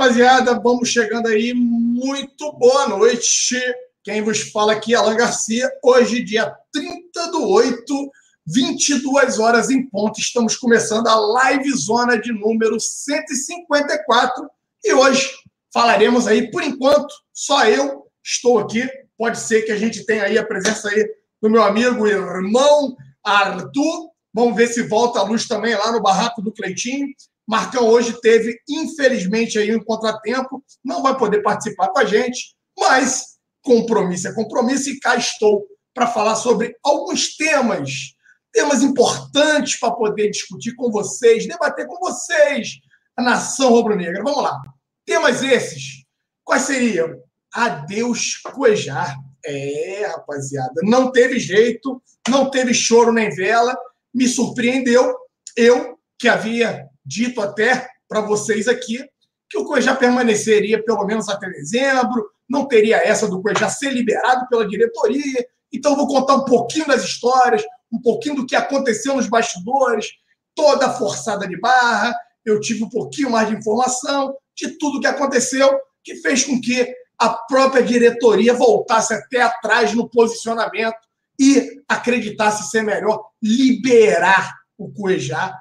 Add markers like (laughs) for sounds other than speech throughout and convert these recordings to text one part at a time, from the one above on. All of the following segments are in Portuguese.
Rapaziada, vamos chegando aí. Muito boa noite. Quem vos fala aqui é Alan Garcia. Hoje, dia 30 do 8, 22 horas em ponto. Estamos começando a live zona de número 154. E hoje falaremos aí, por enquanto, só eu estou aqui. Pode ser que a gente tenha aí a presença aí do meu amigo irmão Arthur. Vamos ver se volta a luz também lá no barraco do Cleitinho. Marcão hoje teve, infelizmente, aí um contratempo, não vai poder participar com a gente, mas compromisso é compromisso e cá estou para falar sobre alguns temas, temas importantes para poder discutir com vocês, debater com vocês, a nação rubro-negra. Vamos lá. Temas esses, quais seriam? Adeus Cuejar. É, rapaziada, não teve jeito, não teve choro nem vela, me surpreendeu. Eu, que havia dito até para vocês aqui que o Cuejá permaneceria pelo menos até dezembro, não teria essa do Cuejá ser liberado pela diretoria. Então, vou contar um pouquinho das histórias, um pouquinho do que aconteceu nos bastidores, toda a forçada de barra. Eu tive um pouquinho mais de informação de tudo que aconteceu, que fez com que a própria diretoria voltasse até atrás no posicionamento e acreditasse ser melhor liberar o Cuejá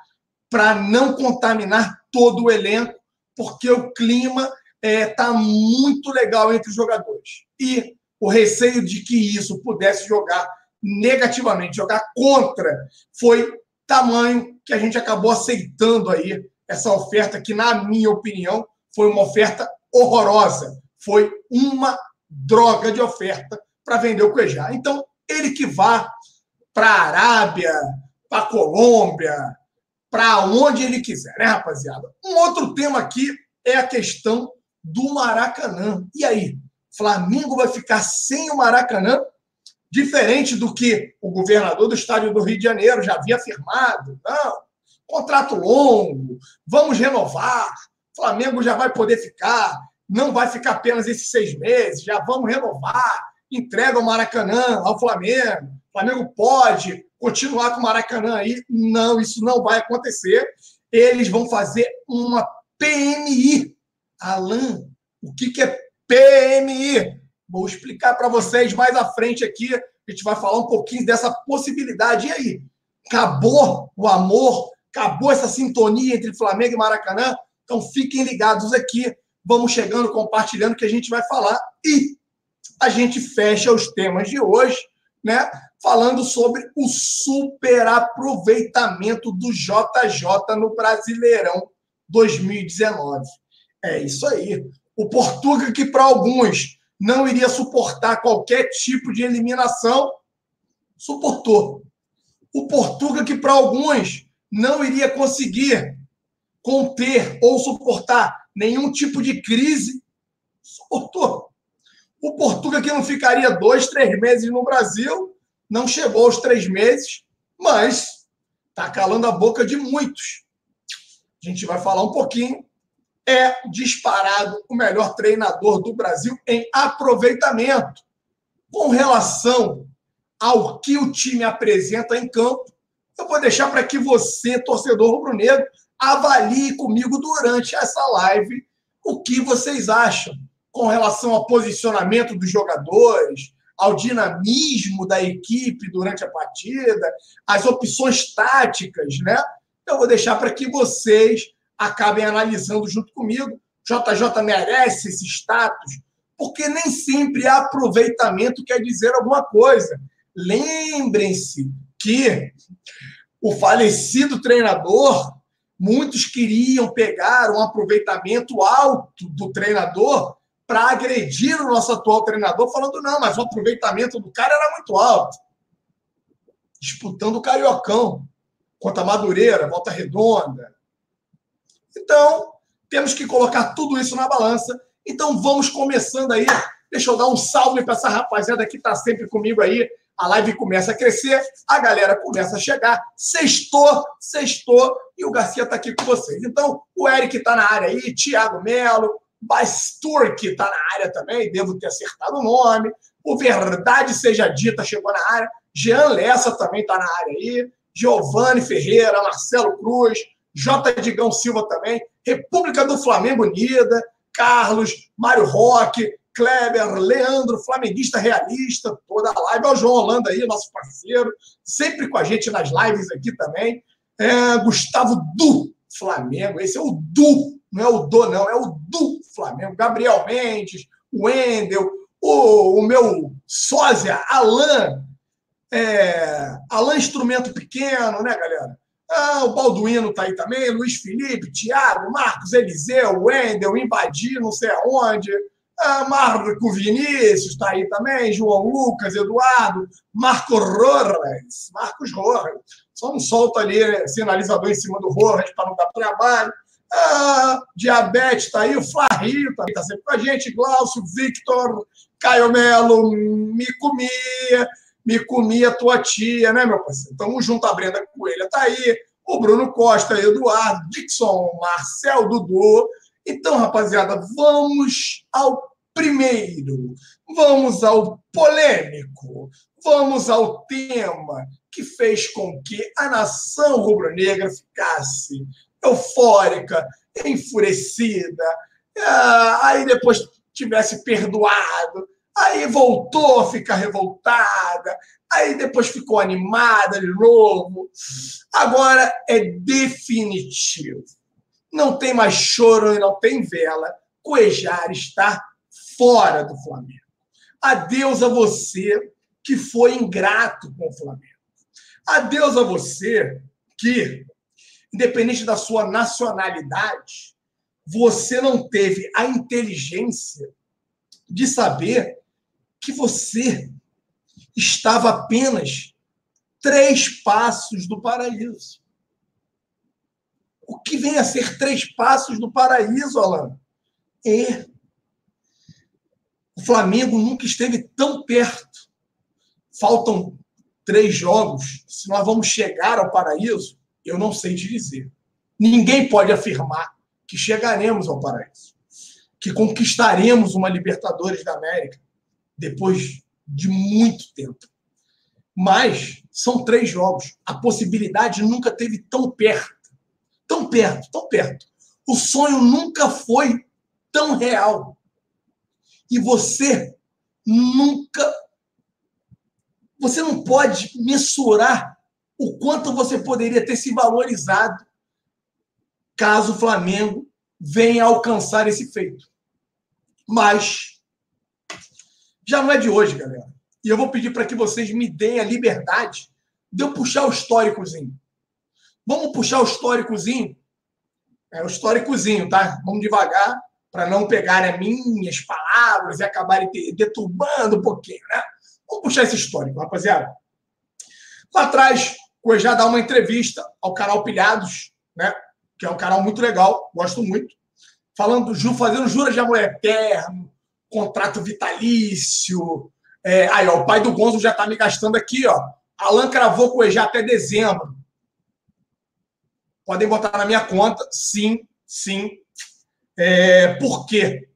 para não contaminar todo o elenco, porque o clima está é, tá muito legal entre os jogadores. E o receio de que isso pudesse jogar negativamente, jogar contra, foi tamanho que a gente acabou aceitando aí essa oferta que, na minha opinião, foi uma oferta horrorosa. Foi uma droga de oferta para vender o Cuejá. Então, ele que vá para a Arábia, para a Colômbia, para onde ele quiser, né, rapaziada? Um outro tema aqui é a questão do Maracanã. E aí, Flamengo vai ficar sem o Maracanã? Diferente do que o governador do estádio do Rio de Janeiro já havia afirmado. Não, contrato longo, vamos renovar. Flamengo já vai poder ficar, não vai ficar apenas esses seis meses, já vamos renovar. Entrega o Maracanã ao Flamengo. Flamengo pode continuar com o Maracanã aí. Não, isso não vai acontecer. Eles vão fazer uma PMI. Alan, o que, que é PMI? Vou explicar para vocês mais à frente aqui. A gente vai falar um pouquinho dessa possibilidade. E aí? Acabou o amor? Acabou essa sintonia entre Flamengo e Maracanã? Então fiquem ligados aqui. Vamos chegando, compartilhando que a gente vai falar. E a gente fecha os temas de hoje, né? Falando sobre o superaproveitamento do JJ no Brasileirão 2019. É isso aí. O Portuga, que para alguns não iria suportar qualquer tipo de eliminação, suportou. O Portuga, que para alguns não iria conseguir conter ou suportar nenhum tipo de crise, suportou. O Portuga, que não ficaria dois, três meses no Brasil, não chegou aos três meses, mas está calando a boca de muitos. A gente vai falar um pouquinho. É disparado o melhor treinador do Brasil em aproveitamento. Com relação ao que o time apresenta em campo, eu vou deixar para que você, torcedor rubro-negro, avalie comigo durante essa live o que vocês acham com relação ao posicionamento dos jogadores, ao dinamismo da equipe durante a partida, as opções táticas, né? Eu vou deixar para que vocês acabem analisando junto comigo. JJ merece esse status, porque nem sempre aproveitamento quer dizer alguma coisa. Lembrem-se que o falecido treinador, muitos queriam pegar um aproveitamento alto do treinador para agredir o nosso atual treinador, falando, não, mas o aproveitamento do cara era muito alto. Disputando o Cariocão contra a Madureira, Volta Redonda. Então, temos que colocar tudo isso na balança. Então, vamos começando aí. Deixa eu dar um salve para essa rapaziada que está sempre comigo aí. A live começa a crescer, a galera começa a chegar. Sextou, sextou, e o Garcia está aqui com vocês. Então, o Eric está na área aí, Thiago Melo, Basturk está na área também, devo ter acertado o nome. O Verdade Seja Dita chegou na área. Jean Lessa também está na área aí. Giovanni Ferreira, Marcelo Cruz, J. Digão Silva também, República do Flamengo Unida, Carlos, Mário Roque, Kleber, Leandro, flamenguista realista, toda a live. Olha o João Holanda aí, nosso parceiro, sempre com a gente nas lives aqui também. É, Gustavo do Flamengo, esse é o do, não é o do, não, é o do Flamengo. Gabriel Mendes, Wendel, o, o meu sósia, Alain, é, Alain Instrumento Pequeno, né, galera? Ah, o Balduino tá aí também, Luiz Felipe, Thiago, Marcos Eliseu, Wendel, Invadir, não sei aonde. Ah, Marco Vinícius está aí também, João Lucas, Eduardo, Marco Rojas, Marcos Rojas. Só não solta ali sinalizador em cima do Rojas para não dar trabalho. Ah, Diabetes está aí, o Flarrio também está sempre com a gente, Glaucio, Victor, Caio Melo, me comia, me comia tua tia, né, meu parceiro? Tamo junto, a Brenda Coelha tá aí, o Bruno Costa, Eduardo, Dixon, Marcel, Dudu. Então, rapaziada, vamos ao primeiro, vamos ao polêmico, vamos ao tema que fez com que a nação rubro-negra ficasse eufórica, enfurecida, ah, aí depois tivesse perdoado, aí voltou a ficar revoltada, aí depois ficou animada de novo. Agora é definitivo. Não tem mais choro e não tem vela. Cuejar está fora do Flamengo. Adeus a você que foi ingrato com o Flamengo. Adeus a você que, independente da sua nacionalidade, você não teve a inteligência de saber que você estava apenas três passos do paraíso. O que vem a ser três passos do paraíso, Alan? É. O Flamengo nunca esteve tão perto. Faltam três jogos. Se nós vamos chegar ao paraíso, eu não sei te dizer. Ninguém pode afirmar que chegaremos ao paraíso, que conquistaremos uma Libertadores da América depois de muito tempo. Mas são três jogos. A possibilidade nunca teve tão perto. Tão perto, tão perto. O sonho nunca foi tão real. E você nunca. Você não pode mensurar o quanto você poderia ter se valorizado caso o Flamengo venha alcançar esse feito. Mas já não é de hoje, galera. E eu vou pedir para que vocês me deem a liberdade de eu puxar o históricozinho. Vamos puxar o históricozinho? É o históricozinho, tá? Vamos devagar para não pegar as minhas palavras e acabarem deturbando um pouquinho, né? Vamos puxar esse histórico, rapaziada. Lá atrás, o já dá uma entrevista ao canal Pilhados, né? que é um canal muito legal, gosto muito, falando, fazendo juras de amor eterno, contrato vitalício. É, aí, ó, o pai do Gonzo já está me gastando aqui, ó. Alan cravou EJA até dezembro. Podem botar na minha conta, sim, sim. É, por quê?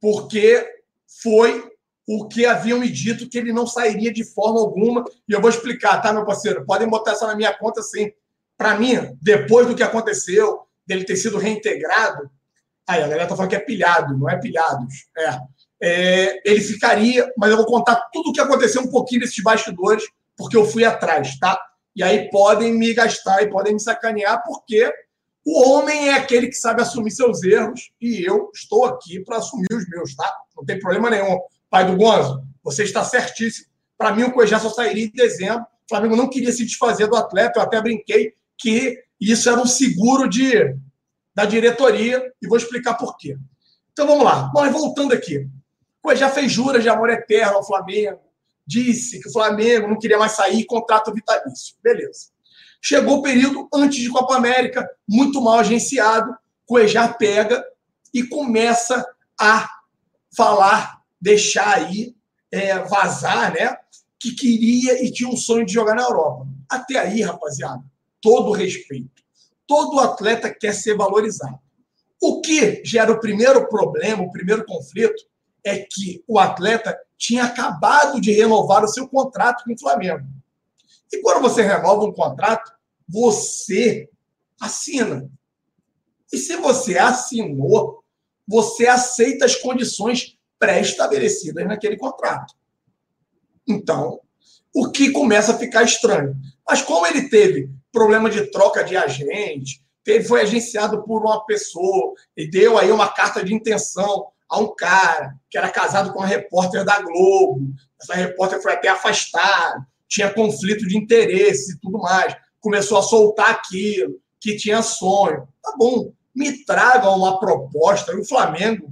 Porque foi o que haviam me dito que ele não sairia de forma alguma. E eu vou explicar, tá, meu parceiro? Podem botar essa na minha conta, sim para mim, depois do que aconteceu, dele ter sido reintegrado, aí a galera tá falando que é pilhado, não é pilhados. É. é. ele ficaria, mas eu vou contar tudo o que aconteceu um pouquinho desses bastidores, porque eu fui atrás, tá? E aí podem me gastar e podem me sacanear, porque o homem é aquele que sabe assumir seus erros e eu estou aqui para assumir os meus, tá? Não tem problema nenhum. Pai do Gonzo, você está certíssimo. Para mim, o Cuejá só sairia em dezembro. O Flamengo não queria se desfazer do atleta, eu até brinquei que isso era um seguro de, da diretoria, e vou explicar por quê. Então vamos lá. Mas voltando aqui. O já fez juras de amor eterno ao Flamengo, disse que o Flamengo não queria mais sair, contrato vitalício. Beleza. Chegou o período antes de Copa América, muito mal agenciado, Cuejar pega e começa a falar, deixar aí, é, vazar, né? Que queria e tinha um sonho de jogar na Europa. Até aí, rapaziada, todo respeito. Todo atleta quer ser valorizado. O que gera o primeiro problema, o primeiro conflito, é que o atleta tinha acabado de renovar o seu contrato com o Flamengo. E quando você renova um contrato, você assina. E se você assinou, você aceita as condições pré-estabelecidas naquele contrato. Então, o que começa a ficar estranho. Mas como ele teve problema de troca de agente, teve, foi agenciado por uma pessoa e deu aí uma carta de intenção a um cara que era casado com uma repórter da Globo. Essa repórter foi até afastada, tinha conflito de interesse e tudo mais. Começou a soltar aquilo, que tinha sonho. Tá bom, me traga uma proposta. E o Flamengo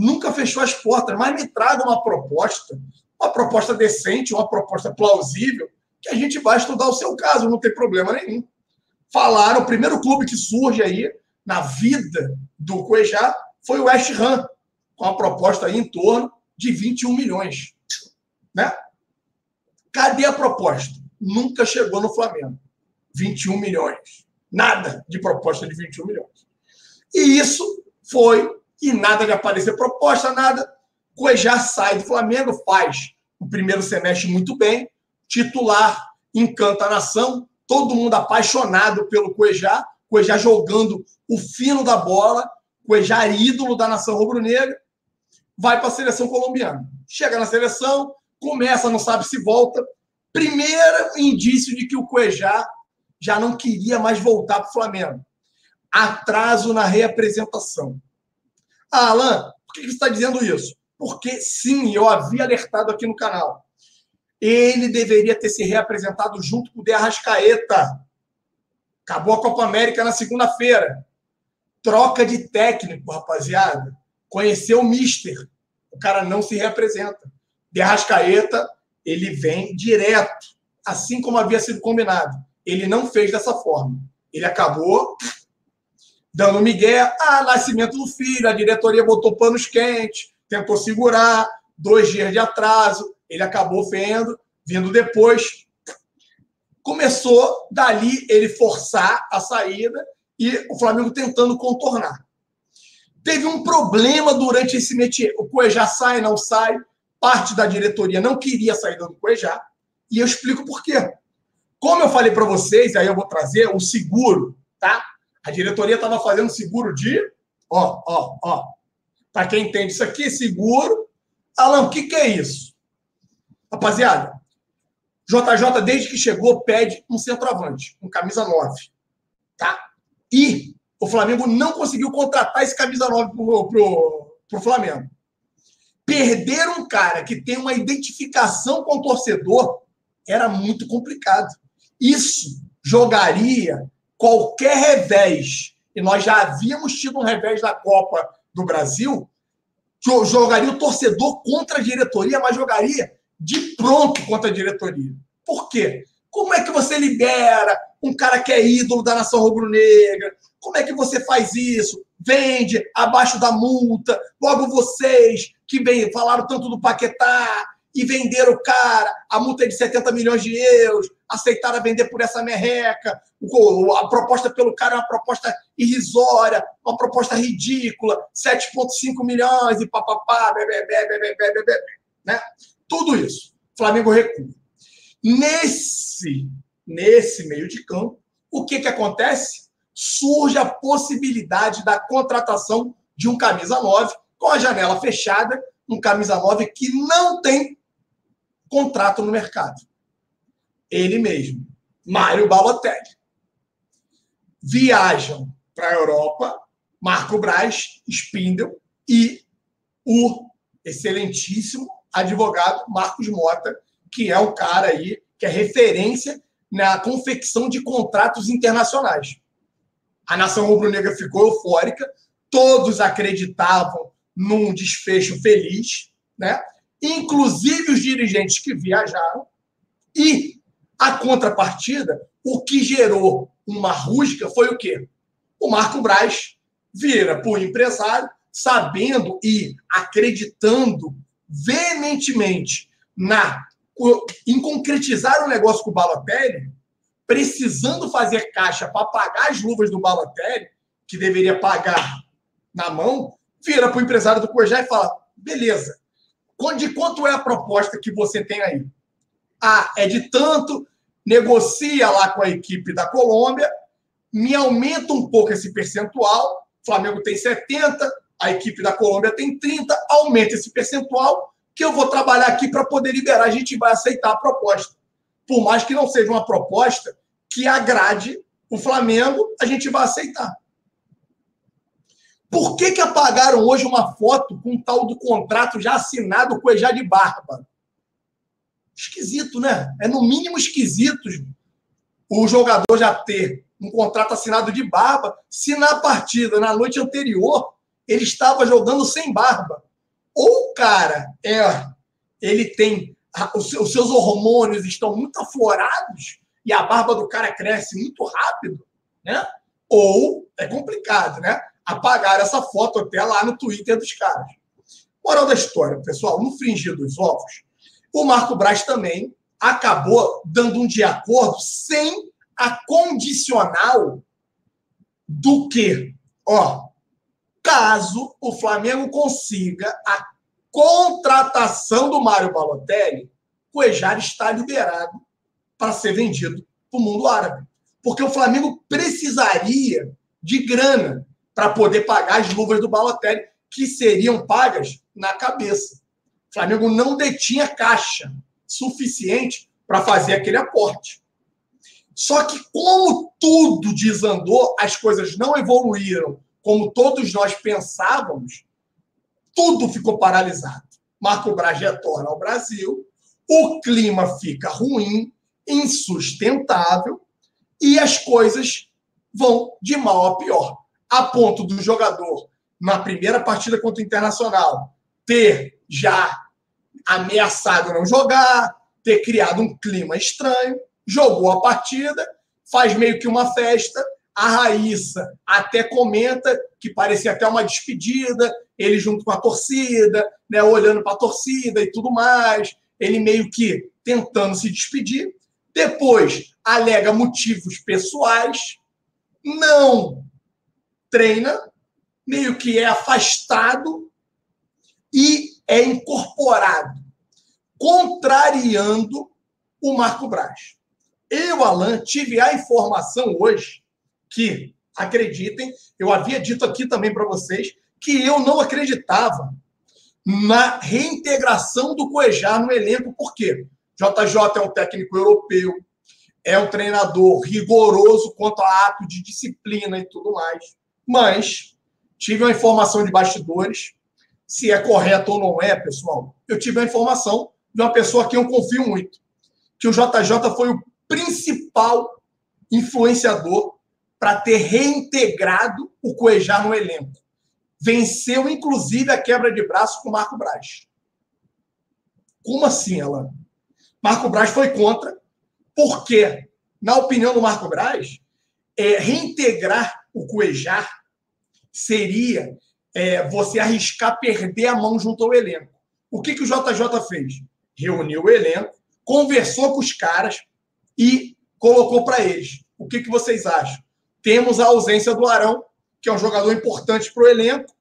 nunca fechou as portas, mas me traga uma proposta, uma proposta decente, uma proposta plausível, que a gente vai estudar o seu caso, não tem problema nenhum. Falaram, o primeiro clube que surge aí na vida do Cuejá foi o West Ham, com uma proposta aí em torno de 21 milhões. Né? Cadê a proposta? Nunca chegou no Flamengo. 21 milhões. Nada de proposta de 21 milhões. E isso foi, e nada de aparecer proposta, nada. Cuejá sai do Flamengo, faz o primeiro semestre muito bem, titular, encanta a nação, todo mundo apaixonado pelo Cuejá, Cuejá jogando o fino da bola, Cuejá ídolo da nação rubro-negra, vai para a seleção colombiana. Chega na seleção, começa, não sabe se volta. Primeiro indício de que o Cuejá já não queria mais voltar para o Flamengo. Atraso na reapresentação. Ah, Alan, por que você está dizendo isso? Porque sim, eu havia alertado aqui no canal. Ele deveria ter se reapresentado junto com o De Arrascaeta. Acabou a Copa América na segunda-feira. Troca de técnico, rapaziada. Conheceu o Mister. O cara não se reapresenta. De Arrascaeta, ele vem direto, assim como havia sido combinado. Ele não fez dessa forma. Ele acabou dando migué. Ah, nascimento do filho, a diretoria botou panos quentes, tentou segurar, dois dias de atraso. Ele acabou vendo, vindo depois. Começou dali ele forçar a saída e o Flamengo tentando contornar. Teve um problema durante esse métier. O Cuejá sai, não sai. Parte da diretoria não queria sair do Cuejá. E eu explico por quê. Como eu falei para vocês, aí eu vou trazer o seguro, tá? A diretoria estava fazendo seguro de. Ó, ó, ó. Para quem entende isso aqui, seguro. Alan, o que, que é isso? Rapaziada, JJ, desde que chegou, pede um centroavante, um camisa 9. Tá? E o Flamengo não conseguiu contratar esse camisa 9 pro, pro, pro Flamengo. Perder um cara que tem uma identificação com o torcedor era muito complicado. Isso jogaria qualquer revés, e nós já havíamos tido um revés da Copa do Brasil, jogaria o torcedor contra a diretoria, mas jogaria de pronto contra a diretoria. Por quê? Como é que você libera um cara que é ídolo da nação rubro-negra? Como é que você faz isso? Vende abaixo da multa. Logo vocês que vem, falaram tanto do Paquetá, e venderam o cara, a multa é de 70 milhões de euros, aceitaram vender por essa merreca, a proposta pelo cara é uma proposta irrisória, uma proposta ridícula, 7,5 milhões e papapá, bebê, bebê, bebê, bebê, né? Tudo isso. Flamengo recua. Nesse, nesse meio de campo, o que, que acontece? Surge a possibilidade da contratação de um camisa 9 com a janela fechada, um camisa 9 que não tem contrato no mercado. Ele mesmo, Mário Balotelli. Viajam para a Europa Marco Braz, Spindel e o excelentíssimo advogado Marcos Mota, que é o cara aí que é referência na confecção de contratos internacionais. A nação rubro-negra ficou eufórica, todos acreditavam num desfecho feliz, né? Inclusive os dirigentes que viajaram, e a contrapartida, o que gerou uma rusga foi o quê? O Marco Braz vira para o empresário, sabendo e acreditando veementemente na em concretizar o negócio com o Balotelli, precisando fazer caixa para pagar as luvas do Balotelli, que deveria pagar na mão, vira para o empresário do Cuejá e fala: beleza, de quanto é a proposta que você tem aí? Ah, é de tanto, negocia lá com a equipe da Colômbia, me aumenta um pouco esse percentual. O Flamengo tem 70, a equipe da Colômbia tem 30, aumenta esse percentual que eu vou trabalhar aqui para poder liberar. A gente vai aceitar a proposta. Por mais que não seja uma proposta que agrade o Flamengo, a gente vai aceitar. Por que, que apagaram hoje uma foto com o tal do contrato já assinado com o Ejá de Barba? Esquisito, né? É no mínimo esquisito o jogador já ter um contrato assinado de barba, se na partida, na noite anterior, ele estava jogando sem barba. Ou o cara é, ele tem os seus hormônios estão muito aflorados e a barba do cara cresce muito rápido, né? Ou é complicado, né? Apagar essa foto até lá no Twitter dos caras. Moral da história, pessoal, no fringir dos ovos, o Marco Braz também acabou dando um de acordo sem a condicional do que, ó, caso o Flamengo consiga a contratação do Mário Balotelli, o Ejar está liberado para ser vendido para o mundo árabe. Porque o Flamengo precisaria de grana para poder pagar as luvas do Balotelli, que seriam pagas na cabeça. O Flamengo não detinha caixa suficiente para fazer aquele aporte. Só que, como tudo desandou, as coisas não evoluíram como todos nós pensávamos, tudo ficou paralisado. Marco Braz retorna ao Brasil, o clima fica ruim, insustentável e as coisas vão de mal a pior. A ponto do jogador, na primeira partida contra o Internacional, ter já ameaçado não jogar, ter criado um clima estranho, jogou a partida, faz meio que uma festa. A Raíssa até comenta que parecia até uma despedida, ele junto com a torcida, né, olhando para a torcida e tudo mais, ele meio que tentando se despedir. Depois alega motivos pessoais, não treina, meio que é afastado e é incorporado, contrariando o Marco Braz. Eu, Alan, tive a informação hoje que, acreditem, eu havia dito aqui também para vocês que eu não acreditava na reintegração do Cuejar no elenco, por quê? JJ é um técnico europeu, é um treinador rigoroso quanto a ato de disciplina e tudo mais. Mas tive uma informação de bastidores, se é correto ou não é, pessoal. Eu tive a informação de uma pessoa que eu confio muito, que o JJ foi o principal influenciador para ter reintegrado o Cuejar no elenco. Venceu, inclusive, a quebra de braço com o Marco Braz. Como assim, ela? Marco Braz foi contra, porque, na opinião do Marco Braz, é, reintegrar o Cuejar seria é, você arriscar perder a mão junto ao elenco. O que, que o JJ fez? Reuniu o elenco, conversou com os caras e colocou para eles. O que, que vocês acham? Temos a ausência do Arão, que é um jogador importante para o elenco.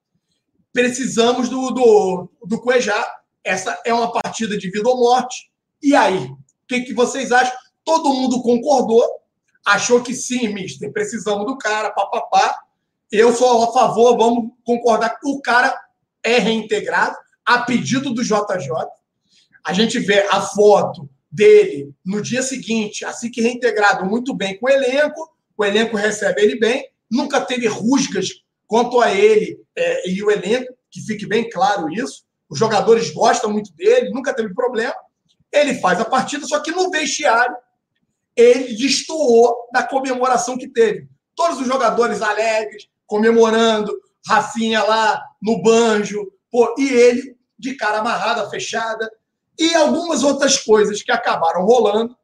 Precisamos do, do, do Cuejá. Essa é uma partida de vida ou morte. E aí? O que, que vocês acham? Todo mundo concordou, achou que sim, mister, precisamos do cara, papapá. Eu sou a favor, vamos concordar o cara é reintegrado a pedido do JJ. A gente vê a foto dele no dia seguinte, assim que reintegrado muito bem com o elenco, o elenco recebe ele bem, nunca teve rusgas quanto a ele é, e o elenco, que fique bem claro isso. Os jogadores gostam muito dele, nunca teve problema. Ele faz a partida, só que no vestiário ele destoou da comemoração que teve. Todos os jogadores alegres, comemorando, Rafinha lá no banjo, pô, e ele de cara amarrada, fechada, e algumas outras coisas que acabaram rolando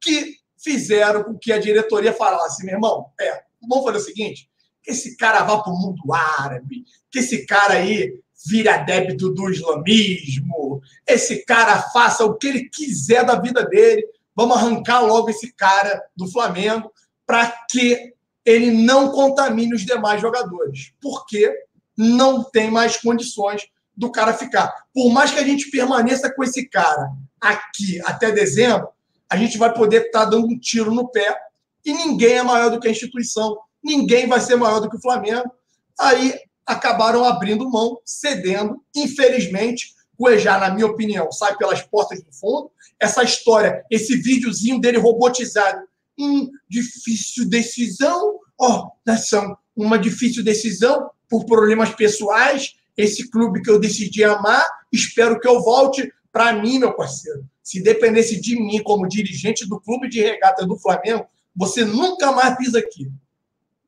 que fizeram com que a diretoria falasse, meu irmão, é, vamos fazer o seguinte, que esse cara vá para o mundo árabe, que esse cara aí vira débito do islamismo, esse cara faça o que ele quiser da vida dele, vamos arrancar logo esse cara do Flamengo para que ele não contamine os demais jogadores, porque não tem mais condições do cara ficar. Por mais que a gente permaneça com esse cara aqui até dezembro, a gente vai poder estar dando um tiro no pé e ninguém é maior do que a instituição. ninguém vai ser maior do que o Flamengo. Aí acabaram abrindo mão, cedendo. Infelizmente, o Ejá, na minha opinião, sai pelas portas do fundo. Essa história, esse videozinho dele robotizado, hum, difícil decisão, ó, oh, nação, uma difícil decisão por problemas pessoais. Esse clube que eu decidi amar, espero que eu volte para mim, meu parceiro. Se dependesse de mim como dirigente do clube de regata do Flamengo, você nunca mais pisa aqui.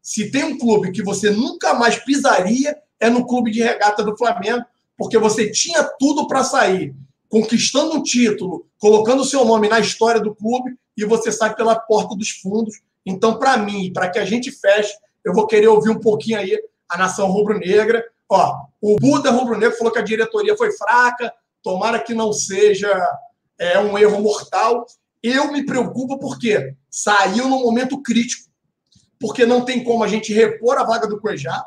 Se tem um clube que você nunca mais pisaria, é no clube de regata do Flamengo, porque você tinha tudo para sair, conquistando um título, colocando o seu nome na história do clube e você sai pela porta dos fundos. Então, para mim, para que a gente feche, eu vou querer ouvir um pouquinho aí a nação rubro-negra. Ó, o Buda rubro-negro falou que a diretoria foi fraca, tomara que não seja é, um erro mortal. Eu me preocupo porque saiu no momento crítico porque não tem como a gente repor a vaga do Cuejá.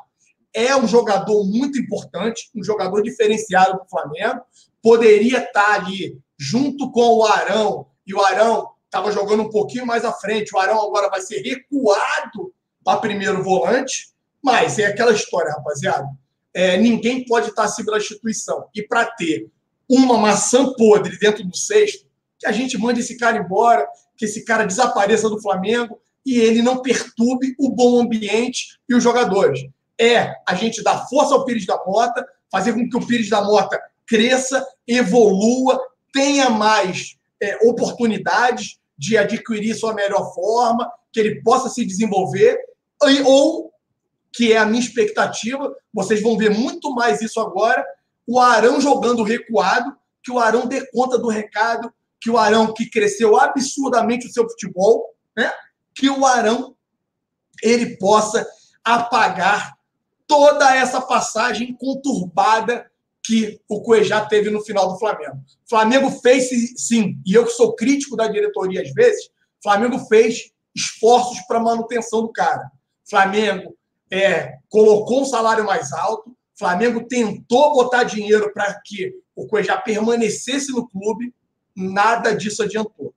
É um jogador muito importante, um jogador diferenciado para o Flamengo. Poderia estar ali junto com o Arão, e o Arão estava jogando um pouquinho mais à frente. O Arão agora vai ser recuado para primeiro volante. Mas é aquela história, rapaziada. É, ninguém pode estar acima da instituição. E para ter uma maçã podre dentro do sexto, que a gente mande esse cara embora, que esse cara desapareça do Flamengo e ele não perturbe o bom ambiente e os jogadores. É a gente dar força ao Pires da Mota, fazer com que o Pires da Mota cresça, evolua, tenha mais é, oportunidades de adquirir sua melhor forma, que ele possa se desenvolver, ou, que é a minha expectativa, vocês vão ver muito mais isso agora, o Arão jogando recuado, que o Arão dê conta do recado, que o Arão que cresceu absurdamente o seu futebol, né? que o Arão ele possa apagar toda essa passagem conturbada que o Cuejá teve no final do Flamengo. Flamengo fez sim, e eu que sou crítico da diretoria às vezes, Flamengo fez esforços para manutenção do cara. Flamengo é, colocou um salário mais alto, Flamengo tentou botar dinheiro para que o Cuejá permanecesse no clube, nada disso adiantou.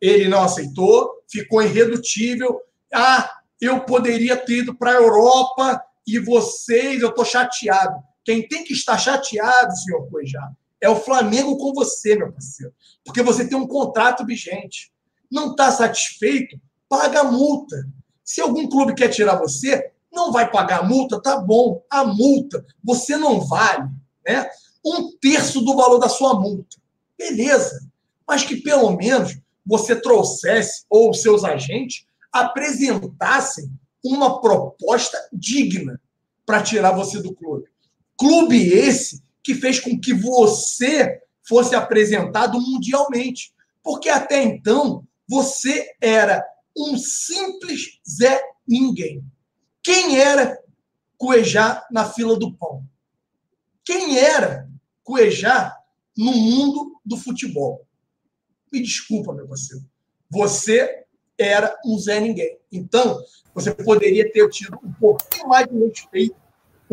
Ele não aceitou, ficou irredutível. Ah, eu poderia ter ido para a Europa e vocês, eu estou chateado. Quem tem que estar chateado, senhor Coijá, é o Flamengo com você, meu parceiro. Porque você tem um contrato vigente. Não está satisfeito? Paga a multa. Se algum clube quer tirar você, não vai pagar a multa, tá bom. A multa, você não vale, né? Um terço do valor da sua multa. Beleza. Mas que pelo menos você trouxesse, ou seus agentes, apresentassem uma proposta digna para tirar você do clube. Clube esse que fez com que você fosse apresentado mundialmente. Porque até então você era um simples Zé Ninguém. Quem era Cuejá na fila do pão? Quem era Cuejá no mundo do futebol? Me desculpa, meu parceiro. Você era um Zé Ninguém. Então, você poderia ter tido um pouquinho mais de respeito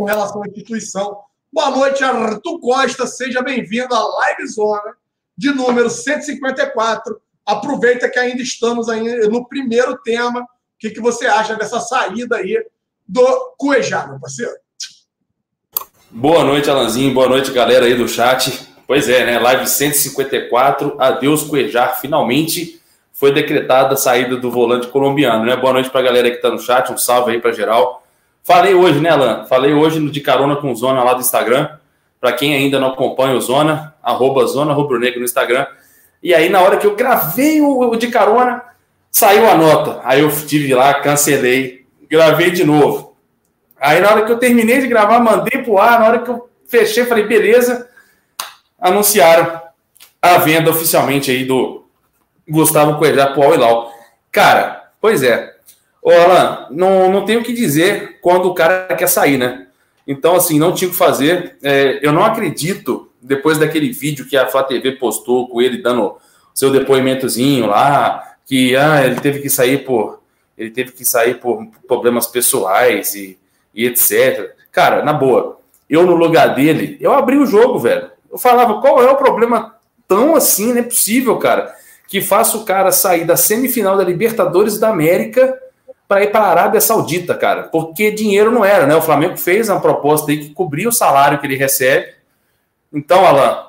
com relação à instituição. Boa noite, Arthur Costa. Seja bem-vindo à Live Zona de número 154. Aproveita que ainda estamos no primeiro tema. O que, que você acha dessa saída aí do Cuejá, meu parceiro? Boa noite, Alanzinho. Boa noite, galera aí do chat. Pois é, né? Live 154, adeus Cuejar. Finalmente foi decretada a saída do volante colombiano, né? Boa noite para a galera que está no chat, um salve aí para geral. Falei hoje, né, Alan? Falei hoje no De Carona com Zona lá do Instagram. Para quem ainda não acompanha o Zona, arroba Zona Rubro Negro no Instagram. E aí, na hora que eu gravei o, De Carona, saiu a nota. Aí eu tive lá, cancelei, gravei de novo. Aí, na hora que eu terminei de gravar, mandei pro ar. Na hora que eu fechei, falei, beleza anunciaram a venda oficialmente aí do Gustavo Coelho para o Al. Cara, pois é. Ô, Alan, não, não tenho o que dizer quando o cara quer sair, né? Então, assim, não tinha o que fazer. É, eu não acredito, depois daquele vídeo que a Flá TV postou com ele dando seu depoimentozinho lá, que ah, ele teve que sair por. Ele teve que sair por problemas pessoais e, e etc. Cara, na boa, eu no lugar dele, eu abri o jogo, velho. Eu falava, qual é o problema tão assim, não é possível, cara, que faça o cara sair da semifinal da Libertadores da América para ir para a Arábia Saudita, cara, porque dinheiro não era, né? O Flamengo fez uma proposta aí que cobria o salário que ele recebe. Então, Alan,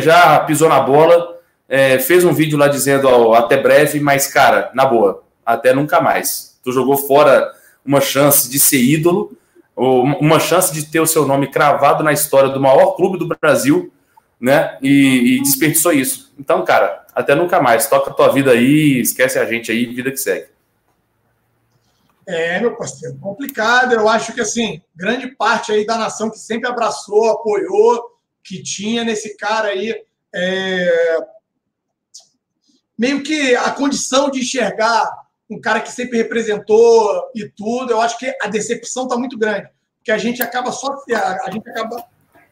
já pisou na bola, é, fez um vídeo lá dizendo ó, até breve, mas, cara, na boa, até nunca mais. Tu jogou fora uma chance de ser ídolo, uma chance de ter o seu nome cravado na história do maior clube do Brasil, né? E, e desperdiçou isso. Então, cara, até nunca mais. Toca a tua vida aí, esquece a gente aí, vida que segue. É, meu parceiro, complicado. Eu acho que, assim, grande parte aí da nação que sempre abraçou, apoiou, que tinha nesse cara aí, é... meio que a condição de enxergar um cara que sempre representou e tudo, eu acho que a decepção está muito grande. Porque a gente acaba só, a gente acaba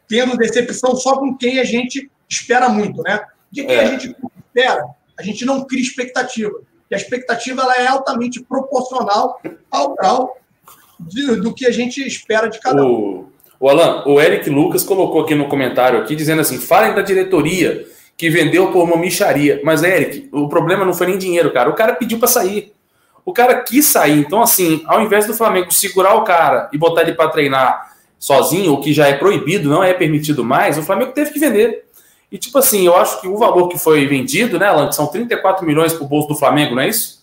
tendo decepção só com quem a gente espera muito, né? De quem é. a gente espera, a gente não cria expectativa. E a expectativa ela é altamente proporcional ao grau de, do que a gente espera de cada um. O, Alan, o Eric Lucas colocou aqui no comentário aqui dizendo assim: falem da diretoria que vendeu por uma micharia. Mas, Eric, o problema não foi nem dinheiro, cara. O cara pediu para sair. O cara quis sair. Então, assim, ao invés do Flamengo segurar o cara e botar ele para treinar sozinho, o que já é proibido, não é permitido mais, o Flamengo teve que vender. E, tipo assim, eu acho que o valor que foi vendido, né, Alan, que são 34 milhões para o bolso do Flamengo, não é isso?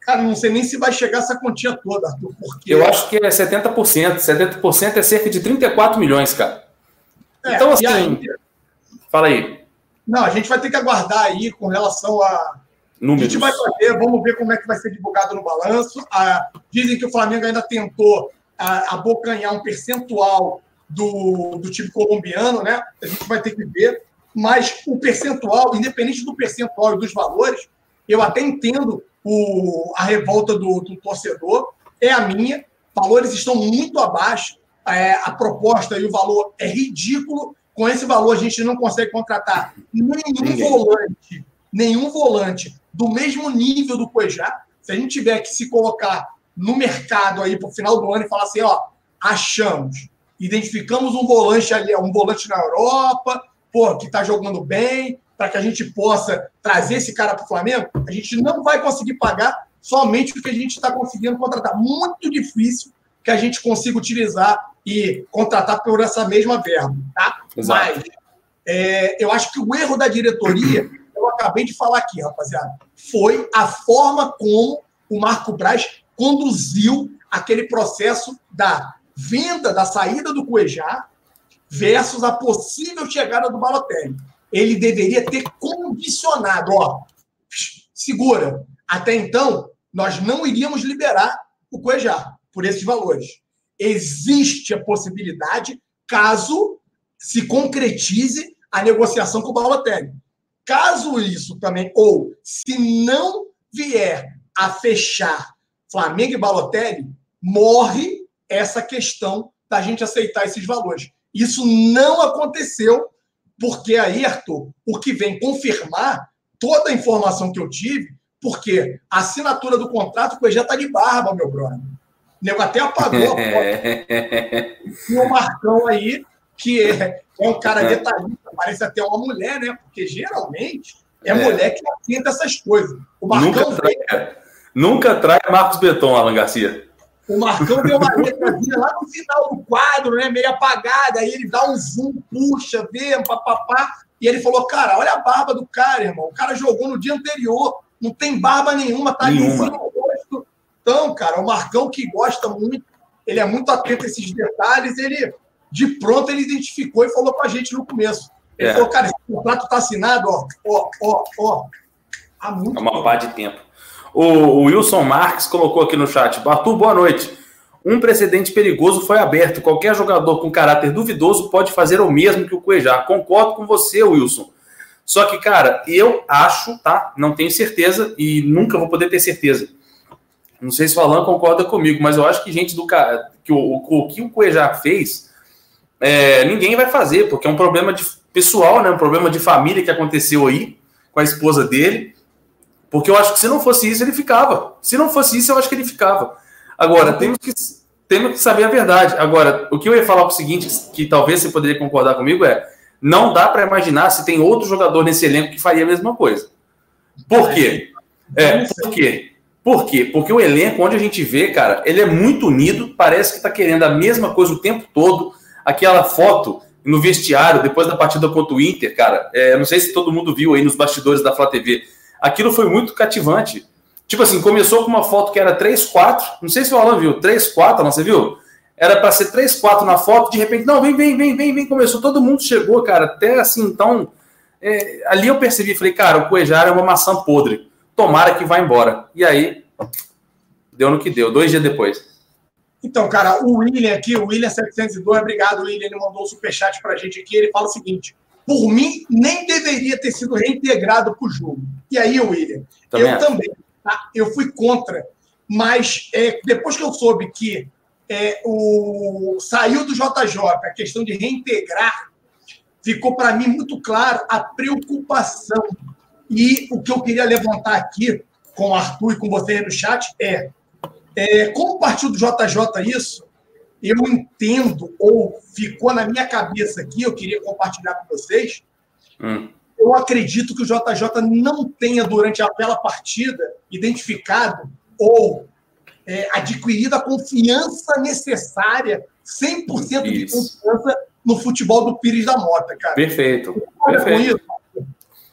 Cara, não sei nem se vai chegar essa quantia toda, Arthur, porque... Eu acho que é 70%. 70% é cerca de 34 milhões, cara. É, então, assim... Aí... Fala aí. Não, a gente vai ter que aguardar aí com relação a... Números. A gente vai fazer, vamos ver como é que vai ser divulgado no balanço. Ah, dizem que o Flamengo ainda tentou ah, abocanhar um percentual do, do time colombiano, né? A gente vai ter que ver mas o percentual, independente do percentual e dos valores, eu até entendo o, a revolta do, do torcedor, é a minha, valores estão muito abaixo, é, a proposta e o valor é ridículo, com esse valor a gente não consegue contratar nenhum Ninguém. volante, nenhum volante do mesmo nível do Cuejá, se a gente tiver que se colocar no mercado aí para o final do ano e falar assim, ó, achamos, identificamos um volante ali, um volante na Europa, pô, que está jogando bem, para que a gente possa trazer esse cara para o Flamengo, a gente não vai conseguir pagar somente o que a gente está conseguindo contratar. Muito difícil que a gente consiga utilizar e contratar por essa mesma verba, tá? Exato. Mas é, eu acho que o erro da diretoria, eu acabei de falar aqui, rapaziada, foi a forma como o Marco Braz conduziu aquele processo da venda, da saída do Cuejá versus a possível chegada do Balotelli. Ele deveria ter condicionado, ó, segura. Até então, nós não iríamos liberar o Cuejá por esses valores. Existe a possibilidade, caso se concretize a negociação com o Balotelli. Caso isso também, ou se não vier a fechar Flamengo e Balotelli, morre essa questão da gente aceitar esses valores. Isso não aconteceu, porque aí, Arthur, o que vem confirmar toda a informação que eu tive, porque a assinatura do contrato com já está de barba, meu brother. O nego até apagou a foto. (laughs) e o Marcão aí, que é, é um cara detalhista, parece até uma mulher, né? Porque geralmente é, é. mulher que atenta essas coisas. O Marcão nunca trai, vem... nunca trai Marcos Beton, Alan Garcia. O Marcão deu uma letrazinha lá no final do quadro, né? Meio apagada. Aí ele dá um zoom, puxa, vê, papapá. E ele falou: Cara, olha a barba do cara, irmão. O cara jogou no dia anterior. Não tem barba nenhuma, tá nenhuma. no rosto. Então, cara, o Marcão que gosta muito, ele é muito atento a esses detalhes. Ele, de pronto, ele identificou e falou com a gente no começo. Ele é. falou: Cara, esse contrato tá assinado, ó, ó, ó, ó. Há muito. É uma pá de tempo. O, Wilson Marques colocou aqui no chat. Bartu, boa noite. Um precedente perigoso foi aberto. Qualquer jogador com caráter duvidoso pode fazer o mesmo que o Cuejar. Concordo com você, Wilson. Só que, cara, eu acho, tá? Não tenho certeza e nunca vou poder ter certeza. Não sei se o Alan concorda comigo, mas eu acho que gente do que o, o, que o Cuejar fez, é, ninguém vai fazer, porque é um problema de, pessoal, né? Um problema de família que aconteceu aí com a esposa dele. Porque eu acho que se não fosse isso, ele ficava. Se não fosse isso, eu acho que ele ficava. Agora, temos que, temos que saber a verdade. Agora, o que eu ia falar é o seguinte, que talvez você poderia concordar comigo, é não dá para imaginar se tem outro jogador nesse elenco que faria a mesma coisa. Por quê? É, por quê? Por quê? Porque o elenco, onde a gente vê, cara, ele é muito unido, parece que tá querendo a mesma coisa o tempo todo. Aquela foto no vestiário, depois da partida contra o Inter, cara, é, não sei se todo mundo viu aí nos bastidores da Flá TV. Aquilo foi muito cativante. Tipo assim, começou com uma foto que era 3-4, não sei se o Alan viu, 3-4, não, você viu? Era para ser 3-4 na foto, de repente, não, vem, vem, vem, vem, vem, começou, todo mundo chegou, cara, até assim, então, é, ali eu percebi, falei, cara, o Cuejar é uma maçã podre, tomara que vá embora. E aí, deu no que deu, dois dias depois. Então, cara, o William aqui, o William 702, obrigado, William, ele mandou um superchat pra gente aqui, ele fala o seguinte, por mim, nem deveria ter sido reintegrado pro jogo. E aí, William, também eu também, tá? eu fui contra, mas é, depois que eu soube que é, o, saiu do JJ, a questão de reintegrar, ficou para mim muito claro a preocupação. E o que eu queria levantar aqui com o Arthur e com você no chat é, é como partiu do JJ isso, eu entendo, ou ficou na minha cabeça aqui, eu queria compartilhar com vocês. Hum. Eu acredito que o JJ não tenha, durante aquela partida, identificado ou é, adquirido a confiança necessária, 100% de confiança no futebol do Pires da Mota, cara. Perfeito. Perfeito.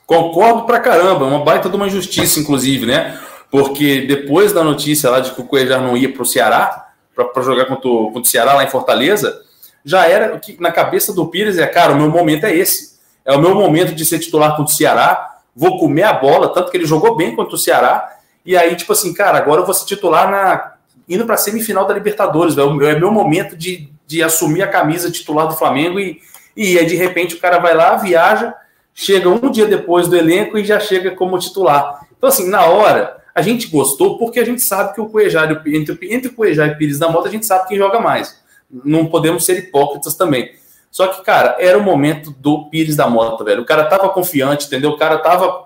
Concordo pra caramba, uma baita de uma injustiça, inclusive, né? Porque depois da notícia lá de que o Cuejar não ia para o Ceará, para jogar contra o, contra o Ceará lá em Fortaleza, já era que na cabeça do Pires é, cara, o meu momento é esse. É o meu momento de ser titular contra o Ceará, vou comer a bola, tanto que ele jogou bem contra o Ceará, e aí, tipo assim, cara, agora eu vou ser titular na, indo para a semifinal da Libertadores, velho. É meu momento de, de assumir a camisa titular do Flamengo e, e aí, de repente, o cara vai lá, viaja, chega um dia depois do elenco e já chega como titular. Então, assim, na hora, a gente gostou porque a gente sabe que o Cuejar, entre, entre o e Pires da Mota, a gente sabe quem joga mais. Não podemos ser hipócritas também. Só que, cara, era o momento do Pires da Mota, velho. O cara tava confiante, entendeu? O cara tava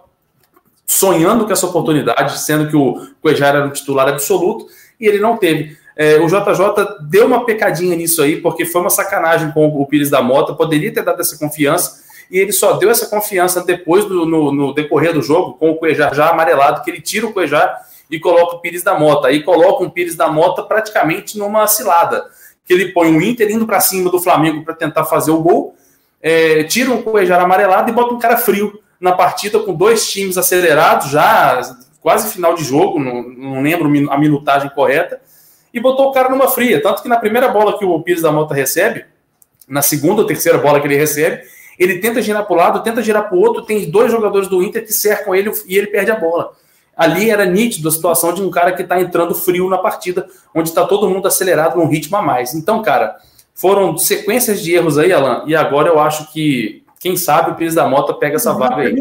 sonhando com essa oportunidade, sendo que o Cuejar era um titular absoluto, e ele não teve. É, o JJ deu uma pecadinha nisso aí, porque foi uma sacanagem com o Pires da Mota, poderia ter dado essa confiança, e ele só deu essa confiança depois do no, no decorrer do jogo, com o Cuejar já amarelado, que ele tira o Cuejar e coloca o Pires da Mota. Aí coloca um Pires da Mota praticamente numa cilada, que ele põe o Inter indo para cima do Flamengo para tentar fazer o gol, é, tira um Cuejar amarelado e bota um cara frio na partida com dois times acelerados, já quase final de jogo, não, não lembro a minutagem correta, e botou o cara numa fria. Tanto que na primeira bola que o Pires da Mota recebe, na segunda ou terceira bola que ele recebe, ele tenta girar para o lado, tenta girar para o outro, tem dois jogadores do Inter que cercam ele e ele perde a bola. Ali era nítido a situação de um cara que está entrando frio na partida, onde está todo mundo acelerado num ritmo a mais. Então, cara, foram sequências de erros aí, Alan, e agora eu acho que quem sabe o Pires da Mota pega essa vaga aí.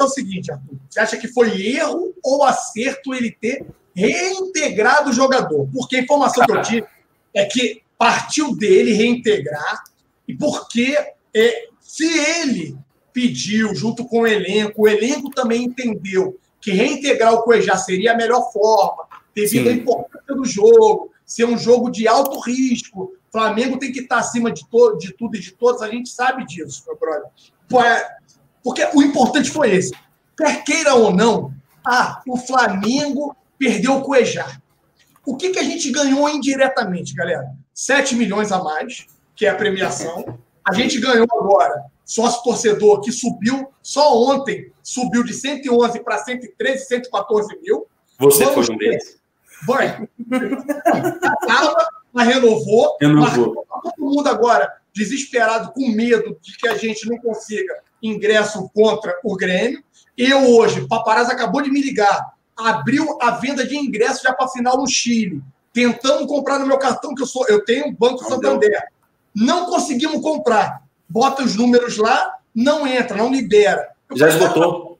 É o seguinte, Arthur. Você acha que foi erro ou acerto ele ter reintegrado o jogador? Porque a informação que eu tive é que partiu dele reintegrar e porque é, se ele pediu junto com o elenco, o elenco também entendeu que reintegrar o Cuejá seria a melhor forma, devido Sim. à importância do jogo, ser um jogo de alto risco, Flamengo tem que estar acima de, to de tudo e de todos, a gente sabe disso, meu brother. É, porque o importante foi esse. Quer queira ou não, ah, o Flamengo perdeu o Cuejar. O que, que a gente ganhou indiretamente, galera? 7 milhões a mais, que é a premiação. A gente ganhou agora sócio torcedor que subiu, só ontem subiu de 111 para 113, 114 mil. Você Vamos foi um deles. Vai. mas renovou. Renovou. Mas todo mundo agora desesperado, com medo de que a gente não consiga ingresso contra o Grêmio. Eu hoje, o Paparazzi acabou de me ligar, abriu a venda de ingressos já para a final no Chile, tentando comprar no meu cartão, que eu sou, eu tenho Banco não Santander. Deu. Não conseguimos comprar. Bota os números lá, não entra, não libera. Eu já esgotou.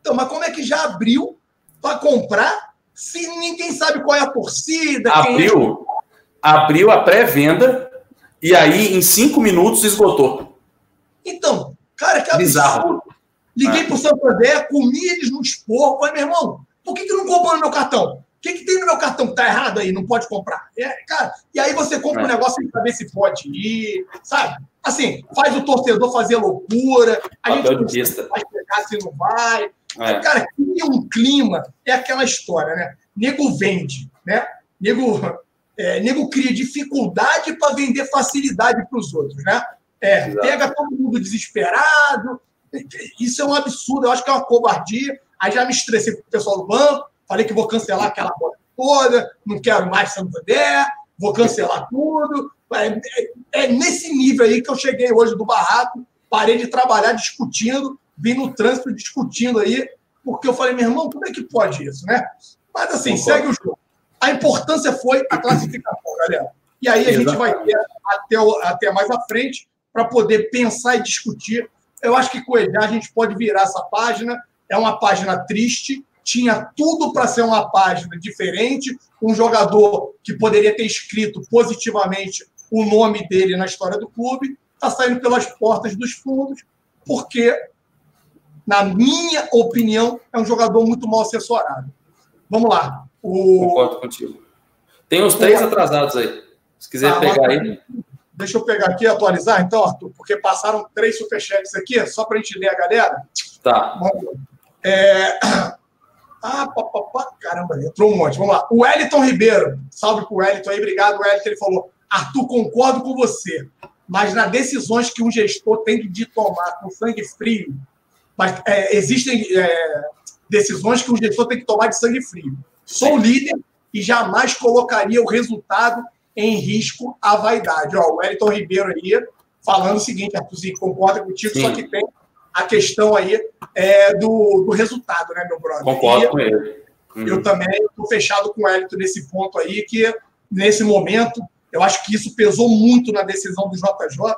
Então, mas como é que já abriu para comprar se ninguém sabe qual é a torcida? Abriu, é? abriu a pré-venda e aí em cinco minutos esgotou. Então, cara, que absurdo. Bizarro. Liguei é. para o Santander, comi eles no esporro. Falei, meu irmão, por que, que não comprou no meu cartão? O que, que tem no meu cartão que tá errado aí? Não pode comprar. É, cara, e aí você compra é. um negócio sem saber se pode ir, sabe? Assim, faz o torcedor fazer loucura, a gente não vai pegar se não vai. É. Cara, cria um clima, é aquela história, né? nego vende, né? Nego, é, nego cria dificuldade para vender facilidade para os outros, né? É, pega todo mundo desesperado. Isso é um absurdo, eu acho que é uma covardia. Aí já me estressei com o pessoal do banco, falei que vou cancelar aquela bola toda, não quero mais Santander, vou cancelar tudo. É, é, é, nesse nível aí que eu cheguei hoje do barraco, parei de trabalhar discutindo, vim no trânsito discutindo aí, porque eu falei, meu irmão, como é que pode isso, né? Mas assim, Concordo. segue o jogo. A importância foi a classificação, galera. E aí a gente vai ter até, até mais à frente para poder pensar e discutir. Eu acho que com a gente pode virar essa página. É uma página triste, tinha tudo para ser uma página diferente, um jogador que poderia ter escrito positivamente o nome dele na história do clube, está saindo pelas portas dos fundos, porque, na minha opinião, é um jogador muito mal assessorado. Vamos lá. O... Concordo contigo. Tem uns três atrasados aí. Se quiser ah, pegar aí. Deixa eu pegar aqui e atualizar, então, Arthur, porque passaram três superchats aqui, só para a gente ler a galera. Tá. É... Ah, papapá, caramba, entrou um monte. Vamos lá. O Wellington Ribeiro, salve pro Wellington aí, obrigado, Wellington. Ele falou: Arthur, concordo com você, mas nas decisões que um gestor tem de tomar com sangue frio, mas é, existem é, decisões que um gestor tem que tomar de sangue frio. Sou líder e jamais colocaria o resultado em risco a vaidade. Ó, o Wellington Ribeiro aí falando o seguinte, Arthurzinho, concorda contigo, Sim. só que tem a questão aí é, do, do resultado, né, meu brother? Concordo e com ele. Uhum. Eu também estou fechado com o Hélito nesse ponto aí, que nesse momento, eu acho que isso pesou muito na decisão do JJ,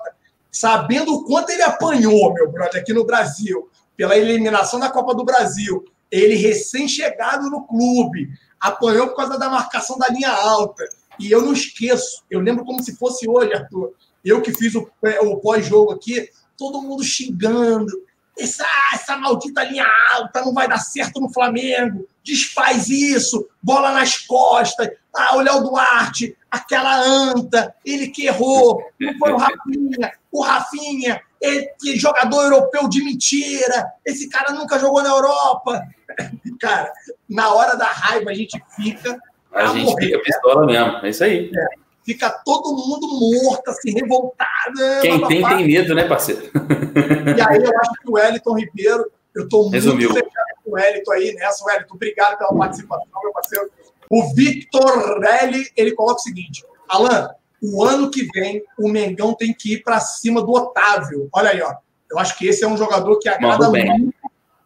sabendo o quanto ele apanhou, meu brother, aqui no Brasil, pela eliminação da Copa do Brasil. Ele recém-chegado no clube, apanhou por causa da marcação da linha alta. E eu não esqueço, eu lembro como se fosse hoje, Arthur. Eu que fiz o, o pós-jogo aqui, todo mundo xingando, essa, essa maldita linha alta não vai dar certo no Flamengo, desfaz isso, bola nas costas, ah, o Léo Duarte, aquela anta, ele que errou, não foi o Rafinha, o Rafinha, ele, jogador europeu de mentira, esse cara nunca jogou na Europa. (laughs) Cara, na hora da raiva a gente fica. A gente morrer, fica pistola né? mesmo, é isso aí. É fica todo mundo morto, assim, revoltado. Quem tem, tem medo, né, parceiro? E aí eu acho que o Wellington Ribeiro, eu estou muito Resumiu. fechado com o Wellington aí nessa. Wellington, obrigado pela participação, meu parceiro. O Victor Relli, ele coloca o seguinte: Alan, o ano que vem o Mengão tem que ir para cima do Otávio. Olha aí, ó. Eu acho que esse é um jogador que agrada muito,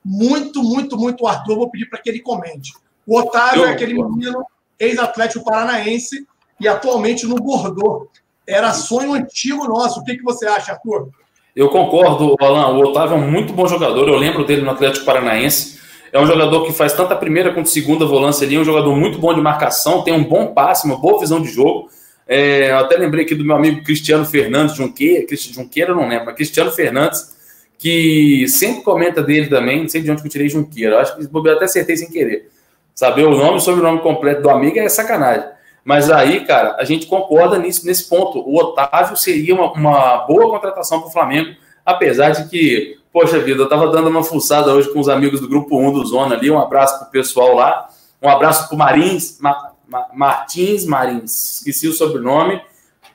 muito, muito, muito o Arthur. Eu vou pedir para que ele comente. O Otávio eu, é aquele menino ex-atlético paranaense e atualmente no Bordeaux. Era sonho antigo nosso. O que, que você acha, Arthur? Eu concordo, Alan. O Otávio é um muito bom jogador. Eu lembro dele no Atlético Paranaense. É um jogador que faz tanto a primeira quanto a segunda volância ali. É um jogador muito bom de marcação, tem um bom passe, uma boa visão de jogo. É, eu até lembrei aqui do meu amigo Cristiano Fernandes Junqueira, Junqueira não lembro, mas Cristiano Fernandes, que sempre comenta dele também, não sei de onde que eu tirei Junqueira, eu acho que eu até acertei sem querer. Saber o nome e sobrenome completo do amigo é sacanagem. Mas aí, cara, a gente concorda nisso, nesse ponto. O Otávio seria uma, uma boa contratação para o Flamengo, apesar de que, poxa vida, eu estava dando uma fuçada hoje com os amigos do Grupo 1 do Zona ali. Um abraço para o pessoal lá. Um abraço para o Marins, Ma, Ma, Martins Marins, esqueci o sobrenome.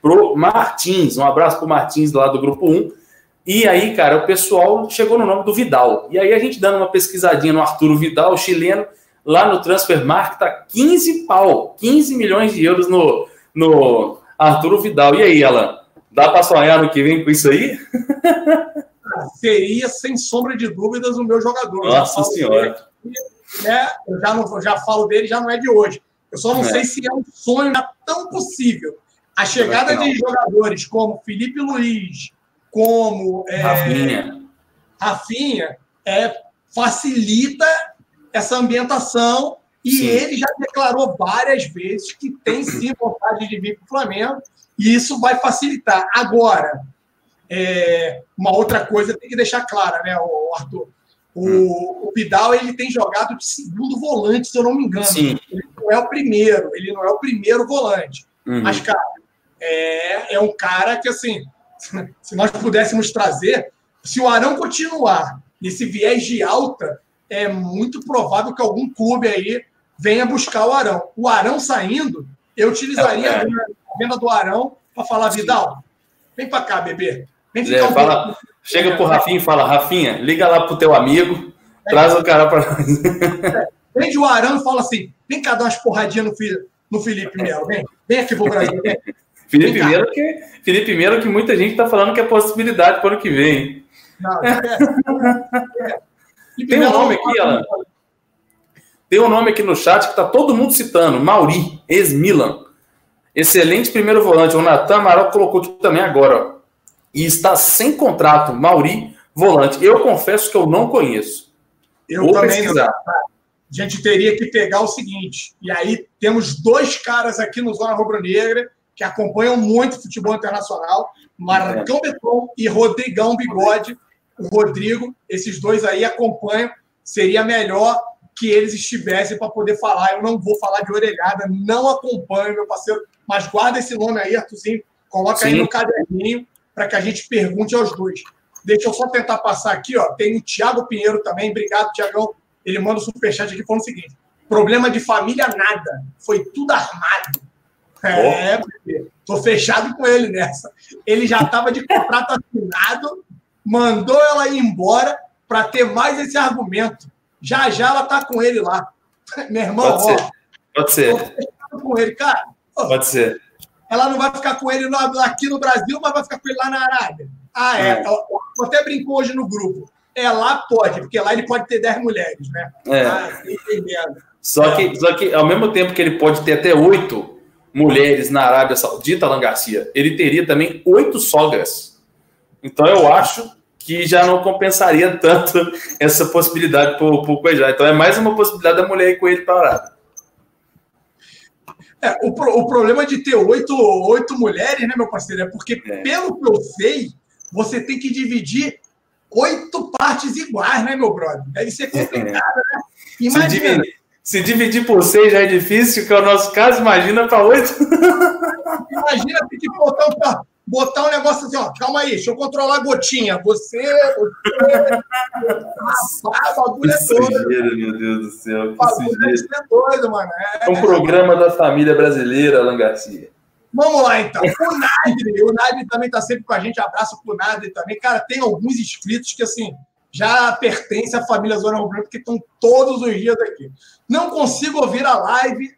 Pro Martins, um abraço para o Martins lá do Grupo 1. E aí, cara, o pessoal chegou no nome do Vidal. E aí a gente dando uma pesquisadinha no Arturo Vidal, chileno, lá no Transfermarkt tá 15 pau, 15 milhões de euros no, no Arturo Vidal. E aí, Alan, dá para sonhar no que vem com isso aí? (laughs) Seria, sem sombra de dúvidas, o meu jogador. Nossa Senhora. Dele, né? Eu já, não, já falo dele, já não é de hoje. Eu só não é. sei se é um sonho tão possível. A chegada de jogadores como Felipe Luiz, como é, Rafinha, Rafinha é, facilita essa ambientação e sim. ele já declarou várias vezes que tem sim vontade de vir para o Flamengo e isso vai facilitar. Agora, é, uma outra coisa tem que deixar clara, né, Arthur? O, hum. o, Vidal ele tem jogado de segundo volante, se eu não me engano. Sim. Ele não é o primeiro, ele não é o primeiro volante. Uhum. Mas, cara, é, é um cara que, assim, (laughs) se nós pudéssemos trazer, se o Arão continuar nesse viés de alta, é muito provável que algum clube aí venha buscar o Arão. O Arão saindo, eu utilizaria é, é. a venda do Arão para falar, Vidal, vem para cá, bebê. Vem ficar é, um fala, Chega pro Rafinha e fala, Rafinha, liga lá pro teu amigo, é. traz o cara para nós. É. Vende o Arão e fala assim, vem cá dar umas porradinhas no, no Felipe Melo, vem, vem aqui pro Brasil, vem. Felipe Melo, que, Felipe Melo, que muita gente está falando que é possibilidade para o ano que vem. Não, é, (laughs) é. Tem um nome aqui, Alan. Tem um nome aqui no chat que está todo mundo citando, Mauri, ex-Milan. Excelente primeiro volante. O Natan Amaral colocou aqui também agora. E está sem contrato, Mauri, volante. Eu confesso que eu não conheço. Eu Vou também pesquisar. não. A gente teria que pegar o seguinte. E aí temos dois caras aqui no Zona Rubro-Negra que acompanham muito futebol internacional. Marcão é. Beton e Rodrigão Bigode. O Rodrigo, esses dois aí acompanham. Seria melhor que eles estivessem para poder falar. Eu não vou falar de orelhada, não acompanho, meu parceiro, mas guarda esse nome aí, Arthurzinho, coloca Sim. aí no caderninho para que a gente pergunte aos dois. Deixa eu só tentar passar aqui, ó. Tem o Thiago Pinheiro também. Obrigado, Tiagão. Ele manda o um superchat aqui falando o seguinte: problema de família, nada. Foi tudo armado. É, porque tô fechado com ele nessa. Ele já estava de contrato assinado, mandou ela ir embora para ter mais esse argumento. Já já ela tá com ele lá. (laughs) Meu irmão, Pode ó, ser. Pode ser. com ele, cara. Pode ser. Ela não vai ficar com ele aqui no Brasil, mas vai ficar com ele lá na Arábia. Ah, é. é. Eu até brincou hoje no grupo. É, lá pode, porque lá ele pode ter 10 mulheres, né? É. Ah. Só que, só que, ao mesmo tempo que ele pode ter até oito mulheres na Arábia Saudita, Alan Garcia, ele teria também oito sogras. Então eu acho que já não compensaria tanto (laughs) essa possibilidade para o Cuejá. Então é mais uma possibilidade da mulher ir com ele para É, o, o problema de ter oito, oito mulheres, né, meu parceiro, é porque, é. pelo que eu sei, você tem que dividir oito partes iguais, né, meu brother? Deve ser complicado, é. né? Imagina. Se dividir, se dividir, por seis já é difícil, que é o nosso caso, imagina para oito. imagina ter que botar um, botar um negócio assim, ó, calma aí, deixa eu controlar a gotinha. Você, você. (laughs) Rapaz, bagulho é doido. Meu Deus do céu. Que sujeira. é doido, mano. É, um programa da família brasileira, Alan Garcia. Vamos lá, então. O Nadre, o Nadre também está sempre com a gente. Abraço pro Nadre também. Cara, tem alguns inscritos que, assim, já pertencem à família Zona Rubro porque estão todos os dias aqui. Não consigo ouvir a live.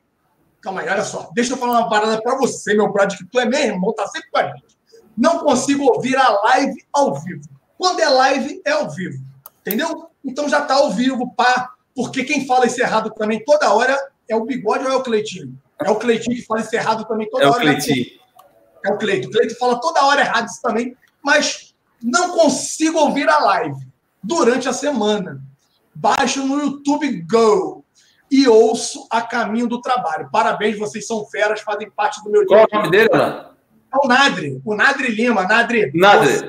Calma aí, olha só. Deixa eu falar uma parada para você, meu brother, que tu é meu irmão, tá sempre com a gente não consigo ouvir a live ao vivo. Quando é live, é ao vivo. Entendeu? Então já está ao vivo, pá. Porque quem fala esse errado também toda hora é o bigode ou é o Cleitinho? É o Cleitinho que fala esse errado também toda é hora. O Cleitinho. É o Cleito. O Cleito fala toda hora errado isso também, mas não consigo ouvir a live durante a semana. Baixo no YouTube Go e ouço a caminho do trabalho. Parabéns, vocês são feras, fazem parte do meu dia. Qual é o nome dele, Ana? É o Nadre, o Nadre Lima. Nadre, Nadre.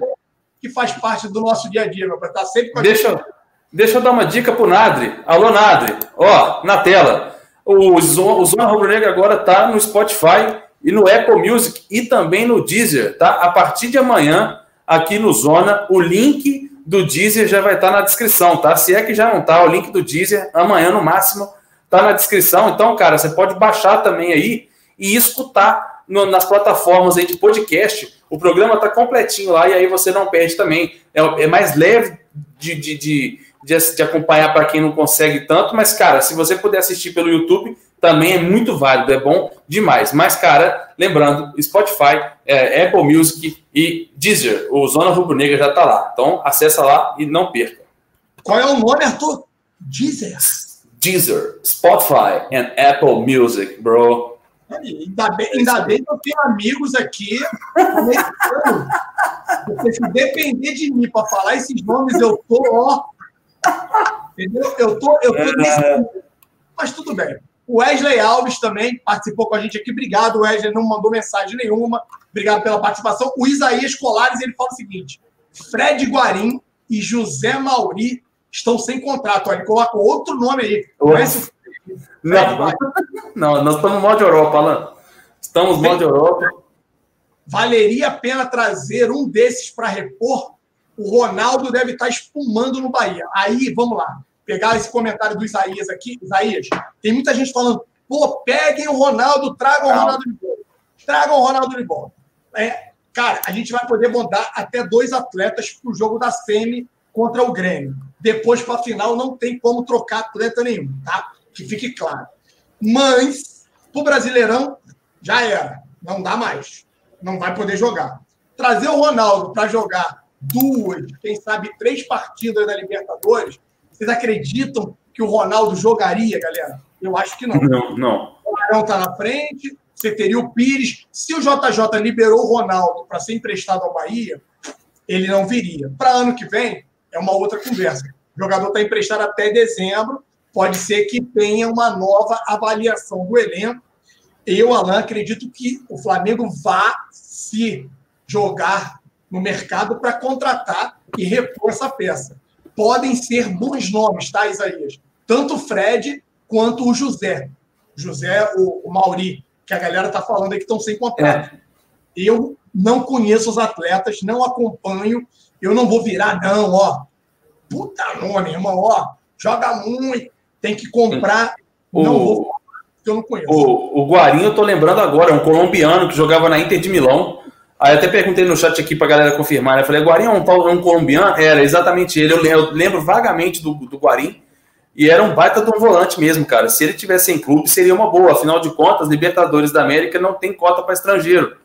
que faz parte do nosso dia a dia, meu. Tá sempre com a deixa, gente. Deixa eu dar uma dica pro Nadre. Alô, Nadre. Ó, na tela. O Zona, o Zona Rubro Negra agora tá no Spotify e no Apple Music e também no Deezer, tá? A partir de amanhã, aqui no Zona, o link do Deezer já vai estar tá na descrição, tá? Se é que já não tá, o link do Deezer, amanhã no máximo, tá na descrição. Então, cara, você pode baixar também aí e escutar no, nas plataformas aí de podcast, o programa está completinho lá e aí você não perde também. É, é mais leve de, de, de, de, de acompanhar para quem não consegue tanto, mas, cara, se você puder assistir pelo YouTube, também é muito válido, é bom demais. Mas, cara, lembrando, Spotify, é, Apple Music e Deezer, o Zona Rubro Negra já está lá. Então, acessa lá e não perca. Qual é o nome, Arthur? Deezer. Deezer, Spotify and Apple Music, bro. Ainda bem, ainda bem que eu tenho amigos aqui Porque se depender de mim para falar esses nomes, eu tô, ó. Entendeu? Eu tô, eu tô nesse. É. Mas tudo bem. O Wesley Alves também participou com a gente aqui. Obrigado, Wesley. Não mandou mensagem nenhuma. Obrigado pela participação. O Isaías Colares ele fala o seguinte: Fred Guarim e José Mauri estão sem contrato. Ele coloca outro nome aí. Conhece não, não, nós estamos no modo Europa, Alan. Estamos no modo Europa. Valeria a pena trazer um desses para repor? O Ronaldo deve estar espumando no Bahia. Aí, vamos lá. pegar esse comentário do Isaías aqui. Isaías, tem muita gente falando, pô, peguem o Ronaldo, tragam o Ronaldo de volta. Tragam o Ronaldo de volta. É, cara, a gente vai poder mandar até dois atletas para o jogo da Semi contra o Grêmio. Depois, para a final, não tem como trocar atleta nenhum, tá? Que fique claro. Mas, para o Brasileirão, já era. Não dá mais. Não vai poder jogar. Trazer o Ronaldo para jogar duas, quem sabe três partidas da Libertadores, vocês acreditam que o Ronaldo jogaria, galera? Eu acho que não. Não, não. O Arão está na frente, você teria o Pires. Se o JJ liberou o Ronaldo para ser emprestado ao Bahia, ele não viria. Para ano que vem, é uma outra conversa. O jogador está emprestado até dezembro, pode ser que tenha uma nova avaliação do elenco. Eu, Alain, acredito que o Flamengo vá se jogar no mercado para contratar e repor essa peça. Podem ser bons nomes, tá, Isaías? Tanto o Fred quanto o José. José, o, o Mauri, que a galera está falando aí que estão sem contrato. É. Eu não conheço os atletas, não acompanho, eu não vou virar, não, ó. Puta nome, irmão, ó. Joga muito, tem que comprar. O, não vou porque eu não conheço. O, o Guarinho, eu tô lembrando agora, é um colombiano que jogava na Inter de Milão. Aí até perguntei no chat aqui pra galera confirmar, né? Eu falei, Guarim é um, é um colombiano? Era, exatamente ele. Eu lembro, lembro vagamente do, do Guarim. E era um baita de um volante mesmo, cara. Se ele tivesse em clube, seria uma boa. Afinal de contas, Libertadores da América não tem cota para estrangeiro.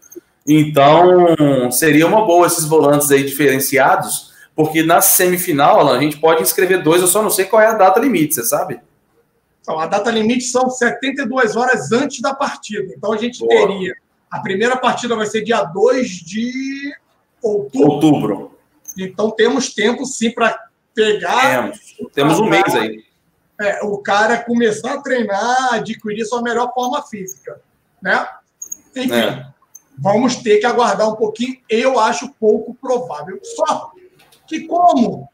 Então, seria uma boa esses volantes aí diferenciados, porque na semifinal, Alan, a gente pode inscrever dois, eu só não sei qual é a data limite, você sabe? Então, a data limite são 72 horas antes da partida. Então, a gente boa. teria. A primeira partida vai ser dia 2 de outubro. outubro. Então, temos tempo sim para pegar. Temos, temos um mês aí é, o cara começar a treinar, adquirir sua melhor forma física, né? Enfim, é. vamos ter que aguardar um pouquinho. Eu acho pouco provável. Só que como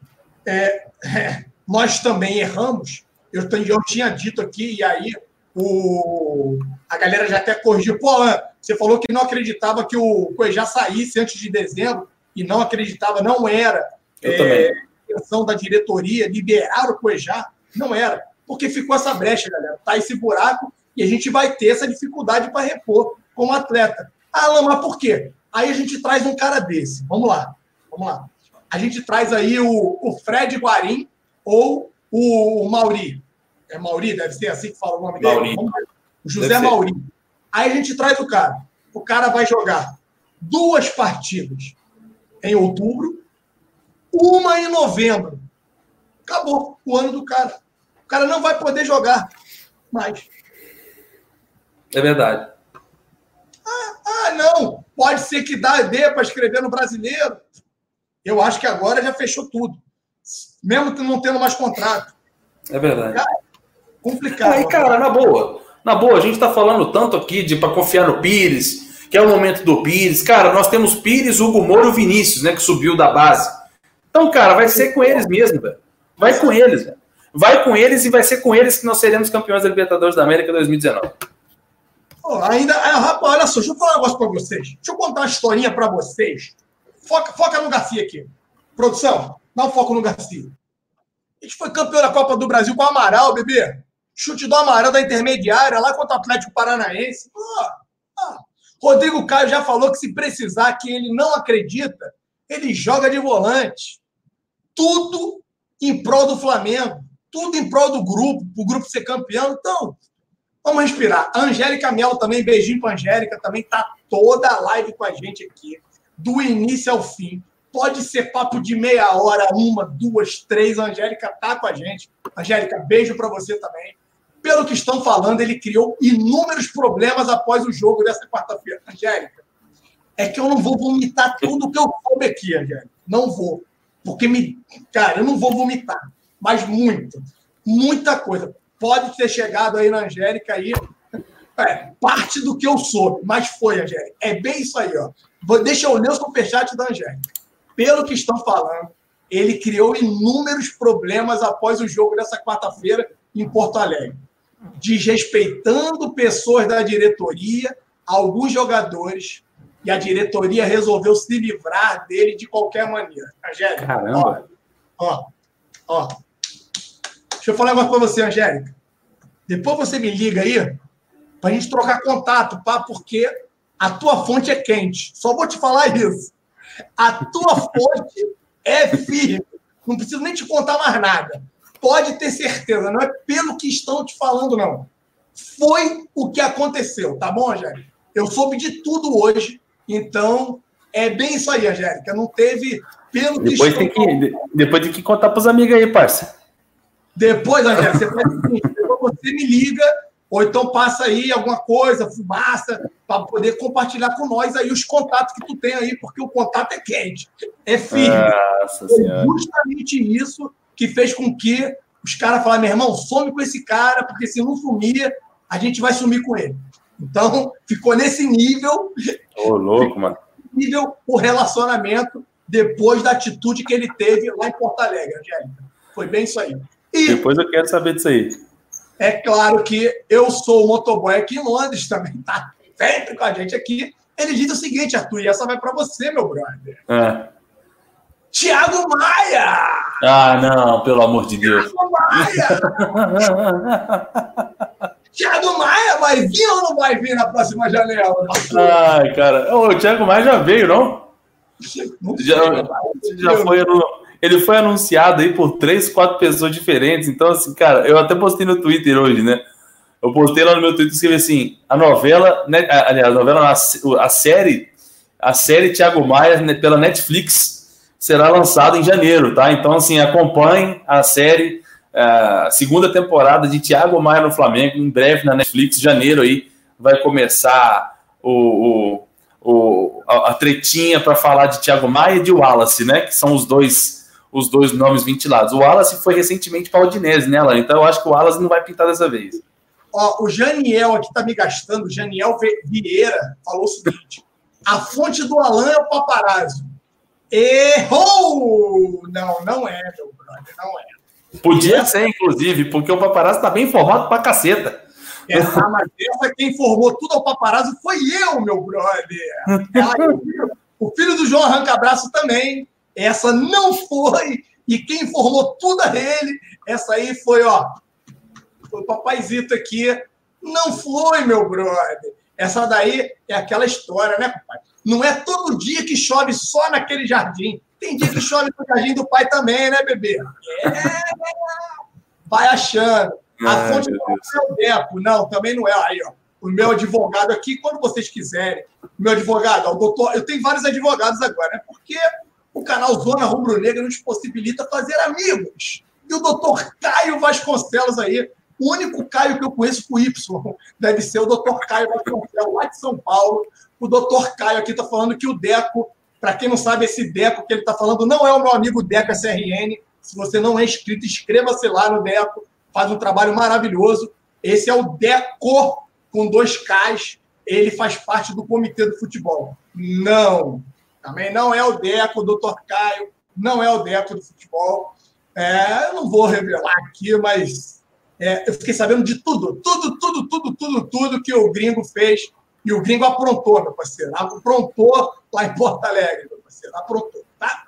é, (laughs) nós também erramos, eu, eu tinha dito aqui, e aí o, a galera já até corrigiu. Pô, você falou que não acreditava que o Cuejá saísse antes de dezembro, e não acreditava, não era. Eu é, também. intenção da diretoria liberar o Cuejá. Não era, porque ficou essa brecha, galera. Tá esse buraco e a gente vai ter essa dificuldade para repor como atleta. Ah, Lama, por quê? Aí a gente traz um cara desse. Vamos lá, vamos lá. A gente traz aí o, o Fred Guarim ou o, o Mauri. É Mauri, deve ser assim que fala o nome Mauri. dele. O José Mauri. Aí a gente traz o cara. O cara vai jogar duas partidas em outubro, uma em novembro. Acabou o ano do cara. O cara não vai poder jogar mais. É verdade. Ah, ah não. Pode ser que dá dê para escrever no brasileiro. Eu acho que agora já fechou tudo. Mesmo não tendo mais contrato. É verdade. Cara, complicado. Aí, cara, na boa. Na boa, a gente tá falando tanto aqui de para confiar no Pires, que é o momento do Pires. Cara, nós temos Pires, Hugo Moura e o Vinícius, né, que subiu da base. Então, cara, vai ser com eles mesmo, velho. Vai com eles, velho vai com eles e vai ser com eles que nós seremos campeões da Libertadores da América 2019. Oh, ainda, ah, rapaz, olha só, deixa eu falar um negócio para vocês. Deixa eu contar uma historinha para vocês. Foca, foca no Garcia aqui. Produção, dá um foco no Garcia. A gente foi campeão da Copa do Brasil com o Amaral, bebê. Chute do Amaral da intermediária, lá contra o Atlético Paranaense. ah. Rodrigo Caio já falou que se precisar, que ele não acredita, ele joga de volante. Tudo em prol do Flamengo tudo em prol do grupo, para o grupo ser campeão. Então, vamos respirar. A Angélica Melo também, beijinho para Angélica, também está toda a live com a gente aqui, do início ao fim. Pode ser papo de meia hora, uma, duas, três. A Angélica tá com a gente. Angélica, beijo para você também. Pelo que estão falando, ele criou inúmeros problemas após o jogo dessa quarta-feira. Angélica, é que eu não vou vomitar tudo que eu soube aqui, Angélica. Não vou. Porque, me, cara, eu não vou vomitar mas muito. Muita coisa. Pode ter chegado aí na Angélica aí. É, parte do que eu soube, mas foi, Angélica. É bem isso aí, ó. Vou, deixa eu ler o superchat da Angélica. Pelo que estão falando, ele criou inúmeros problemas após o jogo dessa quarta-feira em Porto Alegre. Desrespeitando pessoas da diretoria, alguns jogadores, e a diretoria resolveu se livrar dele de qualquer maneira. Angélica, Caramba! Ó, ó, ó Deixa eu falar um negócio para você, Angélica. Depois você me liga aí para a gente trocar contato, pá, porque a tua fonte é quente. Só vou te falar isso. A tua (laughs) fonte é firme. Não preciso nem te contar mais nada. Pode ter certeza, não é pelo que estão te falando, não. Foi o que aconteceu, tá bom, Angélica? Eu soube de tudo hoje, então é bem isso aí, Angélica. Não teve pelo que depois tem que Depois tem que contar para os amigos aí, parça. Depois, Angélica, você faz o seguinte: você me liga, ou então passa aí alguma coisa, fumaça, para poder compartilhar com nós aí os contatos que tu tem aí, porque o contato é quente, é firme. Nossa Foi justamente isso que fez com que os caras falaram, meu irmão, some com esse cara, porque se não sumir, a gente vai sumir com ele. Então, ficou nesse nível. Ô, louco, mano. Nível o relacionamento depois da atitude que ele teve lá em Porto Alegre, Angélica. Foi bem isso aí. E depois eu quero saber disso aí. É claro que eu sou o motoboy aqui em Londres também, tá sempre com a gente aqui. Ele diz o seguinte, Arthur, e essa vai para você, meu brother. É. Tiago Maia! Ah, não, pelo amor de Deus. Tiago Maia! Tiago Maia vai vir ou não vai vir na próxima janela? Ai, cara. O Tiago Maia já veio, não? Já, já foi no, ele foi anunciado aí por três, quatro pessoas diferentes. Então, assim, cara, eu até postei no Twitter hoje, né? Eu postei lá no meu Twitter e escrevi assim: a novela, né, aliás, a novela, a, série, a série Tiago Maia né, pela Netflix será lançada em janeiro, tá? Então, assim, acompanhe a série, a segunda temporada de Tiago Maia no Flamengo, em breve na Netflix, janeiro aí vai começar o, o, o a, tretinha para falar de Tiago Maia e de Wallace, né? Que são os dois os dois nomes ventilados. O Wallace foi recentemente para o Udinese, né, Alan? Então eu acho que o Wallace não vai pintar dessa vez. Ó, o Janiel aqui tá me gastando, o Janiel Vieira falou o seguinte: a fonte do Alan é o paparazzo. Errou! Não, não é, meu brother, não é. Podia essa... ser, inclusive, porque o paparazzo tá bem informado pra caceta. É, mas essa quem informou tudo ao paparazzo foi eu, meu brother. o filho do João Arranca-Braço também. Essa não foi. E quem informou tudo a ele, essa aí foi, ó, foi o papaizito aqui. Não foi, meu brother. Essa daí é aquela história, né, papai? Não é todo dia que chove só naquele jardim. Tem dia que chove no jardim do pai também, né, bebê? É, vai achando. A Ai, fonte não é o Deco. Não, também não é. Aí, ó. O meu advogado aqui, quando vocês quiserem. O meu advogado, o doutor. Eu tenho vários advogados agora, né? Porque o canal Zona Rubro Negra nos possibilita fazer amigos. E o doutor Caio Vasconcelos aí o único Caio que eu conheço com Y deve ser o doutor Caio lá de São Paulo. O doutor Caio aqui está falando que o Deco, para quem não sabe, esse Deco que ele está falando não é o meu amigo Deco SRN. Se você não é inscrito, inscreva-se lá no Deco. Faz um trabalho maravilhoso. Esse é o Deco com dois Ks. Ele faz parte do comitê do futebol. Não. Também não é o Deco, doutor Caio. Não é o Deco do futebol. É, eu não vou revelar aqui, mas é, eu fiquei sabendo de tudo, tudo, tudo, tudo, tudo, tudo que o gringo fez. E o gringo aprontou, meu parceiro. Aprontou lá em Porto Alegre, meu parceiro. Aprontou, tá?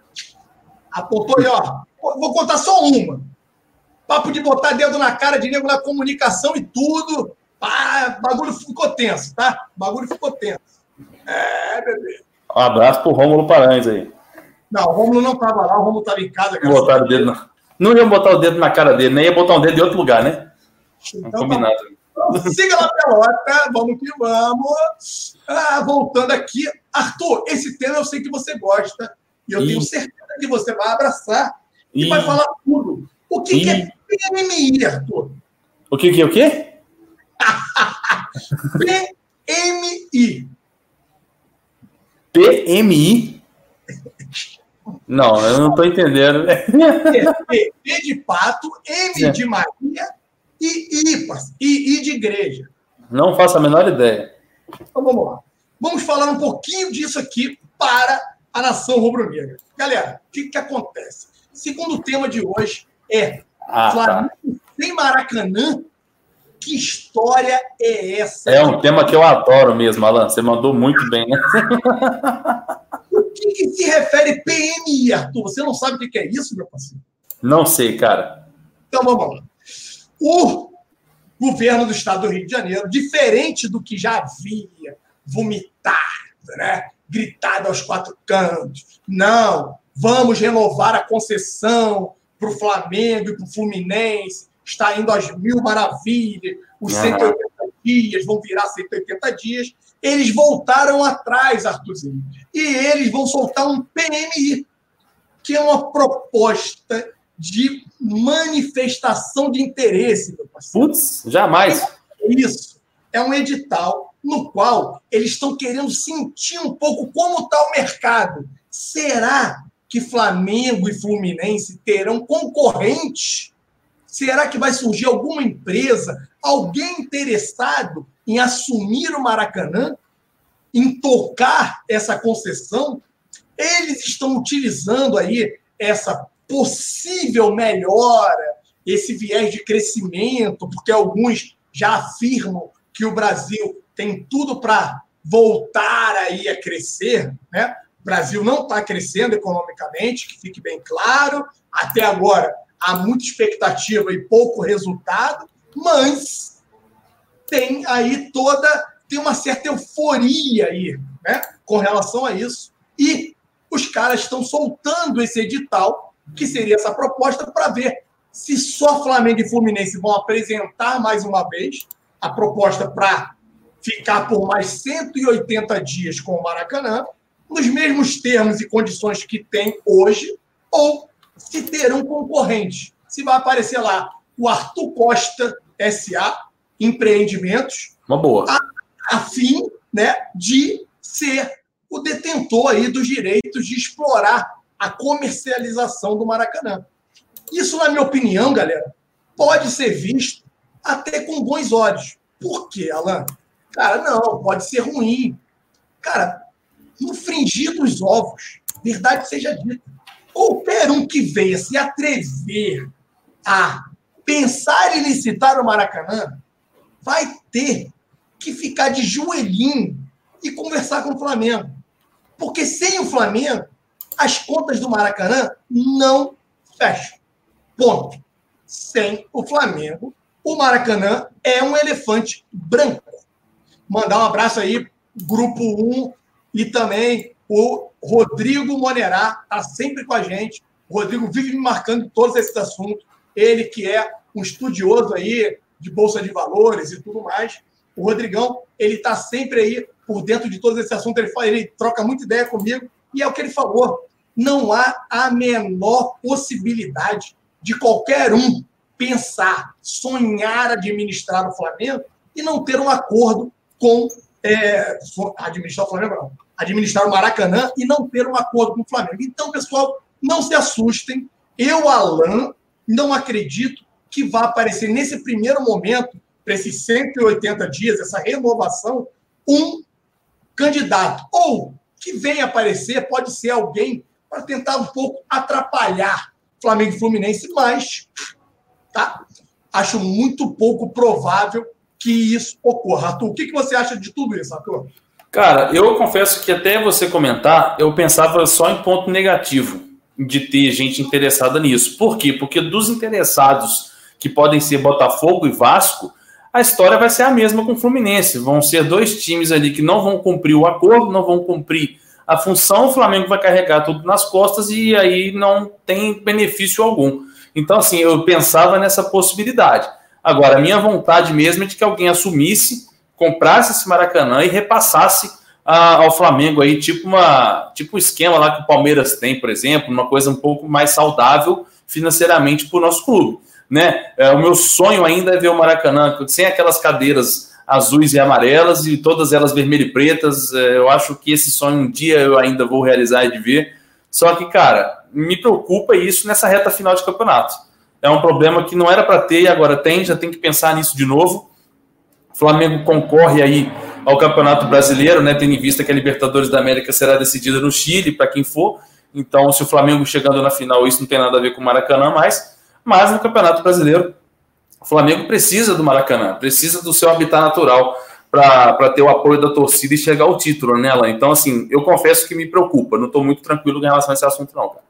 Aprontou e, ó, vou contar só uma. Papo de botar dedo na cara de nego na comunicação e tudo. Pá, bagulho ficou tenso, tá? Bagulho ficou tenso. É, bebê. Um abraço pro Rômulo Paranhos aí. Não, o Rômulo não tava lá, o Rômulo tava em casa. Botaram o dedo na... Não ia botar o dedo na cara dele, nem ia botar um dedo em outro lugar, né? Então, combinado. Siga na pelota, vamos que vamos. Ah, voltando aqui. Arthur, esse tema eu sei que você gosta. E eu tenho certeza que você vai abraçar e, vai falar tudo. O que, que é PMI, Arthur? O que, que é o quê? (laughs) PMI. PMI? Não, eu não estou entendendo. P, P de pato, M é. de Maria e IPAS, e I de igreja. Não faço a menor ideia. Então vamos lá. Vamos falar um pouquinho disso aqui para a nação rubro-negra. Galera, o que, que acontece? Segundo tema de hoje é ah, tá. Flamengo tá. sem Maracanã. Que história é essa? É um tema que eu adoro mesmo, Alan. Você mandou muito bem, né? que, que se refere PMI, Arthur? Você não sabe o que é isso, meu parceiro? Não sei, cara. Então vamos lá. O governo do estado do Rio de Janeiro, diferente do que já havia vomitado, né? gritado aos quatro cantos. Não, vamos renovar a concessão para o Flamengo e para o Fluminense, está indo às mil maravilhas, os 180 dias vão virar 180 dias. Eles voltaram atrás, Arthurzinho, e eles vão soltar um PMI, que é uma proposta de manifestação de interesse, meu parceiro. Putz, jamais. Isso. É um edital no qual eles estão querendo sentir um pouco como está o mercado. Será que Flamengo e Fluminense terão concorrentes? Será que vai surgir alguma empresa, alguém interessado em assumir o Maracanã, em tocar essa concessão? Eles estão utilizando aí essa possível melhora, esse viés de crescimento, porque alguns já afirmam que o Brasil tem tudo para voltar aí a crescer, né? O Brasil não está crescendo economicamente, que fique bem claro. Até agora há muita expectativa e pouco resultado, mas tem aí toda tem uma certa euforia aí, né, com relação a isso. E os caras estão soltando esse edital, que seria essa proposta, para ver se só Flamengo e Fluminense vão apresentar mais uma vez a proposta para ficar por mais 180 dias com o Maracanã, nos mesmos termos e condições que tem hoje, ou se terão concorrentes. Se vai aparecer lá o Arthur Costa SA Empreendimentos. Uma boa. A, a fim né, de ser o detentor aí dos direitos de explorar a comercialização do Maracanã. Isso, na minha opinião, galera, pode ser visto até com bons olhos. Por quê, Alan? Cara, não, pode ser ruim. Cara, no fringir dos ovos, verdade seja dita, qualquer um que venha se atrever a pensar em licitar o Maracanã vai ter que ficar de joelhinho e conversar com o Flamengo. Porque sem o Flamengo, as contas do Maracanã não fecham. Ponto. Sem o Flamengo, o Maracanã é um elefante branco. Mandar um abraço aí, Grupo 1 e também o Rodrigo Monerá, está sempre com a gente. O Rodrigo vive me marcando todos esses assuntos. Ele que é um estudioso aí de Bolsa de Valores e tudo mais. O Rodrigão, ele está sempre aí por dentro de todos esses assuntos. Ele, fala, ele troca muita ideia comigo. E é o que ele falou. Não há a menor possibilidade de qualquer um pensar, sonhar administrar o Flamengo e não ter um acordo com é, administrar o Flamengo, não, administrar o Maracanã e não ter um acordo com o Flamengo. Então, pessoal, não se assustem. Eu, Alan, não acredito que vá aparecer nesse primeiro momento, para esses 180 dias, essa renovação, um candidato. Ou que venha aparecer, pode ser alguém para tentar um pouco atrapalhar Flamengo e Fluminense, mas tá? acho muito pouco provável que isso ocorra. Arthur, o que, você acha de tudo isso, Arthur? Cara, eu confesso que até você comentar, eu pensava só em ponto negativo de ter gente interessada nisso. Por quê? Porque dos interessados que podem ser Botafogo e Vasco, a história vai ser a mesma com o Fluminense. Vão ser dois times ali que não vão cumprir o acordo, não vão cumprir a função, o Flamengo vai carregar tudo nas costas e aí não tem benefício algum. Então, assim, eu pensava nessa possibilidade. Agora, a minha vontade mesmo é de que alguém assumisse, comprasse esse Maracanã e repassasse a, ao Flamengo aí, tipo uma tipo um esquema lá que o Palmeiras tem, por exemplo, uma coisa um pouco mais saudável financeiramente para o nosso clube. Né? É, o meu sonho ainda é ver o Maracanã sem aquelas cadeiras azuis e amarelas e todas elas vermelho e pretas. É, eu acho que esse sonho um dia eu ainda vou realizar de ver. Só que, cara, me preocupa isso nessa reta final de campeonato é um problema que não era para ter e agora tem, já tem que pensar nisso de novo. O Flamengo concorre aí ao Campeonato Brasileiro, né, tendo em vista que a Libertadores da América será decidida no Chile, para quem for. Então, se o Flamengo chegando na final, isso não tem nada a ver com o Maracanã mais. Mas no Campeonato Brasileiro, o Flamengo precisa do Maracanã, precisa do seu habitat natural para ter o apoio da torcida e chegar ao título, né, Alain? Então, assim, eu confesso que me preocupa, não estou muito tranquilo em relação a esse assunto, não, cara.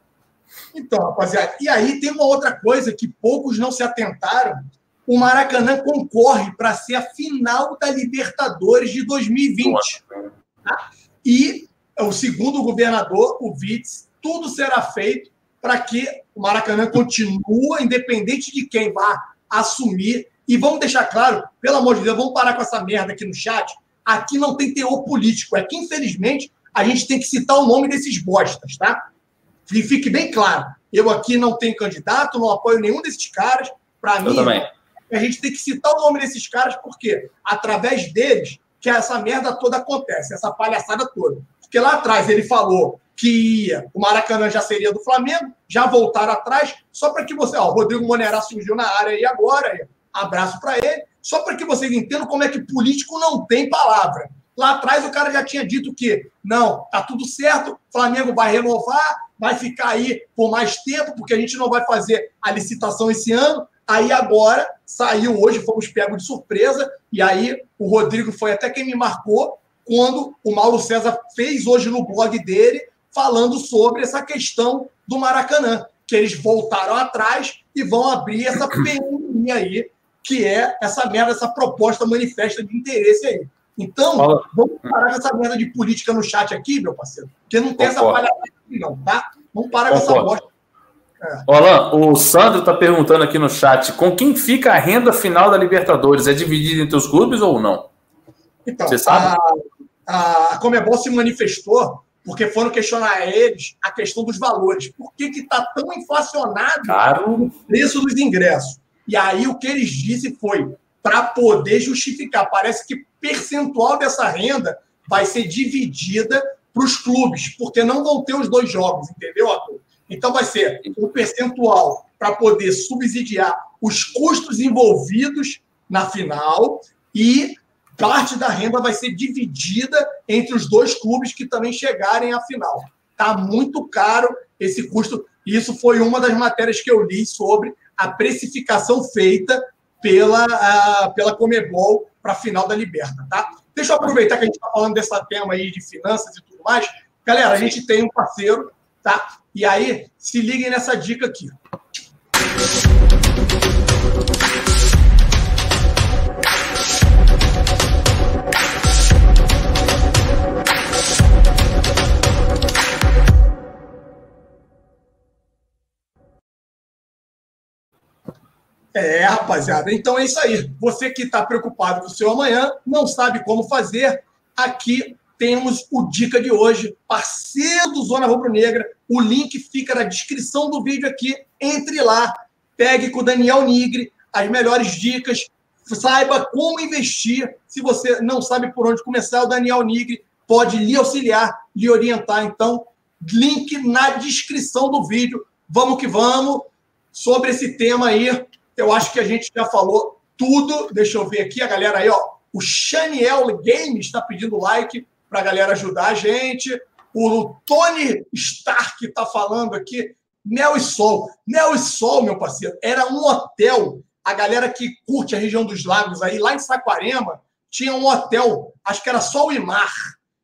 Então, rapaziada, e aí tem uma outra coisa que poucos não se atentaram, o Maracanã concorre para ser a final da Libertadores de 2020. Tá? E o segundo governador, o Vitz, tudo será feito para que o Maracanã continue, independente de quem vá assumir. E vamos deixar claro, pelo amor de Deus, vamos parar com essa merda aqui no chat. Aqui não tem teor político, é que, infelizmente, a gente tem que citar o nome desses bostas, tá? E fique bem claro, eu aqui não tenho candidato, não apoio nenhum desses caras. Para mim, também. a gente tem que citar o nome desses caras, porque através deles que essa merda toda acontece, essa palhaçada toda. Porque lá atrás ele falou que ia, o Maracanã já seria do Flamengo, já voltaram atrás, só para que você, ó, o Rodrigo Monerá surgiu na área aí agora, abraço para ele, só para que vocês entendam como é que político não tem palavra. Lá atrás o cara já tinha dito que não, tá tudo certo, Flamengo vai renovar, vai ficar aí por mais tempo, porque a gente não vai fazer a licitação esse ano. Aí agora saiu hoje, fomos pegos de surpresa, e aí o Rodrigo foi até quem me marcou quando o Mauro César fez hoje no blog dele falando sobre essa questão do Maracanã, que eles voltaram atrás e vão abrir essa (coughs) PMI aí, que é essa merda, essa proposta manifesta de interesse aí. Então, Fala. vamos parar com essa merda de política no chat aqui, meu parceiro, porque não tem Concordo. essa palhaçada não, tá? Vamos parar Concordo. com essa bosta. É. Alan, o Sandro está perguntando aqui no chat: com quem fica a renda final da Libertadores? É dividida entre os clubes ou não? Então, Você sabe? A, a Comebol se manifestou porque foram questionar a eles a questão dos valores. Por que está tão inflacionado o preço dos ingressos? E aí o que eles disseram foi para poder justificar. Parece que percentual dessa renda vai ser dividida para os clubes, porque não vão ter os dois jogos, entendeu, Arthur? Então, vai ser um percentual para poder subsidiar os custos envolvidos na final e parte da renda vai ser dividida entre os dois clubes que também chegarem à final. Está muito caro esse custo. Isso foi uma das matérias que eu li sobre a precificação feita pela, a, pela Comebol para a final da Liberta. Tá? Deixa eu aproveitar que a gente está falando desse tema aí de finanças e tudo mais. Galera, a gente tem um parceiro, tá? E aí, se liguem nessa dica aqui. É, rapaziada. Então é isso aí. Você que está preocupado com o seu amanhã, não sabe como fazer, aqui temos o dica de hoje, parceiro do Zona Rubro Negra. O link fica na descrição do vídeo aqui. Entre lá, pegue com o Daniel Nigre as melhores dicas, saiba como investir. Se você não sabe por onde começar, o Daniel Nigre pode lhe auxiliar, lhe orientar. Então, link na descrição do vídeo. Vamos que vamos. Sobre esse tema aí, eu acho que a gente já falou tudo. Deixa eu ver aqui a galera aí, ó. O Chaniel Games está pedindo like para a galera ajudar a gente. O Tony Stark está falando aqui. Mel e Sol. Mel e Sol, meu parceiro, era um hotel. A galera que curte a região dos lagos aí, lá em Saquarema, tinha um hotel, acho que era Sol e Mar.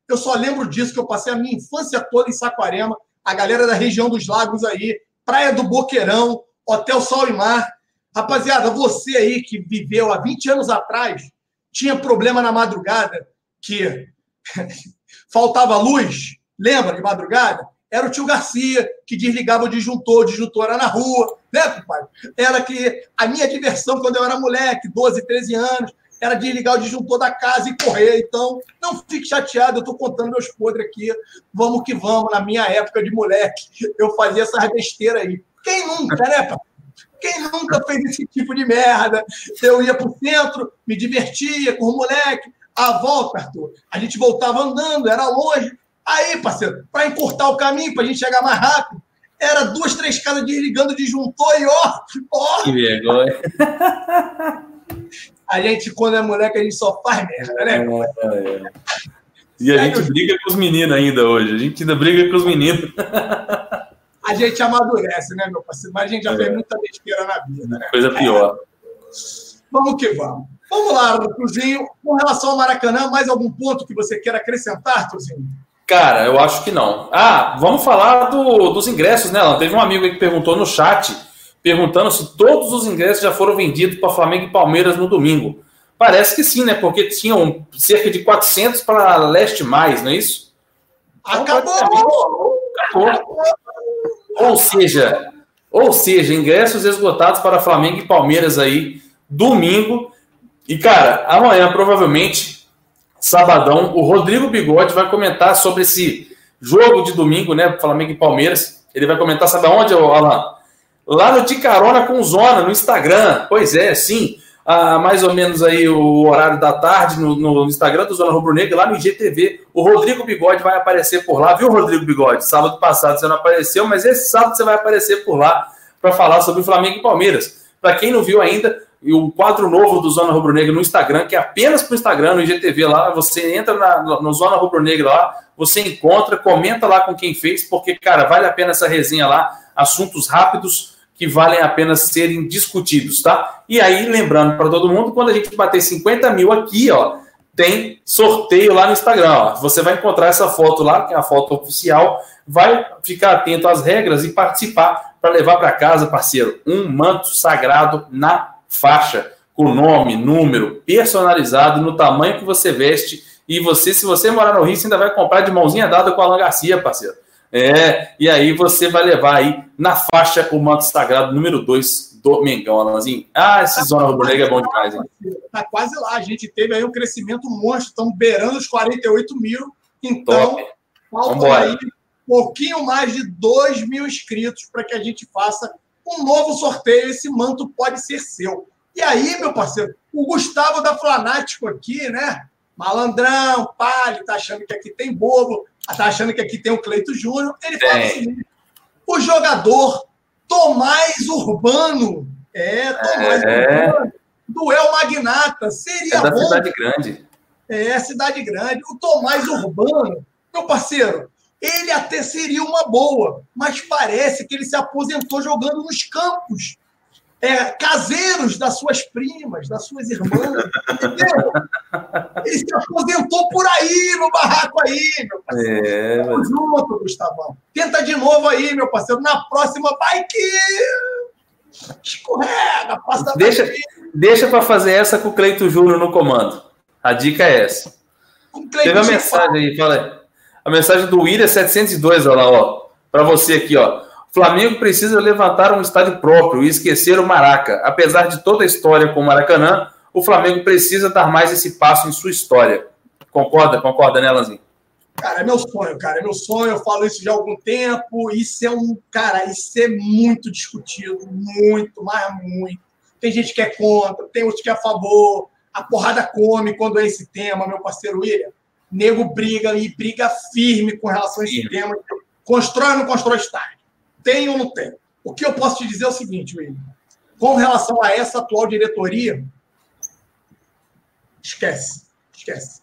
Eu só lembro disso, que eu passei a minha infância toda em Saquarema. A galera da região dos lagos aí, Praia do Boqueirão, Hotel Sol e Mar. Rapaziada, você aí que viveu há 20 anos atrás, tinha problema na madrugada, que (laughs) faltava luz, lembra de madrugada? Era o tio Garcia que desligava o disjuntor, o disjuntor era na rua, né, pai? Era que a minha diversão quando eu era moleque, 12, 13 anos, era desligar o disjuntor da casa e correr. Então, não fique chateado, eu estou contando meus podres aqui. Vamos que vamos, na minha época de moleque, eu fazia essa besteira aí. Quem nunca, né, pai? Quem nunca fez esse tipo de merda? Eu ia para o centro, me divertia com o moleque, a volta, Arthur, a gente voltava andando, era longe. Aí, parceiro, para encurtar o caminho, para a gente chegar mais rápido, era duas, três casas desligando disjuntor e ó, ó. Que vergonha. A gente, quando é moleque, a gente só faz merda, né? É, é. E a gente briga com os meninos ainda hoje. A gente ainda briga com os meninos. A gente amadurece, né, meu parceiro? Mas a gente já é. fez muita besteira na vida, né? Coisa pior. Vamos que vamos. Vamos lá, Tuzinho. Com relação ao Maracanã, mais algum ponto que você queira acrescentar, Tuzinho? Cara, eu acho que não. Ah, vamos falar do, dos ingressos, né? Teve um amigo que perguntou no chat perguntando se todos os ingressos já foram vendidos para Flamengo e Palmeiras no domingo. Parece que sim, né? Porque tinham cerca de 400 para leste mais, não é isso? Acabou! Então, acabou. Ou seja, ou seja, ingressos esgotados para Flamengo e Palmeiras aí domingo. E cara, amanhã provavelmente, sabadão, o Rodrigo Bigode vai comentar sobre esse jogo de domingo, né? Flamengo e Palmeiras. Ele vai comentar, sabe aonde, Alan? Lá no De Carona com Zona, no Instagram. Pois é, sim. Ah, mais ou menos aí o horário da tarde no, no Instagram do Zona Rubro Negra, lá no IGTV. O Rodrigo Bigode vai aparecer por lá, viu, Rodrigo Bigode? Sábado passado você não apareceu, mas esse sábado você vai aparecer por lá para falar sobre o Flamengo e Palmeiras. Para quem não viu ainda, o quadro novo do Zona Rubro Negra no Instagram, que é apenas para o Instagram, no IGTV lá, você entra na, no Zona Rubro Negra lá, você encontra, comenta lá com quem fez, porque, cara, vale a pena essa resenha lá, assuntos rápidos que valem a pena serem discutidos, tá? E aí, lembrando para todo mundo, quando a gente bater 50 mil aqui, ó, tem sorteio lá no Instagram. Ó. Você vai encontrar essa foto lá, que é a foto oficial. Vai ficar atento às regras e participar para levar para casa, parceiro, um manto sagrado na faixa, com nome, número, personalizado, no tamanho que você veste. E você, se você morar no Rio, você ainda vai comprar de mãozinha dada com a Alan Garcia, parceiro. É, e aí você vai levar aí na faixa o manto sagrado número 2 do Mengão, Alanzinho. Ah, esse tá Zona Rubro Negra é bom demais, hein? Tá quase lá. A gente teve aí um crescimento monstro. Estamos beirando os 48 mil. Então, falta aí um pouquinho mais de 2 mil inscritos para que a gente faça um novo sorteio. Esse manto pode ser seu. E aí, meu parceiro, o Gustavo da Flanático aqui, né? Malandrão, palho, tá achando que aqui tem bobo tá achando que aqui tem o Cleito Júnior. Ele fala o seguinte: o jogador Tomás Urbano, é, Tomás é. Urbano, duel magnata, seria é da bom. cidade grande. É, cidade grande. O Tomás Urbano, meu parceiro, ele até seria uma boa, mas parece que ele se aposentou jogando nos campos é, caseiros das suas primas, das suas irmãs, entendeu? Ele se aposentou por aí, no barraco aí, meu parceiro. É, mas... junto, Gustavão. Tenta de novo aí, meu parceiro. Na próxima, vai que escorrega, passa Deixa, deixa para fazer essa com o Cleito Júnior no comando. A dica é essa. Teve a mensagem aí, fala aí. A mensagem do William 702, olha lá, ó. Para você aqui, ó. Flamengo precisa levantar um estádio próprio e esquecer o Maraca. Apesar de toda a história com o Maracanã, o Flamengo precisa dar mais esse passo em sua história. Concorda? Concorda, né, Lanzinho? Cara, é meu sonho, cara. É meu sonho. Eu falo isso já há algum tempo. Isso é um. Cara, isso é muito discutido. Muito, mas muito. Tem gente que é contra, tem outros que é a favor. A porrada come quando é esse tema, meu parceiro William. Nego briga e briga firme com relação a esse Sim. tema. Constrói ou não constrói estádio? Tem ou não tem? O que eu posso te dizer é o seguinte, William. Com relação a essa atual diretoria, esquece. Esquece.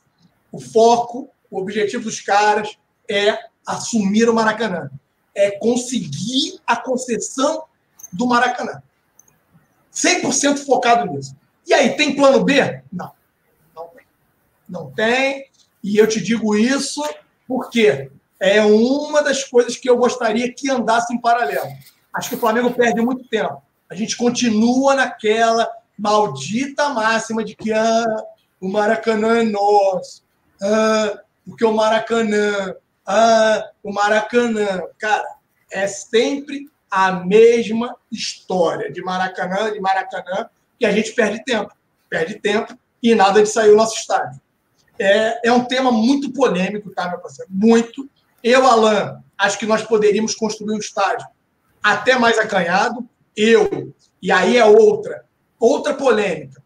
O foco, o objetivo dos caras é assumir o Maracanã. É conseguir a concessão do Maracanã. 100% focado nisso. E aí, tem plano B? Não. Não tem. Não tem. E eu te digo isso porque é uma das coisas que eu gostaria que andasse em paralelo. Acho que o Flamengo perde muito tempo. A gente continua naquela maldita máxima de que ah, o Maracanã é nosso, ah, porque o Maracanã, ah, o Maracanã. Cara, é sempre a mesma história de Maracanã, de Maracanã, e a gente perde tempo. Perde tempo e nada de sair o nosso estádio. É, é um tema muito polêmico, tá, meu parceiro? Muito. Eu, Alain, acho que nós poderíamos construir um estádio até mais acanhado. Eu, e aí é outra, outra polêmica.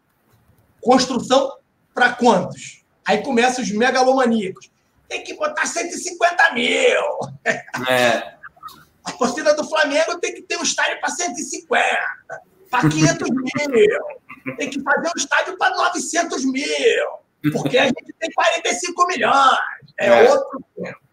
Construção para quantos? Aí começam os megalomaníacos. Tem que botar 150 mil. É. A torcida do Flamengo tem que ter um estádio para 150, para 500 mil. Tem que fazer um estádio para 900 mil. Porque a gente tem 45 milhões. É, é. outro tempo.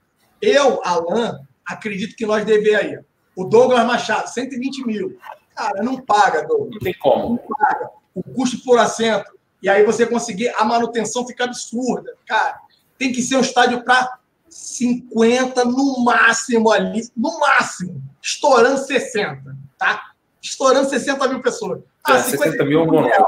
Eu, Alan, acredito que nós deveríamos. O Douglas Machado, 120 mil. Cara, não paga, Douglas. Não tem como. Não paga. O custo por assento. E aí você conseguir, a manutenção fica absurda. Cara, tem que ser um estádio para 50 no máximo ali. No máximo. Estourando 60, tá? estourando 60 mil pessoas. Ah, é, 60 mil é um bom número.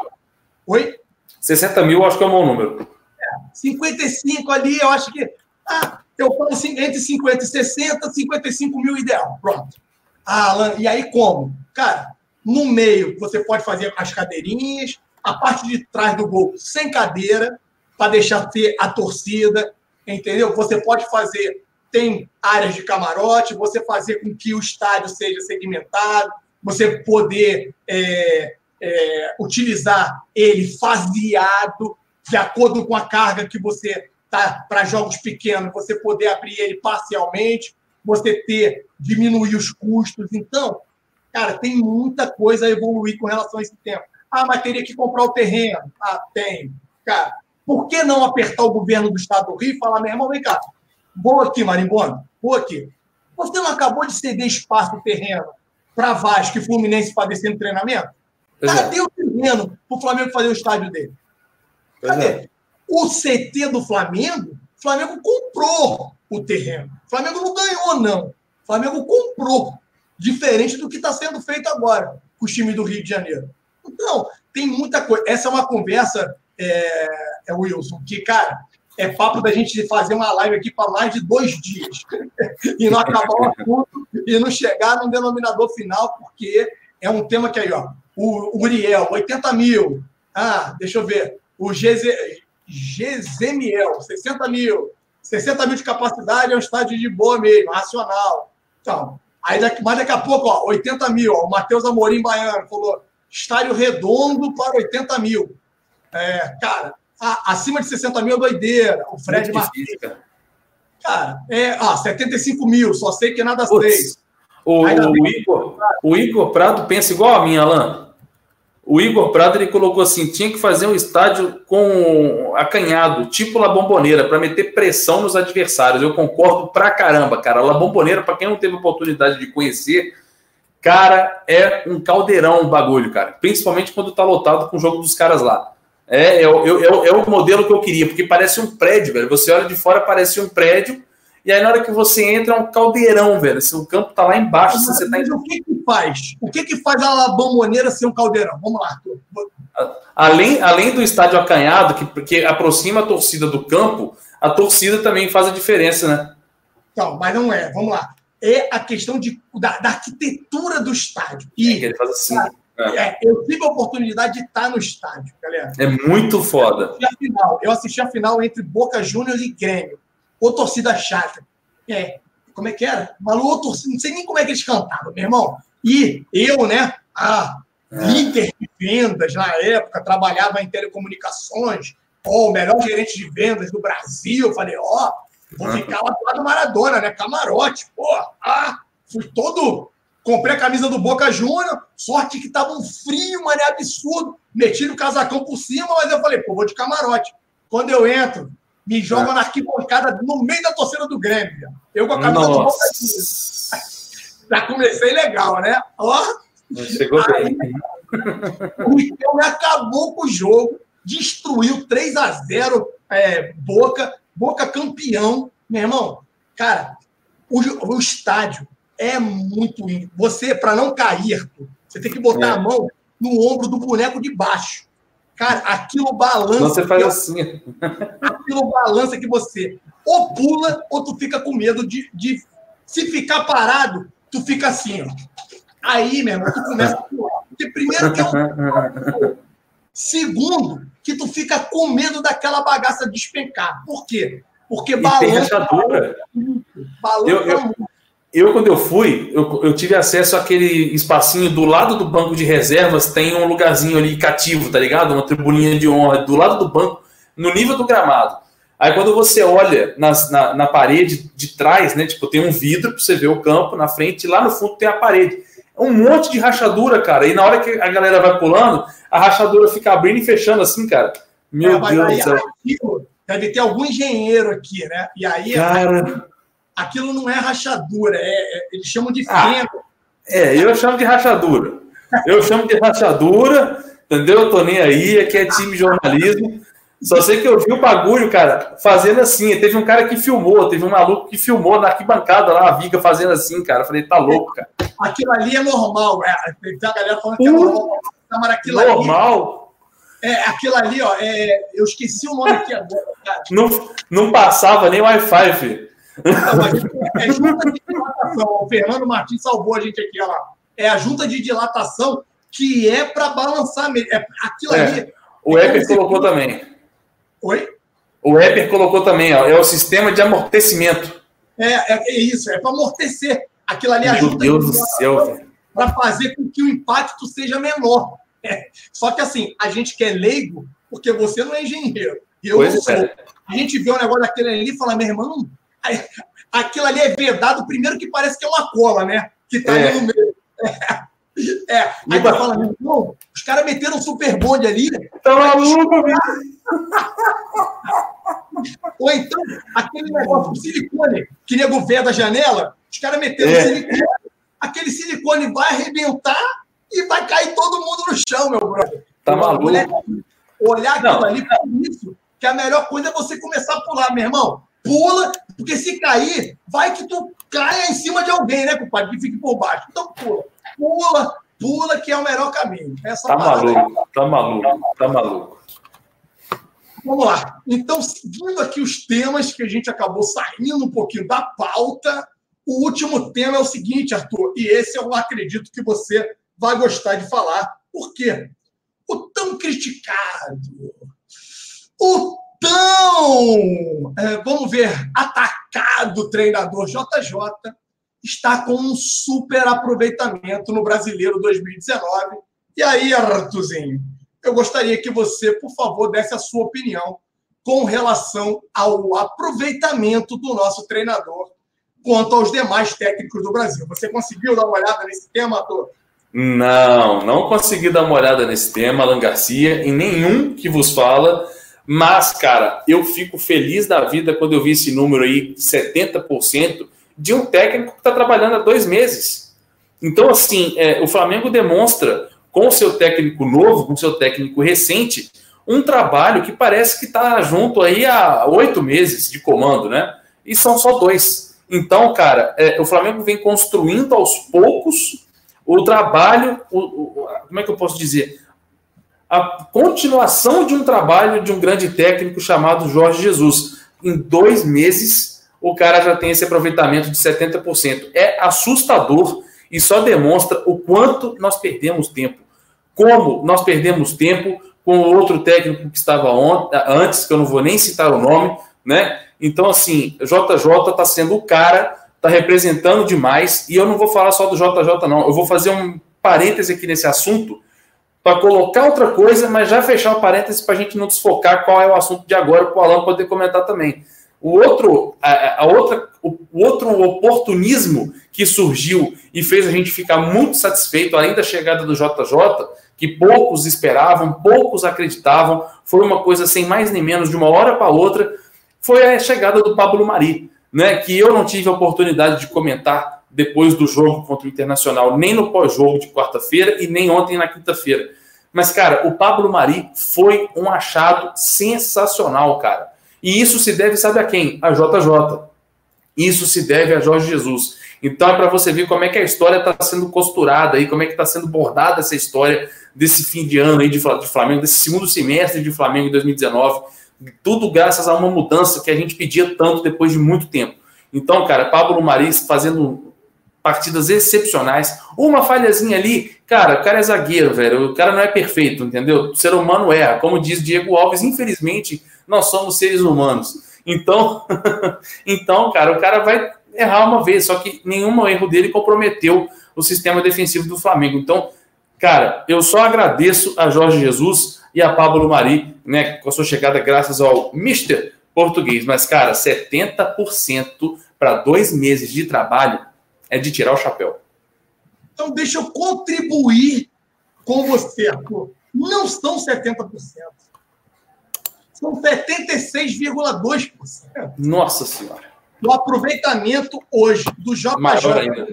Oi? 60 mil eu acho que é um bom número. É, 55 ali, eu acho que. Ah, eu falo assim, entre 50 e 60, 55 mil ideal. Pronto. Ah, Alan, e aí como? Cara, no meio você pode fazer as cadeirinhas, a parte de trás do gol sem cadeira, para deixar ter a torcida, entendeu? Você pode fazer, tem áreas de camarote, você fazer com que o estádio seja segmentado, você poder é, é, utilizar ele faseado, de acordo com a carga que você tá para jogos pequenos, você poder abrir ele parcialmente, você ter diminuir os custos. Então, cara, tem muita coisa a evoluir com relação a esse tempo. Ah, mas teria que comprar o terreno. Ah, tem. Cara, por que não apertar o governo do estado do Rio e falar, meu irmão, vem cá, vou aqui, Marimbona, vou aqui. Você não acabou de ceder espaço, terreno, para Vasco e Fluminense no treinamento? Cadê é. o terreno para o Flamengo fazer o estádio dele? Cadê? É. O CT do Flamengo, o Flamengo comprou o terreno. O Flamengo não ganhou, não. O Flamengo comprou. Diferente do que está sendo feito agora com o time do Rio de Janeiro. Então, tem muita coisa. Essa é uma conversa, é, é Wilson, que, cara, é papo da gente fazer uma live aqui para mais de dois dias (laughs) e não acabar o assunto e não chegar num denominador final, porque é um tema que aí, ó, o Uriel, 80 mil. Ah, deixa eu ver. O Gezemiel, 60 mil. 60 mil de capacidade é um estádio de boa mesmo, racional. Então, aí daqui, mas daqui a pouco, ó, 80 mil. Ó, o Matheus Amorim Baiano falou estádio redondo para 80 mil. É, cara, a, acima de 60 mil é doideira. O Fred Martins. Cara, é, ah, 75 mil, só sei que é nada seis. O, o, Igor, o Igor Prado pensa igual a mim, Alan. O Igor Prado ele colocou assim: tinha que fazer um estádio com acanhado, tipo La Bomboneira, para meter pressão nos adversários. Eu concordo pra caramba, cara. La Bomboneira, para quem não teve oportunidade de conhecer, cara, é um caldeirão o bagulho, cara. Principalmente quando tá lotado com o jogo dos caras lá. É, é, é, é, é o modelo que eu queria, porque parece um prédio, velho. Você olha de fora, parece um prédio e aí, na hora que você entra, é um caldeirão, velho. Se o campo tá lá embaixo, Mas, você tá em... O que que faz? O que que faz a bomboneira ser um caldeirão? Vamos lá. Além, além do estádio acanhado, que, que aproxima a torcida do campo, a torcida também faz a diferença, né? Não, mas não é. Vamos lá. É a questão de, da, da arquitetura do estádio. E, é, ele faz assim. É. É, eu tive a oportunidade de estar no estádio, galera. É muito foda. Eu assisti a final, eu assisti a final entre Boca Juniors e Grêmio ou torcida chata. É, como é que era? Malu, torcida, não sei nem como é que eles cantavam, meu irmão. E eu, né, a é. líder de vendas na época, trabalhava em telecomunicações, ó, o melhor gerente de vendas do Brasil. Eu falei, ó, vou ficar lá do lado do Maradona, né? Camarote, pô. Ah, fui todo. Comprei a camisa do Boca Júnior, sorte que tava um frio, mané absurdo. Meti o casacão por cima, mas eu falei, pô, vou de camarote. Quando eu entro, me jogam é. na arquibancada no meio da torcida do Grêmio. Eu com a camisa do Boca Já comecei legal, né? Ó. Chegou aí, bem. O acabou com o jogo, destruiu 3 a 0 é, Boca, Boca campeão. Meu irmão, cara, o, o estádio é muito. Você, para não cair, você tem que botar é. a mão no ombro do boneco de baixo. Cara, aquilo balança. Você faz assim. (laughs) Aquilo balança que você ou pula ou tu fica com medo de, de se ficar parado, tu fica assim, ó. Aí, meu irmão, tu começa a pular. Porque primeiro que é um. (laughs) Segundo, que tu fica com medo daquela bagaça despencar. Por quê? Porque balança. Balança eu, eu, eu, quando eu fui, eu, eu, tive acesso àquele espacinho do lado do banco de reservas, tem um lugarzinho ali cativo, tá ligado? Uma tribuninha de honra do lado do banco, no nível do gramado. Aí quando você olha nas, na, na, parede de trás, né? Tipo, tem um vidro para você ver o campo na frente, e lá no fundo tem a parede. É um monte de rachadura, cara. E na hora que a galera vai pulando, a rachadura fica abrindo e fechando assim, cara. Meu é, Deus do céu. Deve ter algum engenheiro aqui, né? E aí. Cara aquilo não é rachadura, é, é eles chamam de ah, fenda. é, eu chamo de rachadura. Eu chamo de rachadura, entendeu? Eu tô nem aí, aqui é time jornalismo. Só sei que eu vi o bagulho, cara, fazendo assim. Teve um cara que filmou, teve um maluco que filmou na arquibancada lá, a viga fazendo assim, cara. Eu falei, tá louco, cara. Aquilo ali é normal, é. Tem a galera falando que é normal. Mas aquilo normal? Ali, é, aquilo ali, ó, é, eu esqueci o nome aqui agora. Cara. Não, não passava nem Wi-Fi, filho. Não, é junta de dilatação. O Fernando Martins salvou a gente aqui, ó. É a junta de dilatação que é para balançar mesmo. É, aquilo é. ali. O é Eper colocou também. Oi? O Eper colocou também, ó, é o sistema de amortecimento. É, é, é isso, é para amortecer. Aquilo ali Meu ajuda Deus do céu, para fazer com que o impacto seja menor. É. Só que assim, a gente quer leigo, porque você não é engenheiro. Eu pois não sou. É. A gente vê o um negócio daquele ali e fala, meu irmão, aquilo ali é vedado, primeiro que parece que é uma cola, né? Que tá é. ali no meio. É. (laughs) É, aí tu fala, meu irmão, os caras meteram um super bonde ali. Tá maluco, (laughs) Ou então, aquele negócio de silicone que nego vê da janela, os caras meteram é. silicone. Aquele silicone vai arrebentar e vai cair todo mundo no chão, meu brother. Tá maluco? Olhar, olhar aquilo ali, por isso, que a melhor coisa é você começar a pular, meu irmão. Pula, porque se cair, vai que tu caia em cima de alguém, né, compadre? Que fique por baixo. Então pula pula, pula, que é o melhor caminho. Essa tá maluco, tá maluco, tá maluco. Vamos lá. Então, seguindo aqui os temas que a gente acabou saindo um pouquinho da pauta, o último tema é o seguinte, Arthur, e esse eu acredito que você vai gostar de falar. Por quê? O tão criticado, o tão, é, vamos ver, atacado treinador JJ está com um super aproveitamento no Brasileiro 2019. E aí, Artuzinho, eu gostaria que você, por favor, desse a sua opinião com relação ao aproveitamento do nosso treinador quanto aos demais técnicos do Brasil. Você conseguiu dar uma olhada nesse tema, Arthur? Não, não consegui dar uma olhada nesse tema, Alan Garcia, em nenhum que vos fala. Mas, cara, eu fico feliz da vida quando eu vi esse número aí, 70%, de um técnico que está trabalhando há dois meses. Então, assim, é, o Flamengo demonstra, com o seu técnico novo, com o seu técnico recente, um trabalho que parece que está junto aí há oito meses de comando, né? E são só dois. Então, cara, é, o Flamengo vem construindo aos poucos o trabalho, o, o, como é que eu posso dizer? A continuação de um trabalho de um grande técnico chamado Jorge Jesus. Em dois meses, o cara já tem esse aproveitamento de 70%. É assustador e só demonstra o quanto nós perdemos tempo. Como nós perdemos tempo com outro técnico que estava antes, que eu não vou nem citar o nome, né? Então, assim, JJ está sendo o cara, está representando demais, e eu não vou falar só do JJ, não. Eu vou fazer um parêntese aqui nesse assunto para colocar outra coisa, mas já fechar o parêntese para a gente não desfocar qual é o assunto de agora, para o Alan poder comentar também. O outro, a, a outra, o, o outro oportunismo que surgiu e fez a gente ficar muito satisfeito, além da chegada do JJ, que poucos esperavam, poucos acreditavam, foi uma coisa sem mais nem menos, de uma hora para outra, foi a chegada do Pablo Mari, né, que eu não tive a oportunidade de comentar depois do jogo contra o Internacional, nem no pós-jogo de quarta-feira e nem ontem na quinta-feira. Mas, cara, o Pablo Mari foi um achado sensacional, cara. E isso se deve, sabe a quem? A JJ. Isso se deve a Jorge Jesus. Então é para você ver como é que a história está sendo costurada aí, como é que está sendo bordada essa história desse fim de ano aí de Flamengo, desse segundo semestre de Flamengo em 2019. Tudo graças a uma mudança que a gente pedia tanto depois de muito tempo. Então, cara, Pablo Maris fazendo partidas excepcionais. Uma falhazinha ali, cara, o cara é zagueiro, velho. O cara não é perfeito, entendeu? O ser humano erra. Como diz Diego Alves, infelizmente, nós somos seres humanos. Então, (laughs) então, cara, o cara vai errar uma vez, só que nenhum erro dele comprometeu o sistema defensivo do Flamengo. Então, cara, eu só agradeço a Jorge Jesus e a Pablo Mari, né, com a sua chegada graças ao Mister Português. Mas, cara, 70% para dois meses de trabalho é de tirar o chapéu. Então, deixa eu contribuir com você, Arthur. Não são 70% são 76,2%. Nossa Senhora. O aproveitamento hoje do JJ brasileiro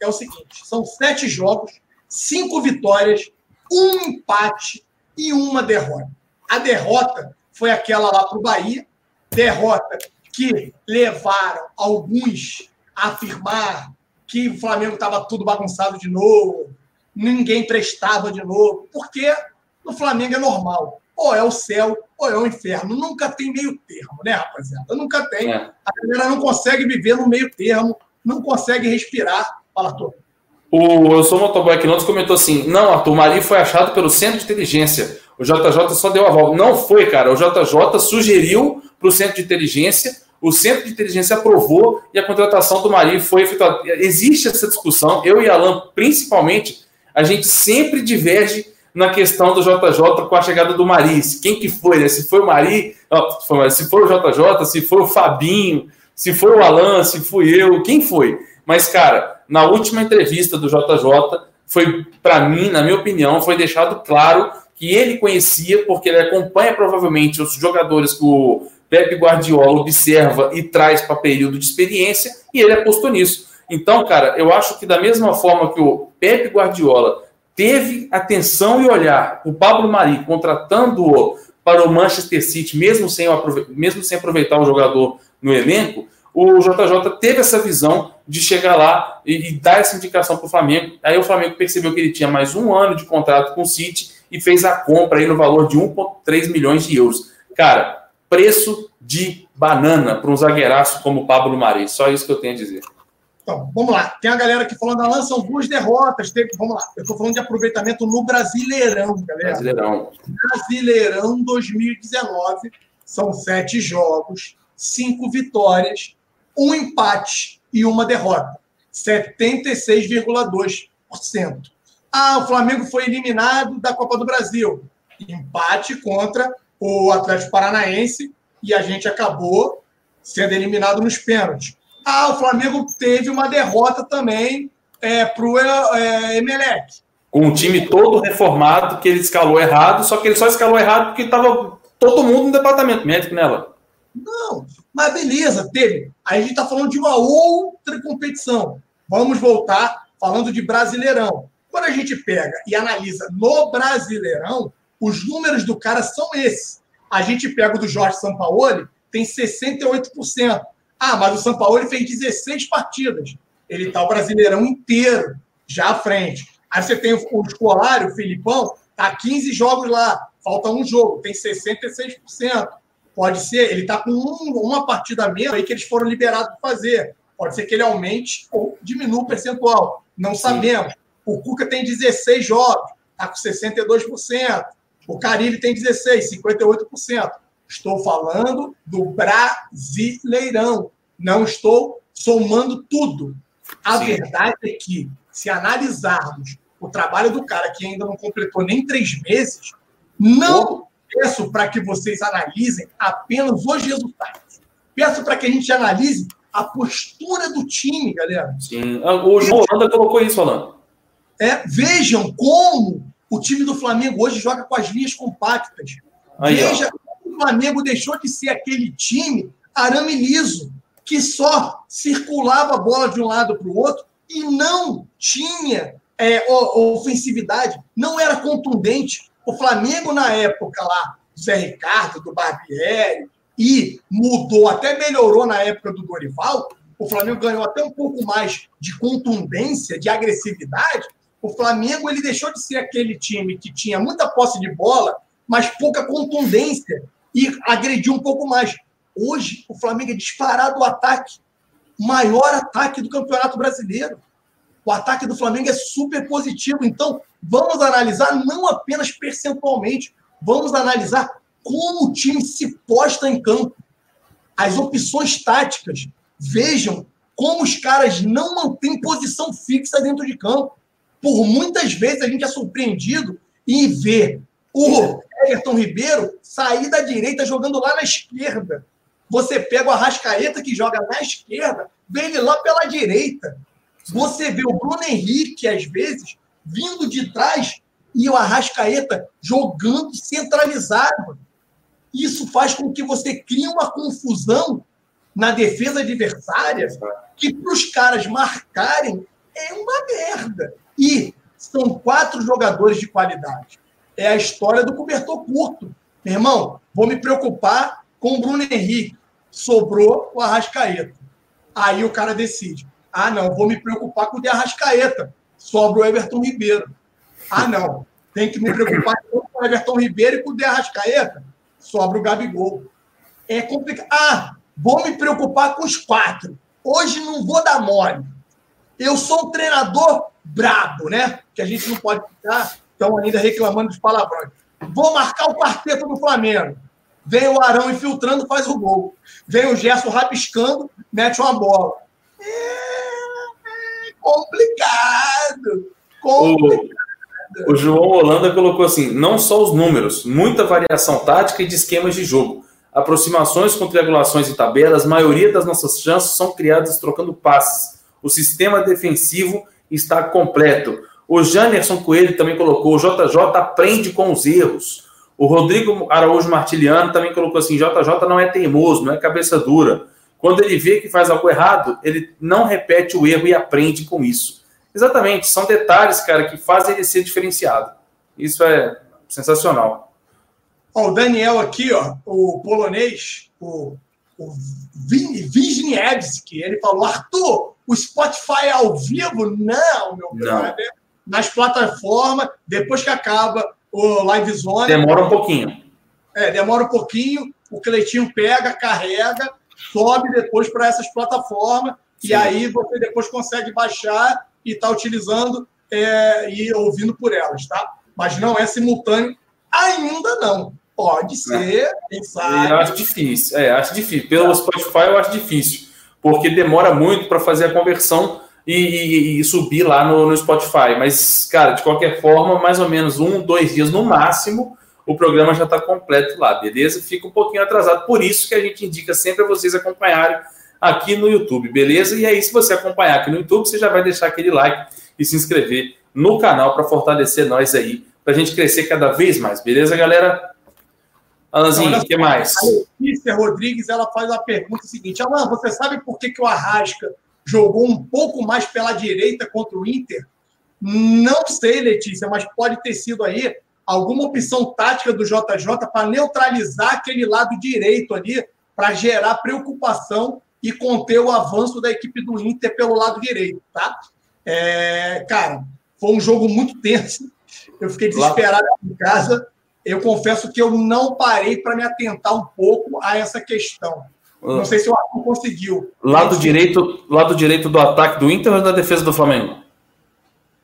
é o seguinte: são sete jogos, cinco vitórias, um empate e uma derrota. A derrota foi aquela lá para o Bahia, derrota que levaram alguns afirmar que o Flamengo estava tudo bagunçado de novo, ninguém prestava de novo, porque no Flamengo é normal. Ou é o céu, ou é o inferno. Nunca tem meio termo, né, rapaziada? Nunca tem. É. A galera não consegue viver no meio termo, não consegue respirar. Fala, Arthur. O Eu Sou Motoboy Quilômetros comentou assim: não, Arthur, o Mari foi achado pelo centro de inteligência. O JJ só deu a volta. Não foi, cara. O JJ sugeriu para o centro de inteligência, o centro de inteligência aprovou e a contratação do Mari foi efetuada. Existe essa discussão. Eu e Alan, principalmente, a gente sempre diverge na questão do JJ com a chegada do Mari. Quem que foi, né? Se foi o Mari, se foi o JJ, se foi o Fabinho, se foi o Alan, se fui eu, quem foi? Mas, cara, na última entrevista do JJ, foi, para mim, na minha opinião, foi deixado claro que ele conhecia, porque ele acompanha provavelmente os jogadores que o Pepe Guardiola observa e traz para período de experiência, e ele apostou nisso. Então, cara, eu acho que da mesma forma que o Pepe Guardiola teve atenção e olhar o Pablo Mari contratando-o para o Manchester City, mesmo sem, mesmo sem aproveitar o jogador no elenco, o JJ teve essa visão de chegar lá e, e dar essa indicação para o Flamengo. Aí o Flamengo percebeu que ele tinha mais um ano de contrato com o City e fez a compra aí no valor de 1,3 milhões de euros. Cara, preço de banana para um zagueiraço como o Pablo Mari. Só isso que eu tenho a dizer. Então, vamos lá. Tem a galera aqui falando, Alan, são duas derrotas. Teve, vamos lá. Eu estou falando de aproveitamento no Brasileirão, galera. Brasileirão. Brasileirão 2019. São sete jogos, cinco vitórias, um empate e uma derrota. 76,2%. Ah, o Flamengo foi eliminado da Copa do Brasil. Empate contra o Atlético Paranaense e a gente acabou sendo eliminado nos pênaltis. Ah, o Flamengo teve uma derrota também é, para o é, Emelec. Com o time todo reformado, que ele escalou errado, só que ele só escalou errado porque estava todo mundo no departamento médico nela. Não, mas beleza, teve. Aí a gente está falando de uma outra competição. Vamos voltar falando de Brasileirão. Quando a gente pega e analisa no Brasileirão, os números do cara são esses. A gente pega o do Jorge Sampaoli, tem 68%. Ah, mas o Sampaoli fez 16 partidas. Ele está o Brasileirão inteiro já à frente. Aí você tem o escolar, o Filipão, tá 15 jogos lá, falta um jogo, tem 66%. Pode ser, ele está com um, uma partida menos aí que eles foram liberados para fazer. Pode ser que ele aumente ou diminua o percentual. Não Sim. sabemos. O Cuca tem 16 jogos, está com 62%. O Carilli tem 16, 58%. Estou falando do Brasileirão. Não estou somando tudo. A Sim. verdade é que, se analisarmos o trabalho do cara que ainda não completou nem três meses, não peço para que vocês analisem apenas os resultados. Peço para que a gente analise a postura do time, galera. Sim. Ah, o João Holanda colocou isso, falando. É, vejam como o time do Flamengo hoje joga com as linhas compactas. Aí, Veja ó. o Flamengo deixou de ser aquele time arame liso, que só circulava a bola de um lado para o outro e não tinha é, ofensividade, não era contundente. O Flamengo, na época lá, do Zé Ricardo, do Barbieri, e mudou, até melhorou na época do Dorival, o Flamengo ganhou até um pouco mais de contundência, de agressividade. O Flamengo ele deixou de ser aquele time que tinha muita posse de bola, mas pouca contundência e agrediu um pouco mais. Hoje, o Flamengo é disparado o ataque, maior ataque do Campeonato Brasileiro. O ataque do Flamengo é super positivo. Então, vamos analisar não apenas percentualmente, vamos analisar como o time se posta em campo. As opções táticas. Vejam como os caras não mantêm posição fixa dentro de campo. Por muitas vezes a gente é surpreendido em ver o Everton Ribeiro sair da direita jogando lá na esquerda. Você pega o Arrascaeta que joga na esquerda, vem ele lá pela direita. Você vê o Bruno Henrique, às vezes, vindo de trás e o Arrascaeta jogando centralizado. Isso faz com que você crie uma confusão na defesa adversária que para os caras marcarem é uma merda. E são quatro jogadores de qualidade. É a história do cobertor curto. Meu irmão, vou me preocupar com o Bruno Henrique. Sobrou o Arrascaeta. Aí o cara decide. Ah, não, vou me preocupar com o de Arrascaeta. Sobra o Everton Ribeiro. Ah, não, tem que me preocupar com o Everton Ribeiro e com o de Arrascaeta. Sobra o Gabigol. É complicado. Ah, vou me preocupar com os quatro. Hoje não vou dar mole. Eu sou um treinador brabo, né? Que a gente não pode ficar tão ainda reclamando dos palavrões. Vou marcar o quarteto do Flamengo. Vem o Arão infiltrando, faz o gol. Vem o Gerson rabiscando, mete uma bola. É complicado. complicado. O, o João Holanda colocou assim: não só os números, muita variação tática e de esquemas de jogo. Aproximações com triangulações e tabelas, maioria das nossas chances são criadas trocando passes. O sistema defensivo está completo. O Janerson Coelho também colocou: o JJ aprende com os erros. O Rodrigo Araújo Martiliano também colocou assim: JJ não é teimoso, não é cabeça dura. Quando ele vê que faz algo errado, ele não repete o erro e aprende com isso. Exatamente, são detalhes, cara, que fazem ele ser diferenciado. Isso é sensacional. Ó, o Daniel aqui, ó, o polonês, o, o Wisniewski, ele falou: Arthur, o Spotify é ao vivo? Não, meu brother. Nas plataformas, depois que acaba o Live Zone. Demora um pouquinho. É, demora um pouquinho. O Cleitinho pega, carrega, sobe depois para essas plataformas. Sim. E aí você depois consegue baixar e estar tá utilizando é, e ouvindo por elas, tá? Mas não é simultâneo ainda não. Pode ser, quem sabe. Eu acho difícil. É, acho difícil. Pelo Spotify eu acho difícil. Porque demora muito para fazer a conversão e, e, e subir lá no, no, Spotify. Mas, cara, de qualquer forma, mais ou menos um, dois dias no máximo, o programa já está completo lá, beleza? Fica um pouquinho atrasado. Por isso que a gente indica sempre a vocês acompanharem aqui no YouTube, beleza? E aí, se você acompanhar aqui no YouTube, você já vai deixar aquele like e se inscrever no canal para fortalecer nós aí, para a gente crescer cada vez mais, beleza, galera? Alanzinho, o que mais? A Letícia Rodrigues ela faz a pergunta seguinte: Alan, você sabe por que, que o Arrasca jogou um pouco mais pela direita contra o Inter? Não sei, Letícia, mas pode ter sido aí alguma opção tática do JJ para neutralizar aquele lado direito ali, para gerar preocupação e conter o avanço da equipe do Inter pelo lado direito, tá? É, cara, foi um jogo muito tenso. Eu fiquei desesperado Lá. em casa eu confesso que eu não parei para me atentar um pouco a essa questão. Não ah. sei se o Arthur conseguiu. Lado direito, lado direito do ataque do Inter ou da defesa do Flamengo?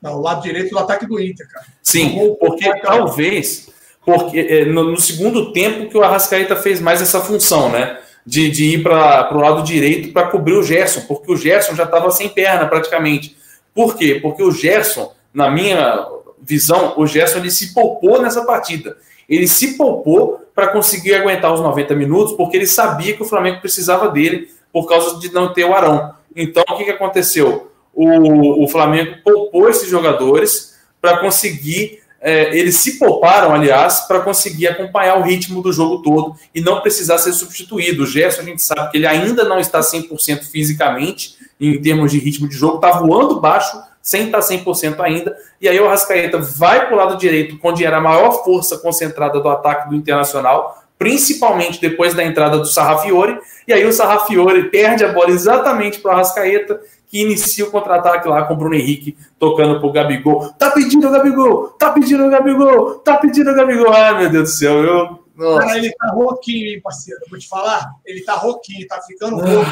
Não, lado direito do ataque do Inter, cara. Sim, porque talvez porque é, no, no, segundo tempo que o Arrascaeta fez mais essa função, né? De, de ir para o lado direito para cobrir o Gerson, porque o Gerson já estava sem perna praticamente. Por quê? Porque o Gerson, na minha visão, o Gerson ele se poupou nessa partida. Ele se poupou para conseguir aguentar os 90 minutos, porque ele sabia que o Flamengo precisava dele por causa de não ter o Arão. Então, o que, que aconteceu? O, o Flamengo poupou esses jogadores para conseguir. É, eles se pouparam, aliás, para conseguir acompanhar o ritmo do jogo todo e não precisar ser substituído. O Gerson, a gente sabe que ele ainda não está 100% fisicamente, em termos de ritmo de jogo, está voando baixo sem estar 100% ainda. E aí o Rascaeta vai para o lado direito, onde era a maior força concentrada do ataque do Internacional, principalmente depois da entrada do Sarrafiore. E aí o Sarrafiore perde a bola exatamente para o Rascaeta, que inicia o contra-ataque lá com o Bruno Henrique tocando para o Gabigol. Tá pedindo o Gabigol! Tá pedindo o Gabigol! Tá pedindo o Gabigol! Ai, meu Deus do céu, eu. Nossa. Cara, ele tá rouquinho, hein, parceiro? vou te falar. Ele tá rouquinho, tá ficando rouco.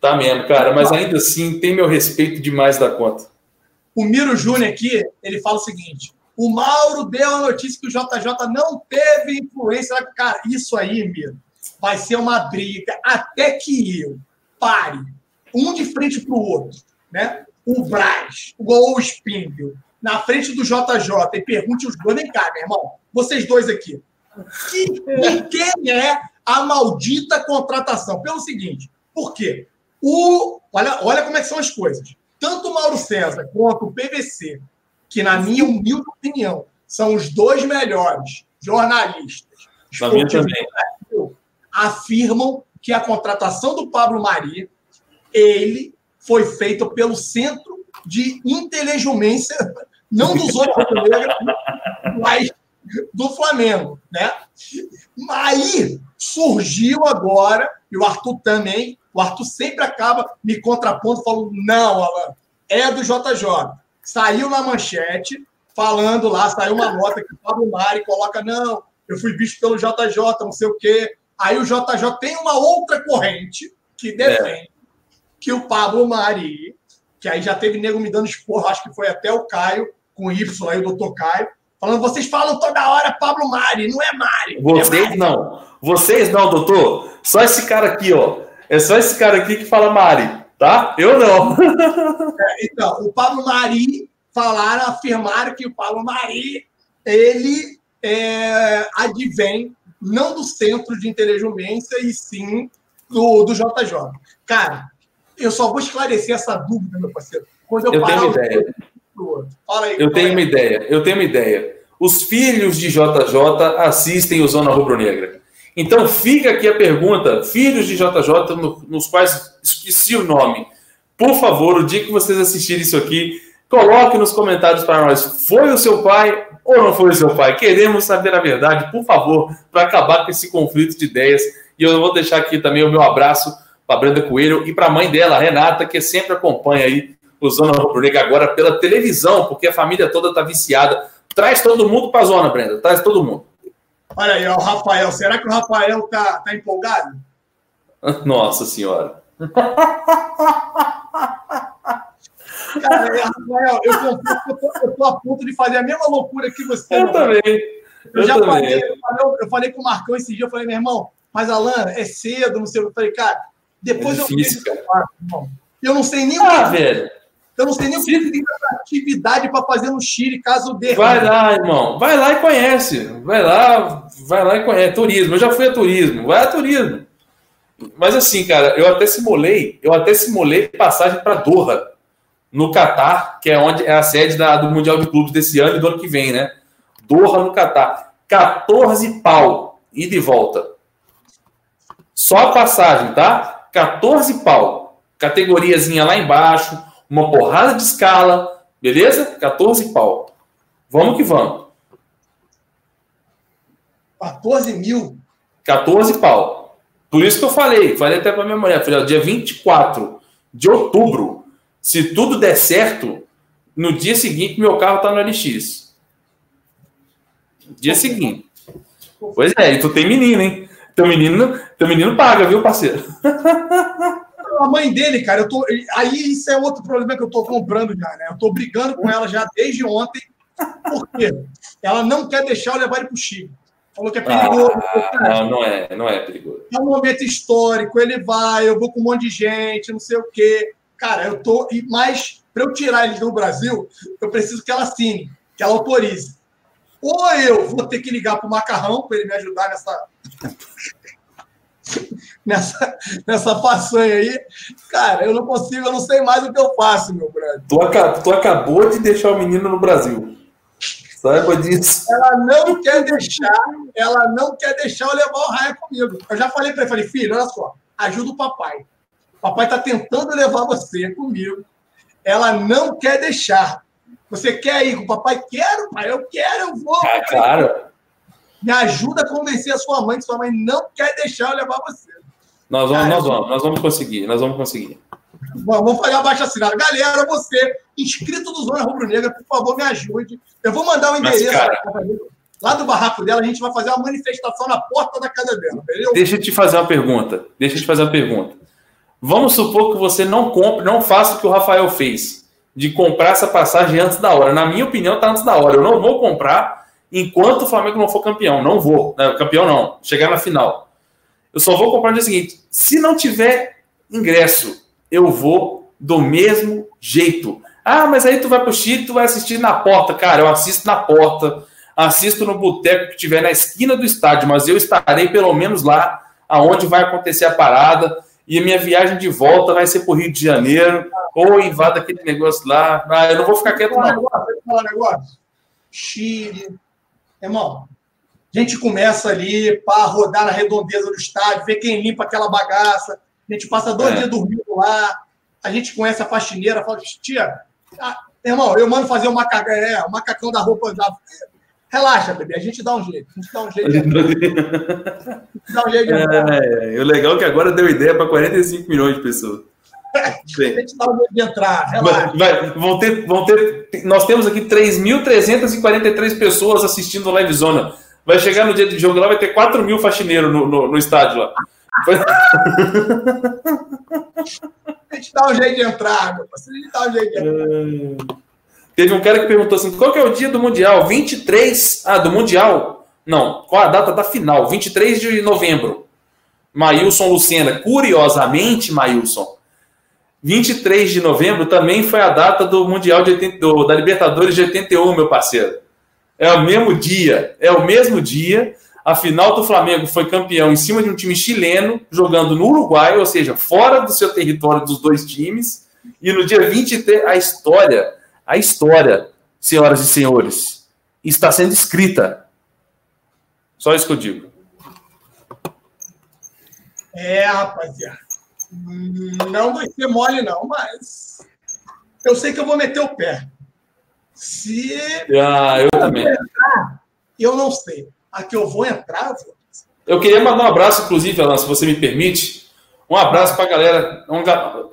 Tá mesmo, cara, mas ainda assim tem meu respeito demais da conta. O Miro Júnior aqui, ele fala o seguinte: o Mauro deu a notícia que o JJ não teve influência. Cara, isso aí, Miro, vai ser uma briga até que eu pare um de frente para o outro, né? O Braz, o Spindle, na frente do JJ e pergunte os dois: vem cá, meu irmão, vocês dois aqui. Que, quem é a maldita contratação? Pelo seguinte, por quê? O, olha, olha como é que são as coisas tanto o Mauro César quanto o PVC, que, na minha humilde opinião, são os dois melhores jornalistas afirmam que a contratação do Pablo Mari ele foi feita pelo Centro de Inteligência, não dos (laughs) outros mas do Flamengo, né? Aí surgiu agora, e o Arthur também, o Arthur sempre acaba me contrapondo, falando: não, Alan, é do JJ. Saiu na manchete, falando lá, saiu uma nota que o Pablo Mari coloca: não, eu fui visto pelo JJ, não sei o quê. Aí o JJ tem uma outra corrente que defende é. que o Pablo Mari, que aí já teve nego me dando esporro, acho que foi até o Caio, com Y aí, o doutor Caio, falando: vocês falam toda hora Pablo Mari, não é Mari. Vocês é Mari. não. Vocês não, doutor. Só esse cara aqui, ó. É só esse cara aqui que fala Mari, tá? Eu não. É, então, o Pablo Mari falaram, afirmaram que o Pablo Mari, ele é, advém não do centro de inteligência e sim do, do JJ. Cara, eu só vou esclarecer essa dúvida, meu parceiro. Quando eu, eu tenho uma ideia. Fala aí, eu tenho uma ideia. Eu tenho uma ideia. Os filhos de JJ assistem o Zona Rubro Negra. Então fica aqui a pergunta, filhos de JJ, no, nos quais esqueci o nome. Por favor, o dia que vocês assistirem isso aqui, coloque nos comentários para nós. Foi o seu pai ou não foi o seu pai? Queremos saber a verdade, por favor, para acabar com esse conflito de ideias. E eu vou deixar aqui também o meu abraço para Brenda Coelho e para a mãe dela, Renata, que sempre acompanha aí o Zona Rubro agora pela televisão, porque a família toda está viciada. Traz todo mundo para a zona, Brenda. Traz todo mundo. Olha aí, ó, o Rafael. Será que o Rafael tá, tá empolgado? (laughs) Nossa Senhora. Cara, Rafael, eu eu tô, eu tô, a ponto de fazer a mesma loucura que você. Eu também. Eu, eu já também. Falei, eu falei, eu falei com o Marcão esse dia, eu falei, meu irmão, mas Alan, é cedo, não sei o que. Eu falei, cara, depois é difícil, eu cara. irmão. Eu não sei nem ah, o que. velho. Eu não sei nem o que tem atividade para fazer no Chile, caso dê. Vai lá, irmão. Vai lá e conhece. Vai lá, vai lá e conhece. Turismo. Eu já fui a turismo. Vai a turismo. Mas assim, cara, eu até simulei, eu até simulei passagem para Doha, no Catar, que é onde é a sede da, do Mundial de Clubes desse ano e do ano que vem, né? Doha no Catar. 14 pau e de volta. Só a passagem, tá? 14 pau. Categoriazinha lá embaixo, uma porrada de escala, beleza? 14 pau. Vamos que vamos. 14 mil? 14 pau. Por isso que eu falei, falei até para minha mulher, falei, ó, dia 24 de outubro, se tudo der certo, no dia seguinte meu carro tá no LX. Dia seguinte. Pois é, e tu tem menino, hein? Teu menino, teu menino paga, viu, parceiro? (laughs) a mãe dele, cara, eu tô. Aí isso é outro problema que eu tô comprando já, né? Eu tô brigando com ela já desde ontem. Por quê? Ela não quer deixar eu levar ele pro Chile. Falou que é perigoso. Ah, não, não é, não é perigoso. É um momento histórico, ele vai, eu vou com um monte de gente, não sei o quê. Cara, eu tô. Mas, para eu tirar ele do Brasil, eu preciso que ela assine, que ela autorize. Ou eu vou ter que ligar pro macarrão para ele me ajudar nessa nessa, nessa façanha aí, cara, eu não consigo, eu não sei mais o que eu faço, meu brother. Tu, tu acabou de deixar o menino no Brasil. Saiba disso. Ela não quer deixar, ela não quer deixar eu levar o raia comigo. Eu já falei para ele, falei, filho, olha só, ajuda o papai. O papai tá tentando levar você comigo. Ela não quer deixar. Você quer ir com o papai? Quero, pai, eu quero, eu vou. Ah, claro. Me ajuda a convencer a sua mãe que sua mãe não quer deixar eu levar você. Nós vamos, nós vamos, nós vamos conseguir, nós vamos conseguir. Bom, vamos fazer abaixo assinado. Galera, você, inscrito do Zona Rubro Negra, por favor, me ajude. Eu vou mandar o um endereço Mas, cara... lá do barraco dela, a gente vai fazer uma manifestação na porta da casa dela, beleza? Deixa eu te fazer uma pergunta. Deixa eu te fazer uma pergunta. Vamos supor que você não compre, não faça o que o Rafael fez, de comprar essa passagem antes da hora. Na minha opinião, tá antes da hora. Eu não vou comprar enquanto o Flamengo não for campeão. Não vou. Campeão não. Chegar na final. Eu só vou comprar no dia seguinte. Se não tiver ingresso, eu vou do mesmo jeito. Ah, mas aí tu vai pro Chile, tu vai assistir na porta. Cara, eu assisto na porta, assisto no boteco que tiver na esquina do estádio, mas eu estarei pelo menos lá aonde vai acontecer a parada. E a minha viagem de volta vai ser pro Rio de Janeiro, ou invada aquele negócio lá. Ah, eu não vou ficar quieto, não. Chile. Irmão, a gente começa ali para rodar na redondeza do estádio, ver quem limpa aquela bagaça. A gente passa dois é. dias dormindo lá. A gente conhece a faxineira, fala, tia, ah, irmão, eu mando fazer o macacão, é, o macacão da roupa da. Relaxa, bebê, a gente dá um jeito. A gente dá um jeito. De... dá um jeito de... é, o legal é que agora deu ideia para 45 milhões de pessoas. (laughs) a gente dá um jeito de entrar. Relaxa. Vai, vai, vão ter, vão ter, nós temos aqui 3.343 pessoas assistindo o Live Zona. Vai chegar no dia de jogo lá, vai ter 4 mil faxineiros no, no, no estádio lá. a gente dá um jeito de entrar, meu parceiro. A gente dá um jeito de entrar. É... Teve um cara que perguntou assim: qual que é o dia do Mundial? 23. Ah, do Mundial? Não, qual a data da final? 23 de novembro. Maílson Lucena. Curiosamente, Maílson, 23 de novembro também foi a data do Mundial de 80, do, da Libertadores de 81, meu parceiro. É o mesmo dia. É o mesmo dia. A final do Flamengo foi campeão em cima de um time chileno, jogando no Uruguai, ou seja, fora do seu território dos dois times. E no dia 23, a história a história, senhoras e senhores, está sendo escrita. Só isso que eu digo. É, rapaziada. Não vai ser mole, não, mas eu sei que eu vou meter o pé. Se. Ah, eu também. Entrar, eu não sei. A que eu vou entrar, eu vou. Eu queria mandar um abraço, inclusive, Alan, se você me permite. Um abraço para a galera.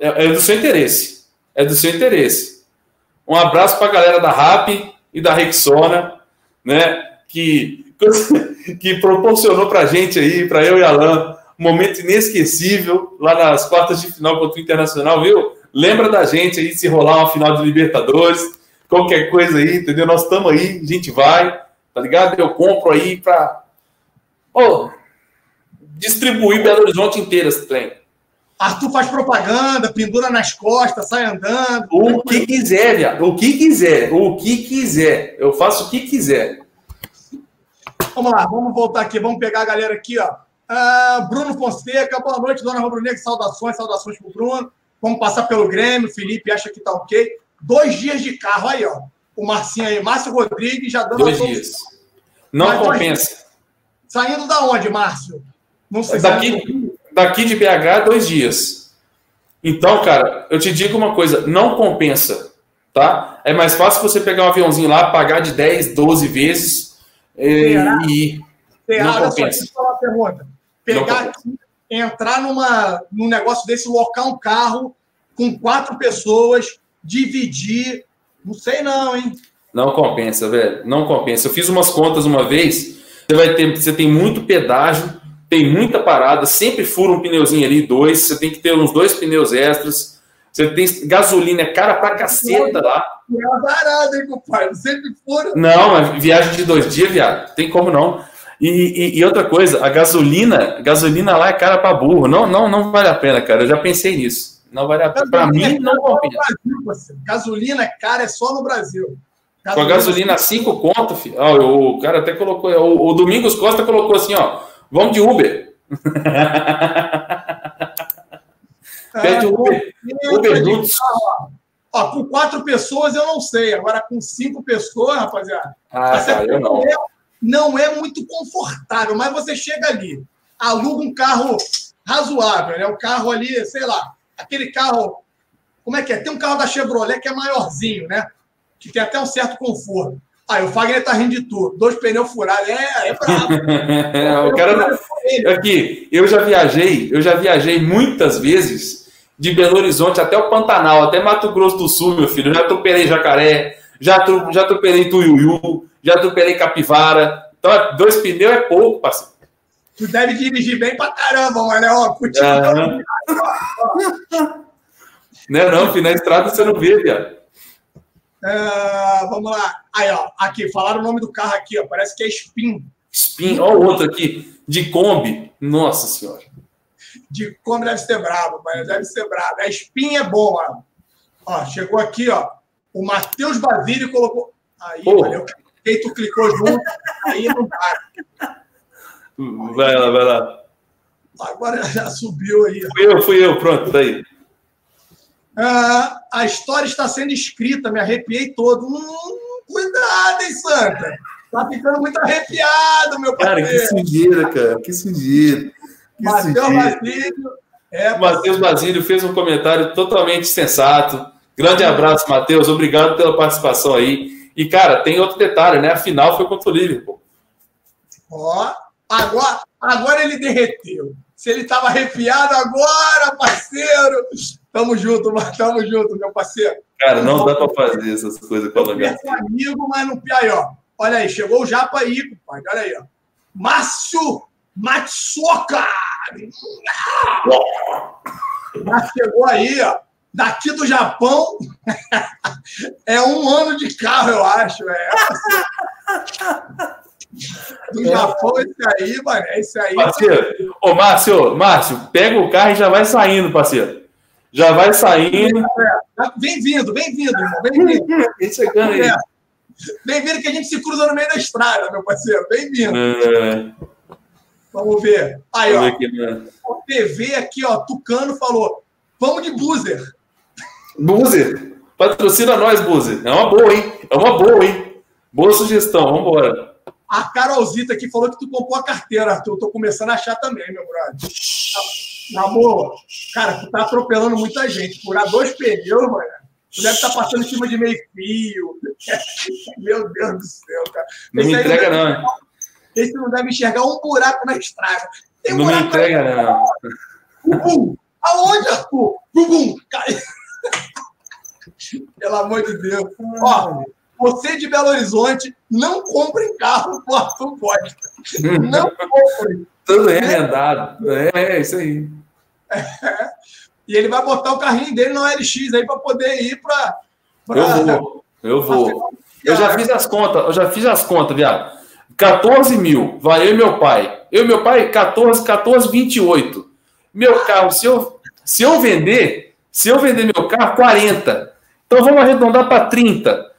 É do seu interesse. É do seu interesse. Um abraço para a galera da RAP e da Rexona, né? Que, (laughs) que proporcionou para a gente aí, para eu e Alan, um momento inesquecível lá nas quartas de final contra o Internacional, viu? Lembra da gente aí se rolar uma final de Libertadores, qualquer coisa aí, entendeu? Nós estamos aí, a gente vai, tá ligado? Eu compro aí para oh, distribuir Belo Horizonte inteira esse trem. Arthur faz propaganda, pendura nas costas, sai andando. O que quiser, viado. O que quiser. O que quiser. Eu faço o que quiser. Vamos lá, vamos voltar aqui. Vamos pegar a galera aqui, ó. Uh, Bruno Fonseca, boa noite, dona Rubro Negro. Saudações, saudações pro Bruno. Vamos passar pelo Grêmio. Felipe acha que tá ok. Dois dias de carro aí, ó. O Marcinho aí, Márcio Rodrigues, já dando Dois dias. Não Mas, compensa. Saindo da onde, Márcio? Não sei Daqui, daqui de BH, dois dias. Então, cara, eu te digo uma coisa: não compensa, tá? É mais fácil você pegar um aviãozinho lá, pagar de 10, 12 vezes e. e não compensa. Só, uma pergunta. Pegar aqui, entrar numa, num negócio desse, locar um carro com quatro pessoas, dividir. Não sei, não, hein? Não compensa, velho. Não compensa. Eu fiz umas contas uma vez. Você vai ter, você tem muito pedágio tem muita parada, sempre fura um pneuzinho ali, dois, você tem que ter uns dois pneus extras, você tem gasolina, é cara pra caceta lá. É barato, hein, compadre? Sempre fura. Não, mas viagem de dois dias, viado, tem como não. E, e, e, outra coisa, a gasolina, gasolina lá é cara para burro. Não, não, não vale a pena, cara. Eu já pensei nisso. Não vale a pena. Para mim, é não compensa. Gasolina é cara, é só no Brasil. Gasolina Com a gasolina a 5 conto, filho. Ó, o cara até colocou. O, o Domingos Costa colocou assim, ó. Vamos de Uber. (laughs) Pede Uber. Uber Nuts. Ó, com quatro pessoas eu não sei. Agora com cinco pessoas, rapaziada. Ah, cara, eu não. É, não é muito confortável, mas você chega ali, aluga um carro razoável, né? Um carro ali, sei lá, aquele carro. Como é que é? Tem um carro da Chevrolet que é maiorzinho, né? Que tem até um certo conforto. Aí o Fagner tá rindo de tudo. Dois pneus furados. É, é brabo. (laughs) o cara. Aqui, eu já viajei, eu já viajei muitas vezes de Belo Horizonte até o Pantanal, até Mato Grosso do Sul, meu filho. Já atropelei jacaré, já, já atropelei tuiuiu, já atropelei capivara. Então, dois pneus é pouco, parceiro. Tu deve dirigir bem pra caramba, mano. Ó, continua. Não, não, filho, na estrada você não vê, viado. Uh, vamos lá. Aí, ó, aqui, falaram o nome do carro aqui, ó. Parece que é Spin. Spin, ó, o outro aqui, de Kombi. Nossa Senhora. De Kombi deve ser brabo, mas deve ser brabo. A Spin é bom, ó. Ó, chegou aqui, ó. O Matheus Basílio colocou. Aí, oh. valeu. Quem tu clicou junto, aí não dá. Vai lá, vai lá. Agora já subiu aí. Fui eu, fui eu, pronto, tá aí. Ah, a história está sendo escrita, me arrepiei todo. Hum, cuidado, hein, Santa? Tá ficando muito arrepiado, meu parceiro. Cara, que sujeira, cara. Que sujeira. Matheus Basílio. É, Matheus Basílio fez um comentário totalmente sensato. Grande abraço, Matheus. Obrigado pela participação aí. E, cara, tem outro detalhe, né? A final foi contra o Liverpool. Ó, agora, agora ele derreteu. Se ele estava arrepiado agora, parceiro. Tamo junto, tamo junto, meu parceiro. Cara, não dá para fazer essas coisas com a Lagartiga. amigo, mas não. Aí, ó. Olha aí, chegou o Japa aí, compadre. Olha aí, ó. Márcio Matsoka! Já chegou aí, ó. Daqui do Japão (laughs) é um ano de carro, eu acho. É. Do Japão, esse aí, mano. É esse aí. Parceiro, ô Márcio, Márcio, pega o carro e já vai saindo, parceiro. Já vai saindo. É, bem-vindo, bem-vindo, irmão. Bem-vindo. chegando aí. Bem-vindo que a gente se cruza no meio da estrada, meu parceiro. Bem-vindo. É... Vamos ver. Aí, Vamos ó. Aqui, né? O TV aqui, ó, Tucano falou: vamos de buzzer. Buzzer. Patrocina nós, Buzzer. É uma boa, hein? É uma boa, hein? Boa sugestão, vamos embora. A Carolzita aqui falou que tu comprou a carteira, Arthur. Eu tô começando a achar também, meu brother. Na boa. Cara, tu tá atropelando muita gente. Furar dois pneus, mano. Tu deve estar tá passando em cima de meio fio. (laughs) Meu Deus do céu, cara. Não me entrega, não. Esse não deve enxergar um buraco na estrada. Tem não me entrega, não. Bum! Aonde, Arthur? Bum! (laughs) Pelo amor de Deus. Ó, você de Belo Horizonte, não compre carro com Arthur Costa. Não (laughs) compre. Tudo remendado. É, é isso aí. É. (laughs) E ele vai botar o carrinho dele no LX aí para poder ir para. Eu vou. Eu vou. Eu já fiz as contas. Eu já fiz as contas, viado. 14 mil, vai eu e meu pai. Eu e meu pai, 14, 14, 28. Meu carro, se eu, se eu vender, se eu vender meu carro, 40. Então vamos arredondar para 30.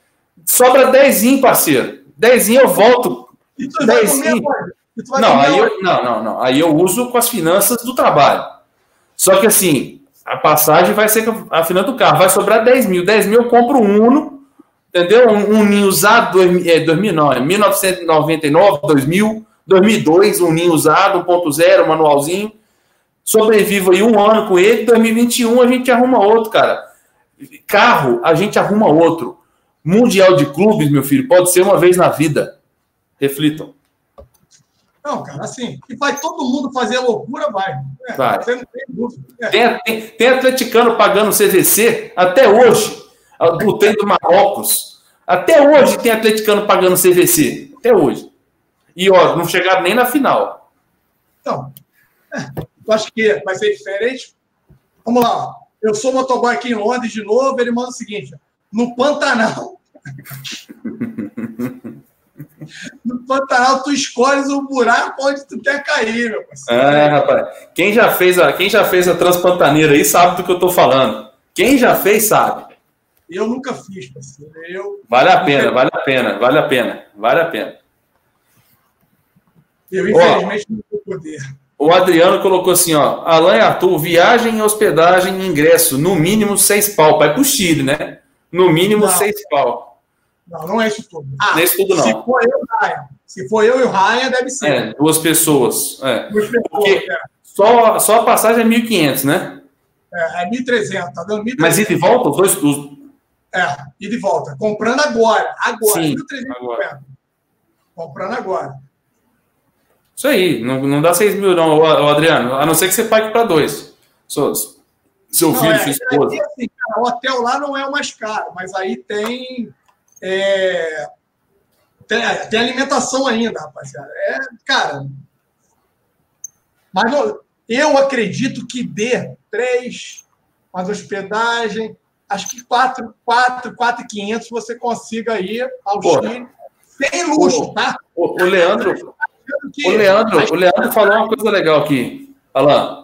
Sobra 10, parceiro. 10 eu volto. 10 não, aí eu, não, não, não. Aí eu uso com as finanças do trabalho. Só que assim, a passagem vai ser a finança do carro. Vai sobrar 10 mil. 10 mil eu compro um Uno entendeu? Um, um ninho usado, dois, é, 2000 não, é 1999, 2000, 2002, um ninho usado, 1.0, manualzinho. Sobrevivo aí um ano com ele, 2021 a gente arruma outro, cara. Carro, a gente arruma outro. Mundial de clubes, meu filho, pode ser uma vez na vida. Reflitam. Não, cara, assim, e vai todo mundo fazer loucura, vai. É, vai. Você não tem dúvida. É. Tem, tem, tem atleticano pagando CVC até hoje do trem do Marrocos. Até hoje tem atleticano pagando CVC. Até hoje. E, ó, não chegaram nem na final. Então, é, eu acho que vai ser diferente. Vamos lá. Eu sou motoboy aqui em Londres de novo. Ele manda o seguinte: no Pantanal. no Pantanal, tu escolhes o buraco onde tu quer cair, meu parceiro. É, rapaz. Quem já fez a, quem já fez a Transpantaneira aí sabe do que eu tô falando. Quem já fez, sabe. Eu nunca fiz, parceiro. Eu, vale a pena, vale a pena, vale a pena, vale a pena. Eu, infelizmente, ó, não vou poder. O Adriano colocou assim, ó. Alain Arthur, viagem, hospedagem e ingresso, no mínimo seis pau. Vai pro Chile, né? No mínimo não. seis pau. Não, não é isso tudo. Ah, não é isso tudo, não. Se for eu e o Ryan. Se for eu e o Ryan, deve ser. É, duas pessoas. É. Duas pessoas, Porque é. só, só a passagem é 1.500, né? É, é 1.300. Tá dando 1.300. Mas e de volta? Os dois, os, é, e de volta. Comprando agora. Agora. Sim, 1.350. Comprando agora. Isso aí. Não, não dá 6 mil, não, Adriano. A não ser que você pague para dois. Seu não, filho, é, sua esposa. assim, cara, o hotel lá não é o mais caro, mas aí tem. É, tem, tem alimentação ainda, rapaziada. É, cara. Mas eu acredito que dê três, mais hospedagem, acho que 4, 4, 4,500 você consiga ir ao. Chile sem luxo, tá? O, o Leandro, o Leandro, o Leandro falou uma coisa legal aqui, Alan.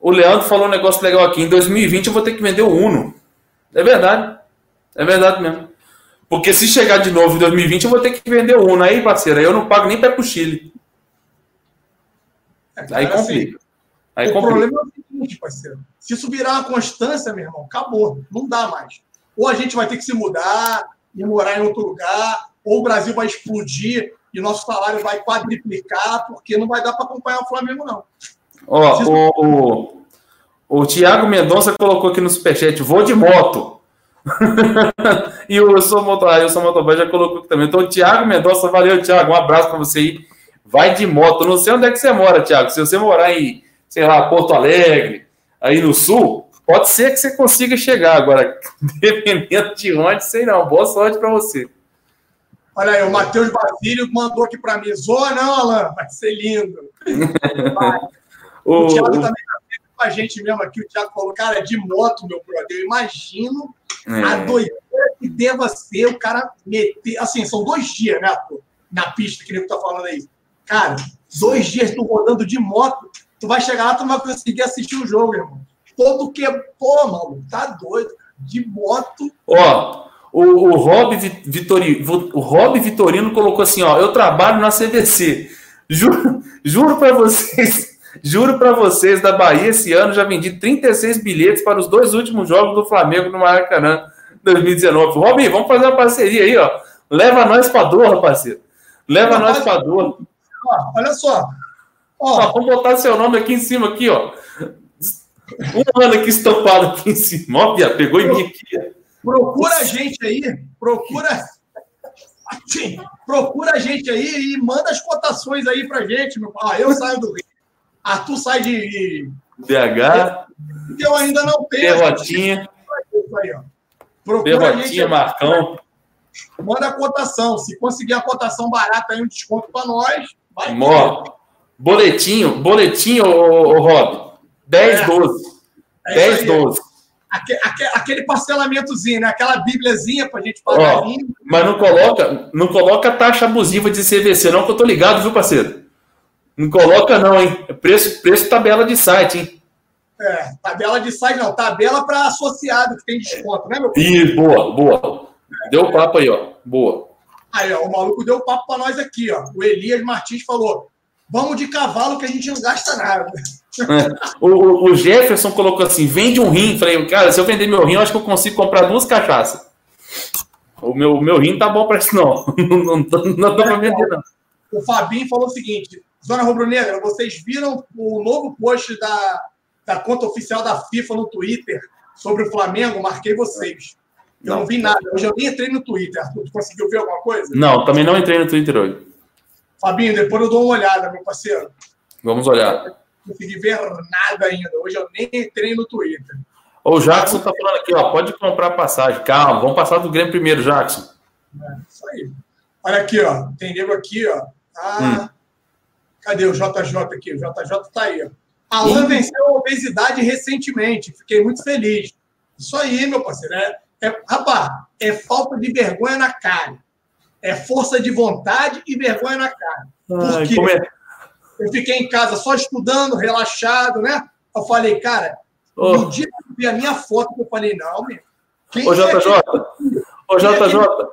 O Leandro falou um negócio legal aqui. Em 2020 eu vou ter que vender o Uno. É verdade. É verdade mesmo. Porque se chegar de novo em 2020 eu vou ter que vender o Uno. Aí, parceiro, aí eu não pago nem para pro Chile. É, aí complica. Assim, aí o complica. problema é o seguinte, parceiro. Se isso virar uma constância, meu irmão, acabou. Não dá mais. Ou a gente vai ter que se mudar e morar em outro lugar, ou o Brasil vai explodir e nosso salário vai quadriplicar, porque não vai dar para acompanhar o Flamengo, não. Ó, o, o, o Tiago Mendonça colocou aqui no superchat: vou de moto. (laughs) e o Eu Sou Motoboy, eu sou motoboy já colocou aqui também. Então, o Thiago Mendonça, valeu, Thiago. Um abraço para você aí. Vai de moto. Não sei onde é que você mora, Thiago. Se você morar em, sei lá, Porto Alegre, aí no sul, pode ser que você consiga chegar. Agora, (laughs) dependendo de onde, sei não. Boa sorte para você. Olha aí, o Matheus Basílio mandou aqui para mim. Zoa não, Alan, vai ser lindo. (laughs) o, o Thiago também está com a gente mesmo aqui. O Thiago falou, cara, de moto, meu brother. Eu imagino é. a doideira que deva ser o cara meter. Assim, são dois dias, né, pô, na pista, que nem tu tá falando aí. Cara, dois dias tu rodando de moto, tu vai chegar lá, tu não vai conseguir assistir o jogo, irmão. Todo que. Pô, mano, tá doido. De moto. Ó, o, o, Rob Vitorino, o Rob Vitorino colocou assim: ó, eu trabalho na CVC. Juro, juro para vocês, juro para vocês, da Bahia esse ano já vendi 36 bilhetes para os dois últimos jogos do Flamengo no Maracanã 2019. Rob, vamos fazer uma parceria aí, ó. Leva nós para dor, parceiro. Leva nós para dor. Olha só. Ó, ó, vamos botar seu nome aqui em cima aqui, ó. Um ano aqui estampado aqui em cima. Ó, pegou em mim aqui. Procura a gente aí, procura. Procura a gente aí e manda as cotações aí pra gente, meu pai. Ah, eu saio do Rio. Arthur sai de. BH. Eu ainda não tenho. Derrotinha. Procura Derrotinha, Marcão. Manda a cotação. Se conseguir a cotação barata aí, um desconto para nós. Vai Mó. Boletinho, boletinho, ô, ô, Rob. 10, é. 12. É 10, 12 aquele parcelamentozinho, né? aquela bíbliazinha para a gente pagar. Mas não coloca, não coloca taxa abusiva de CVC, não, que eu tô ligado, viu, parceiro? Não coloca, não, hein? Preço, preço tabela de site, hein? É, tabela de site não, tabela para associado que tem desconto, né, meu Ih, boa, boa. Deu o papo aí, ó. Boa. Aí, ó, o maluco deu papo para nós aqui, ó. O Elias Martins falou: vamos de cavalo que a gente não gasta nada. (laughs) o, o, Jefferson colocou assim: vende um rim. Falei, cara, se eu vender meu rim, eu acho que eu consigo comprar duas cachaças. O meu, meu rim tá bom para isso, não. (laughs) não, tô, não tô pra vender, não. O Fabinho falou o seguinte: Zona Rubro-Negra, vocês viram o novo post da, da conta oficial da FIFA no Twitter sobre o Flamengo? Marquei vocês. Eu não, não vi nada. Hoje eu nem entrei no Twitter. Arthur, tu conseguiu ver alguma coisa? Não, também não entrei no Twitter hoje. Fabinho, depois eu dou uma olhada, meu parceiro. Vamos olhar consegui ver nada ainda. Hoje eu nem entrei no Twitter. O Jackson tá falando aqui, ó, pode comprar passagem. Calma, vamos passar do Grêmio primeiro, Jackson. É, isso aí. Olha aqui, ó. Tem nego aqui, ó. Ah, hum. Cadê o JJ aqui? O JJ tá aí, ó. Alan venceu a obesidade recentemente. Fiquei muito feliz. Isso aí, meu parceiro. É, é, rapaz, é falta de vergonha na cara. É força de vontade e vergonha na cara. Ai, Por quê? É? Eu fiquei em casa só estudando, relaxado, né? Eu falei, cara, oh. no dia que eu vi a minha foto, eu falei, não, meu. Quem Ô, JJ, é Ô, JJ,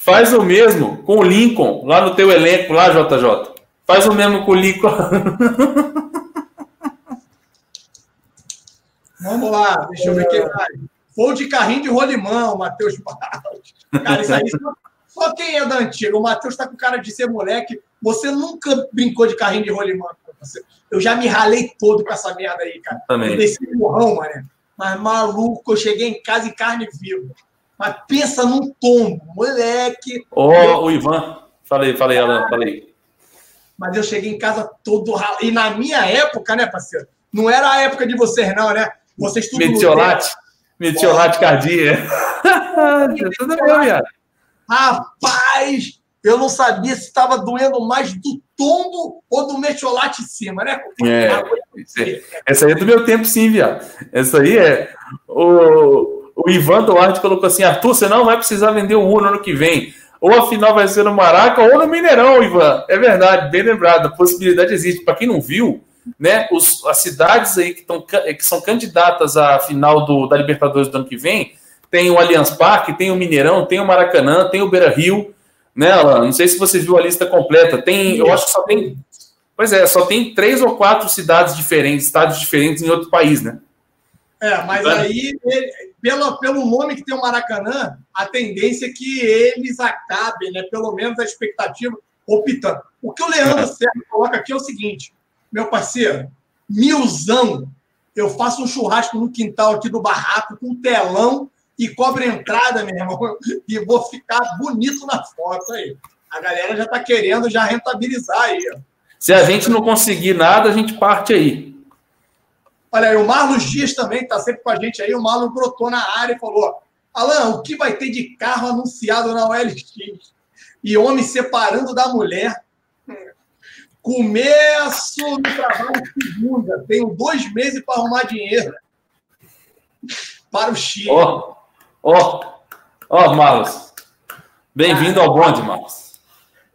faz o mesmo com o Lincoln, lá no teu elenco, lá, JJ. Faz o mesmo com o Lincoln. Vamos lá, deixa eu ver quem vai. Foi de carrinho de rolimão, Matheus Barros. Cara, isso aí só quem é da antiga. O Matheus tá com cara de ser moleque. Você nunca brincou de carrinho de rolimã. Eu já me ralei todo com essa merda aí, cara. Também. Eu desci morrão, mano. Mas maluco, eu cheguei em casa em carne viva. Mas pensa num tombo, moleque. Ó, oh, o Ivan. Falei, falei, Alan, falei. Mas eu cheguei em casa todo ralo. E na minha época, né, parceiro? Não era a época de vocês, não, né? Vocês tudo. Metiolate. Metiolate cardíaco. (laughs) tudo bem, viado. Rapaz, eu não sabia se estava doendo mais do tombo ou do metiolate em cima, né? É, essa aí é do meu tempo, sim, viado. Essa aí é. O, o Ivan Duarte colocou assim: Arthur, você não vai precisar vender o Uno ano que vem. Ou a final vai ser no Maraca ou no Mineirão, Ivan. É verdade, bem lembrado. A possibilidade existe. Para quem não viu, né, os, as cidades aí que, tão, que são candidatas à final do, da Libertadores do ano que vem tem o Allianz Parque, tem o Mineirão, tem o Maracanã, tem o Beira Rio, né, Alan? Não sei se você viu a lista completa. Tem, eu acho que só tem. Pois é, só tem três ou quatro cidades diferentes, estados diferentes em outro país, né? É, mas aí, pelo, pelo nome que tem o Maracanã, a tendência é que eles acabem, né? Pelo menos a expectativa, optando. O que o Leandro é. Sérgio coloca aqui é o seguinte, meu parceiro, milzão, eu faço um churrasco no quintal aqui do barraco com telão e cobra entrada, meu irmão, (laughs) e vou ficar bonito na foto aí. A galera já está querendo já rentabilizar aí. Se a gente não conseguir nada, a gente parte aí. Olha aí, o Marlos Dias também está sempre com a gente aí. O Marlos brotou na área e falou: Alan, o que vai ter de carro anunciado na OLX? E homem separando da mulher. Começo no trabalho segunda. Tenho dois meses para arrumar dinheiro para o Chile. Ó, ó, ó, Marlos. Bem-vindo ao bonde, Marlos.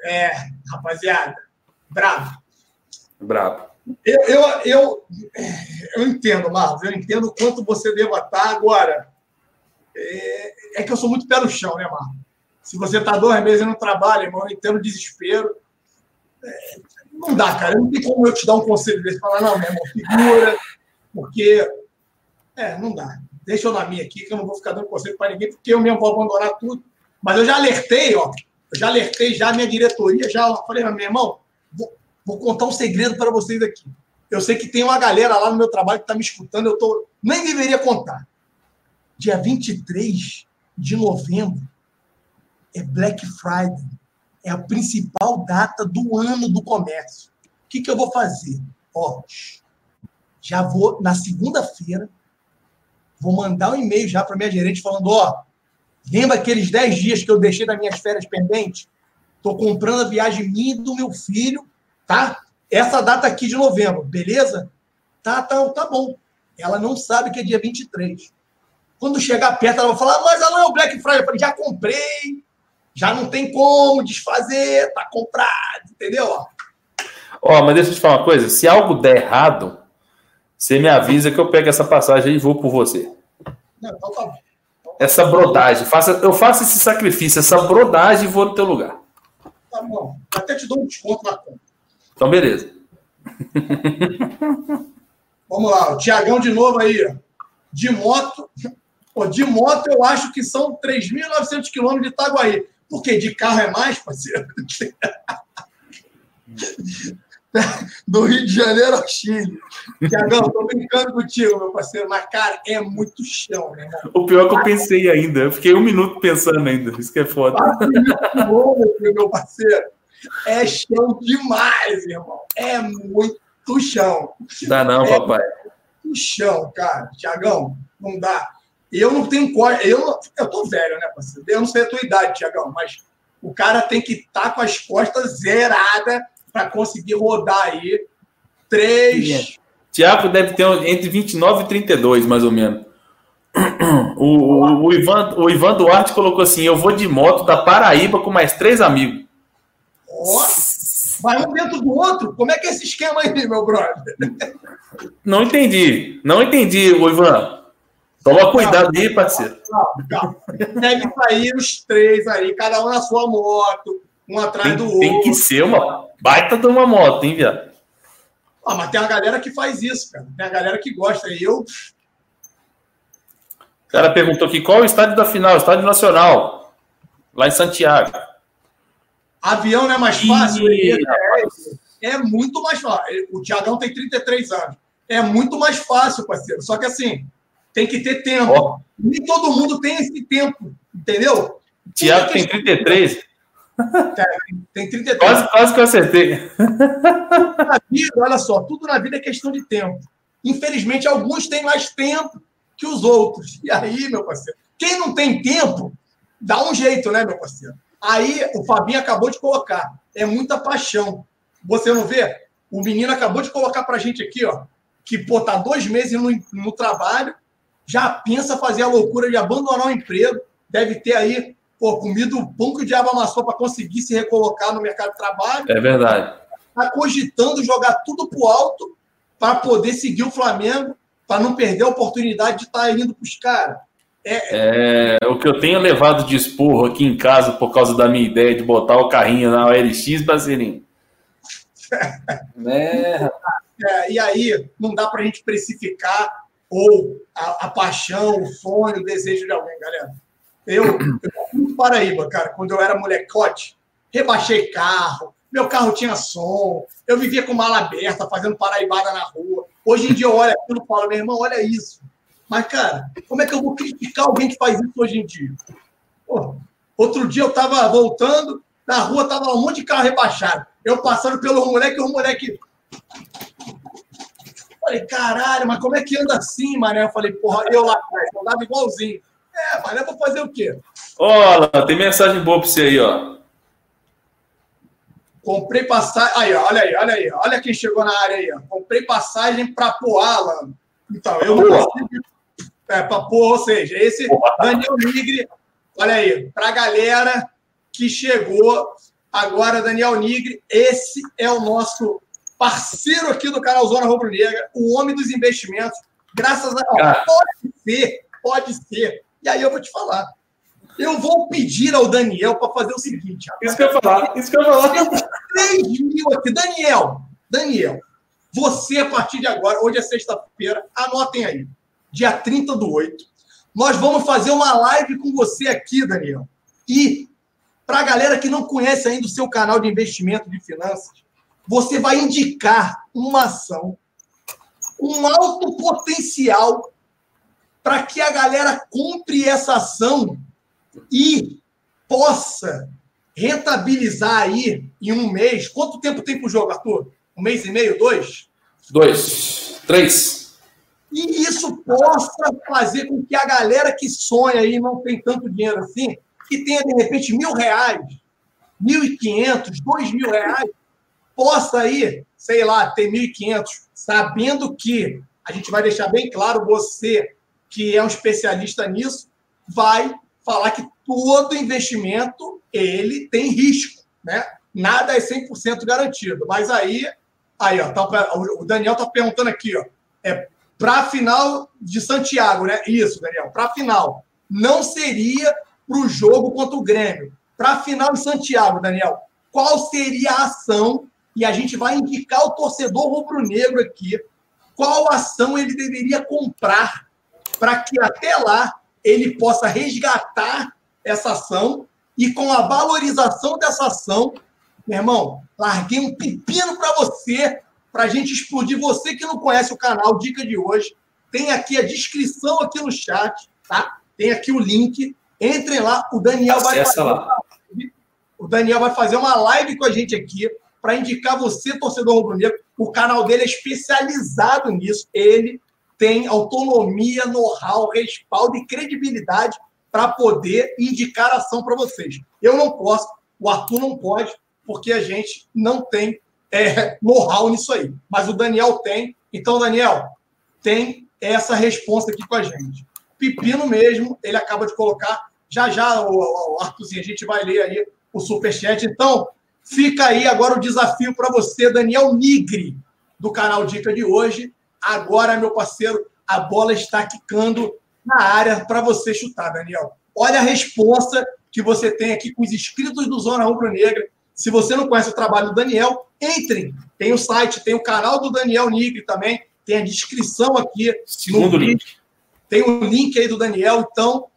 É, rapaziada. Bravo. Bravo. Eu, eu, eu, eu entendo, Marlos. Eu entendo o quanto você deva estar agora. É, é que eu sou muito pé no chão, né, Marlos? Se você está dois meses no trabalho, irmão, eu entendo o desespero. É, não dá, cara. Não tem como eu te dar um conselho desse. Falar, não, meu irmão, figura. Porque. É, não dá. Deixa eu na minha aqui, que eu não vou ficar dando conselho para ninguém, porque eu mesmo vou abandonar tudo. Mas eu já alertei, ó. Eu já alertei já a minha diretoria, já falei, meu irmão, vou, contar um segredo para vocês aqui. Eu sei que tem uma galera lá no meu trabalho que está me escutando, eu tô, nem deveria contar. Dia 23 de novembro é Black Friday. É a principal data do ano do comércio. O que, que eu vou fazer? Ó, já vou, na segunda-feira, vou mandar um e-mail já para minha gerente falando: ó, lembra aqueles 10 dias que eu deixei das minhas férias pendentes? Estou comprando a viagem minha e do meu filho, tá? Essa data aqui de novembro, beleza? Tá, tá, tá bom. Ela não sabe que é dia 23. Quando chegar perto, ela vai falar: mas ela é o Black Friday. Eu falei: já comprei, já não tem como desfazer, tá comprado, entendeu? Ó, oh, mas deixa eu te falar uma coisa: se algo der errado, você me avisa que eu pego essa passagem e vou por você. Não, então tá bom. Essa brodagem, faça, eu faço esse sacrifício, essa brodagem e vou no teu lugar. Tá bom. Até te dou um desconto na conta. Então, beleza. (laughs) Vamos lá, o Tiagão de novo aí. De moto. Pô, de moto eu acho que são 3.900 quilômetros de Itaguaí. Porque de carro é mais, parceiro? (laughs) do Rio de Janeiro ao Chile. Tiagão, tô brincando contigo, meu parceiro, mas, cara, é muito chão, né? O pior é que eu pensei ainda, eu fiquei um minuto pensando ainda, isso que é foda. meu parceiro, é chão demais, irmão. É muito chão. Dá não, é papai. Muito chão, cara. Tiagão, não dá. Eu não tenho corda. Eu, eu tô velho, né, parceiro? Eu não sei a tua idade, Tiagão, mas o cara tem que estar tá com as costas zeradas para conseguir rodar aí três. Tiago deve ter entre 29 e 32, mais ou menos. O, o, o, Ivan, o Ivan Duarte colocou assim: Eu vou de moto da Paraíba com mais três amigos. Nossa, vai um dentro do outro? Como é que é esse esquema aí, meu brother? Não entendi. Não entendi, Ivan. Toma cuidado aí, parceiro. Calma, calma. Deve sair os três aí, cada um na sua moto, um atrás tem, do outro. Tem que ser uma baita de uma moto, hein, viado? Ah, mas tem uma galera que faz isso, cara. Tem a galera que gosta. E eu. O cara perguntou aqui qual é o estádio da final? Estádio Nacional, lá em Santiago. Avião não é mais fácil? Ih, é, é, muito mais fácil. O Tiagão tem 33 anos. É muito mais fácil, parceiro. Só que assim, tem que ter tempo. Oh. Nem todo mundo tem esse tempo, entendeu? Tiago tem 33. Tem 33. Quase, quase que eu acertei. Na vida, olha só, tudo na vida é questão de tempo. Infelizmente, alguns têm mais tempo que os outros. E aí, meu parceiro, quem não tem tempo, dá um jeito, né, meu parceiro? Aí, o Fabinho acabou de colocar. É muita paixão. Você não vê? O menino acabou de colocar pra gente aqui, ó, que, pô, tá dois meses no, no trabalho, já pensa fazer a loucura de abandonar o emprego, deve ter aí pô, comido o pão que o diabo amassou para conseguir se recolocar no mercado de trabalho. É verdade. Está cogitando jogar tudo para o alto para poder seguir o Flamengo, para não perder a oportunidade de estar tá indo para os caras. É... o que eu tenho levado de esporro aqui em casa por causa da minha ideia de botar o carrinho na OLX, Basilinho. (laughs) é. é, e aí, não dá para a gente precificar ou a, a paixão, o sonho, o desejo de alguém, galera. Eu, eu fui Paraíba, cara, quando eu era molecote, rebaixei carro, meu carro tinha som, eu vivia com mala aberta, fazendo paraibada na rua. Hoje em dia eu olho aquilo e falo, meu irmão, olha isso. Mas, cara, como é que eu vou criticar alguém que faz isso hoje em dia? Pô, outro dia eu tava voltando, na rua tava um monte de carro rebaixado. Eu passando pelo moleque, o moleque. Falei, caralho, mas como é que anda assim, mané? Eu falei, porra, eu lá atrás, eu andava igualzinho. É, mas eu vou fazer o quê? Olha, tem mensagem boa pra você aí, ó. Comprei passagem. Aí, ó, olha aí, olha aí. Olha quem chegou na área aí. Ó. Comprei passagem para Poala. Então, eu não consigo. É, para pôr, ou seja, esse Daniel Nigre, olha aí, para a galera que chegou agora, Daniel Nigre, esse é o nosso parceiro aqui do canal Zona Rubro Negra, o homem dos investimentos. Graças a. Ó, pode ser, pode ser. E aí eu vou te falar. Eu vou pedir ao Daniel para fazer o seguinte. Isso que eu ia falar. Isso que eu ia falar. Temos 3 mil aqui. Daniel, Daniel, você, a partir de agora, hoje é sexta-feira, anotem aí. Dia 30 do 8. Nós vamos fazer uma live com você aqui, Daniel. E, para a galera que não conhece ainda o seu canal de investimento de finanças, você vai indicar uma ação, um alto potencial para que a galera compre essa ação e possa rentabilizar aí em um mês. Quanto tempo tem para o jogo, Arthur? Um mês e meio, dois? Dois, três. E isso possa fazer com que a galera que sonha aí não tem tanto dinheiro assim, que tenha de repente mil reais, mil e quinhentos, dois mil reais, possa aí, sei lá, ter mil e quinhentos, sabendo que a gente vai deixar bem claro, você que é um especialista nisso, vai falar que todo investimento ele tem risco, né? Nada é 100% garantido. Mas aí, aí ó, tá, o Daniel tá perguntando aqui, ó, é para final de Santiago, né? Isso, Daniel, para final. Não seria para o jogo contra o Grêmio. Para final de Santiago, Daniel, qual seria a ação? E a gente vai indicar o torcedor rubro-negro aqui qual ação ele deveria comprar para que até lá ele possa resgatar essa ação e com a valorização dessa ação, meu irmão, larguei um pepino para você, para a gente explodir. Você que não conhece o canal Dica de hoje, tem aqui a descrição aqui no chat, tá? Tem aqui o link. Entrem lá, o Daniel vai fazer lá. o Daniel vai fazer uma live com a gente aqui para indicar você, torcedor rubro-negro. O canal dele é especializado nisso. Ele tem autonomia, know-how, respaldo e credibilidade para poder indicar ação para vocês. Eu não posso, o Arthur não pode, porque a gente não tem é, know-how nisso aí. Mas o Daniel tem. Então, Daniel, tem essa resposta aqui com a gente. Pepino mesmo, ele acaba de colocar. Já já, o, o Arthurzinho, a gente vai ler aí o superchat. Então, fica aí agora o desafio para você, Daniel Nigre, do canal Dica de hoje. Agora, meu parceiro, a bola está quicando na área para você chutar, Daniel. Olha a resposta que você tem aqui com os inscritos do Zona Rubro Negra. Se você não conhece o trabalho do Daniel, entre. Tem o site, tem o canal do Daniel Nigre também, tem a descrição aqui. Segundo link. Tem o um link aí do Daniel. Então,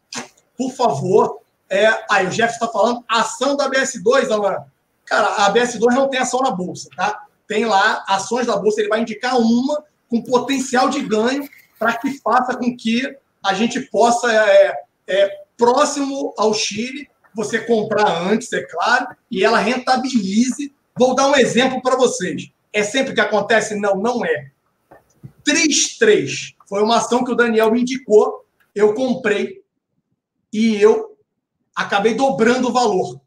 por favor. É... Aí, o Jeff está falando, ação da BS2, Alan. Cara, a BS2 não tem ação na bolsa, tá? Tem lá ações da bolsa, ele vai indicar uma com potencial de ganho para que faça com que a gente possa, é, é, próximo ao Chile, você comprar antes, é claro, e ela rentabilize. Vou dar um exemplo para vocês. É sempre que acontece? Não, não é. 3-3 foi uma ação que o Daniel indicou, eu comprei e eu acabei dobrando o valor.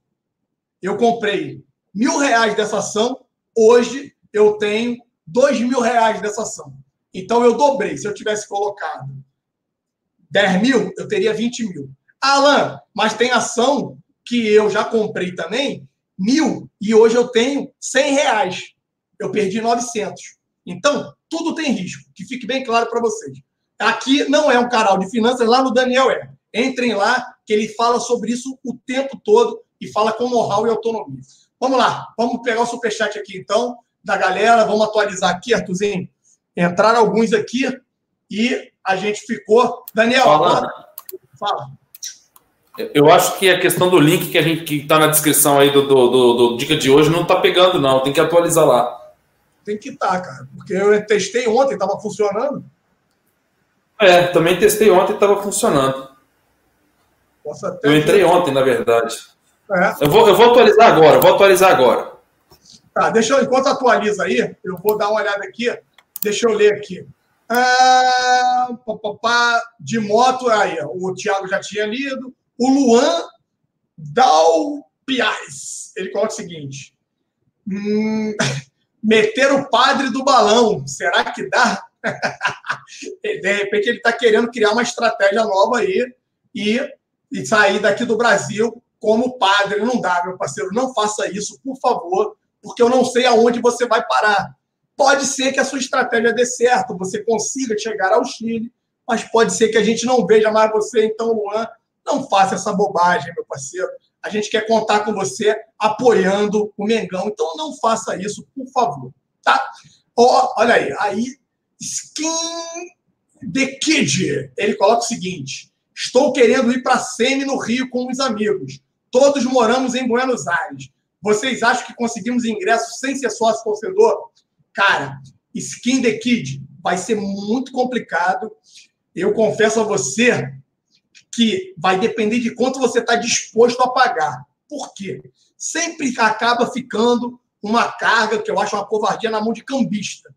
Eu comprei mil reais dessa ação, hoje eu tenho dois mil reais dessa ação. Então eu dobrei. Se eu tivesse colocado 10 mil, eu teria 20 mil. Alan, mas tem ação que eu já comprei também, mil, e hoje eu tenho 100 reais. Eu perdi 900. Então, tudo tem risco, que fique bem claro para vocês. Aqui não é um canal de finanças, lá no Daniel é. Entrem lá, que ele fala sobre isso o tempo todo e fala com know-how e autonomia. Vamos lá, vamos pegar o superchat aqui então da galera. Vamos atualizar aqui, Artuzinho. Entraram alguns aqui e a gente ficou. Daniel, fala. fala. Eu acho que a questão do link que a gente que está na descrição aí do, do, do, do, dica de hoje não está pegando, não. Tem que atualizar lá. Tem que estar, tá, cara. Porque eu testei ontem, estava funcionando. É, também testei ontem e estava funcionando. Eu entrei ontem, na verdade. É. Eu, vou, eu vou atualizar agora, vou atualizar agora. Tá, deixa eu, enquanto atualiza aí, eu vou dar uma olhada aqui. Deixa eu ler aqui. Ah, pá, pá, pá, de moto, aí, o Thiago já tinha lido. O Luan Dalpiaz, ele coloca o seguinte: hum, (laughs) meter o padre do balão, será que dá? (laughs) de repente ele está querendo criar uma estratégia nova aí e, e sair daqui do Brasil como padre. Não dá, meu parceiro, não faça isso, por favor, porque eu não sei aonde você vai parar. Pode ser que a sua estratégia dê certo, você consiga chegar ao Chile, mas pode ser que a gente não veja mais você. Então, Luan, não faça essa bobagem, meu parceiro. A gente quer contar com você apoiando o Mengão. Então, não faça isso, por favor. Tá? Oh, olha aí. Aí, Skin The Kid. Ele coloca o seguinte: Estou querendo ir para Semi no Rio com os amigos. Todos moramos em Buenos Aires. Vocês acham que conseguimos ingresso sem ser sócio torcedor? Cara, Skin the Kid vai ser muito complicado. Eu confesso a você que vai depender de quanto você está disposto a pagar. Por quê? Sempre acaba ficando uma carga que eu acho uma covardia na mão de cambista.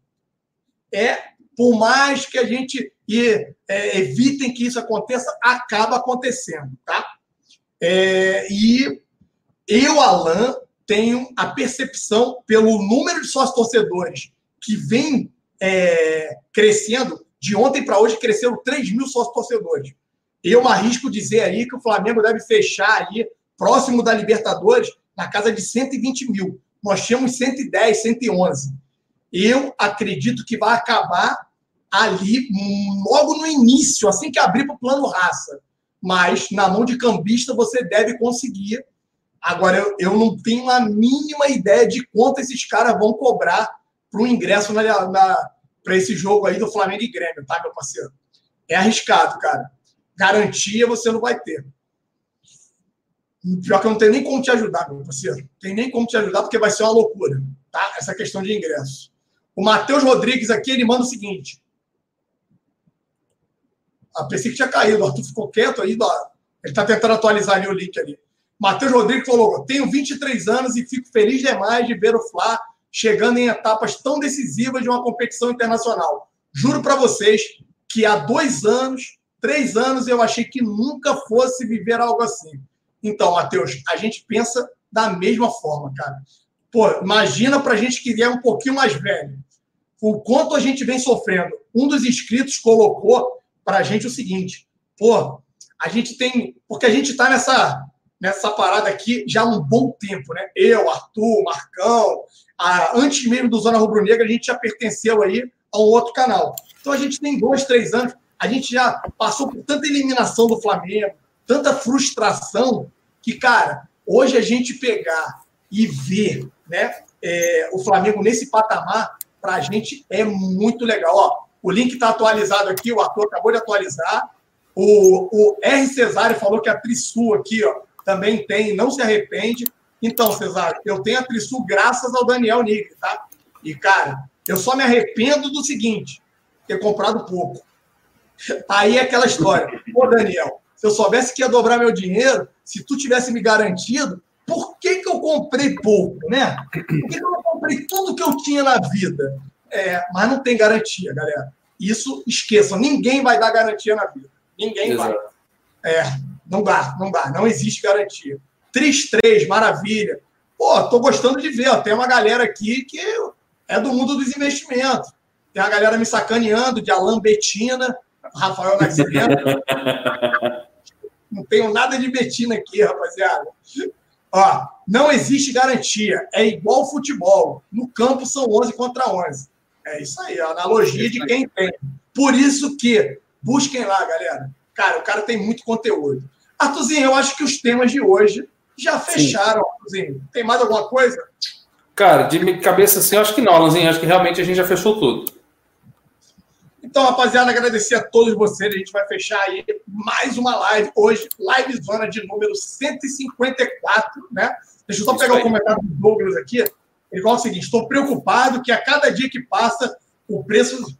É, por mais que a gente e, é, evitem que isso aconteça, acaba acontecendo, tá? É, e eu, Alan, tenho a percepção, pelo número de sócios torcedores que vem é, crescendo, de ontem para hoje cresceram 3 mil sócios torcedores. Eu arrisco dizer aí que o Flamengo deve fechar aí, próximo da Libertadores, na casa de 120 mil. Nós tínhamos 110, 111. Eu acredito que vai acabar ali, logo no início, assim que abrir para o plano raça. Mas na mão de cambista você deve conseguir Agora, eu, eu não tenho a mínima ideia de quanto esses caras vão cobrar para o ingresso na, na para esse jogo aí do Flamengo e Grêmio, tá, meu parceiro? É arriscado, cara. Garantia você não vai ter. Pior que eu não tenho nem como te ajudar, meu parceiro. Tem nem como te ajudar, porque vai ser uma loucura, tá? Essa questão de ingresso. O Matheus Rodrigues aqui, ele manda o seguinte. Ah, pensei que tinha caído, o Arthur ficou quieto aí. Ele está tentando atualizar ali o link ali. Matheus Rodrigues falou: tenho 23 anos e fico feliz demais de ver o Fla chegando em etapas tão decisivas de uma competição internacional. Juro para vocês que há dois anos, três anos, eu achei que nunca fosse viver algo assim. Então, Matheus, a gente pensa da mesma forma, cara. Pô, imagina para a gente que é um pouquinho mais velho. O quanto a gente vem sofrendo. Um dos inscritos colocou para a gente o seguinte: pô, a gente tem. Porque a gente está nessa nessa parada aqui já há um bom tempo, né? Eu, Arthur, Marcão, a, antes mesmo do Zona Rubro Negra, a gente já pertenceu aí a um outro canal. Então a gente tem dois, três anos, a gente já passou por tanta eliminação do Flamengo, tanta frustração, que, cara, hoje a gente pegar e ver né, é, o Flamengo nesse patamar, para a gente é muito legal. Ó, o link está atualizado aqui, o Arthur acabou de atualizar. O, o R. Cesário falou que a Trisul aqui, ó, também tem, não se arrepende. Então, Cesário, eu tenho a Trisul graças ao Daniel Nigri, tá? E, cara, eu só me arrependo do seguinte: ter comprado pouco. Aí é aquela história. Pô, Daniel, se eu soubesse que ia dobrar meu dinheiro, se tu tivesse me garantido, por que, que eu comprei pouco, né? Por que, que eu não comprei tudo que eu tinha na vida? É, mas não tem garantia, galera. Isso esqueçam. Ninguém vai dar garantia na vida. Ninguém Exato. vai. É, não dá, não dá, não existe garantia. Tris 3, maravilha. Pô, tô gostando de ver, ó, tem uma galera aqui que é do mundo dos investimentos. Tem a galera me sacaneando de Alan Betina, Rafael Nascimento. não tenho nada de Betina aqui, rapaziada. Ó, não existe garantia. É igual futebol. No campo são 11 contra 11. É isso aí, a analogia de quem tem. Por isso que busquem lá, galera. Cara, o cara tem muito conteúdo. Artuzinho, eu acho que os temas de hoje já fecharam, Sim. Artuzinho. Tem mais alguma coisa? Cara, de cabeça assim, eu acho que não, Alanzinho. Acho que realmente a gente já fechou tudo. Então, rapaziada, agradecer a todos vocês. A gente vai fechar aí mais uma live hoje, live zona de número 154, né? Deixa eu só Isso pegar o comentário do Douglas aqui. Ele fala o seguinte: estou preocupado que a cada dia que passa o preço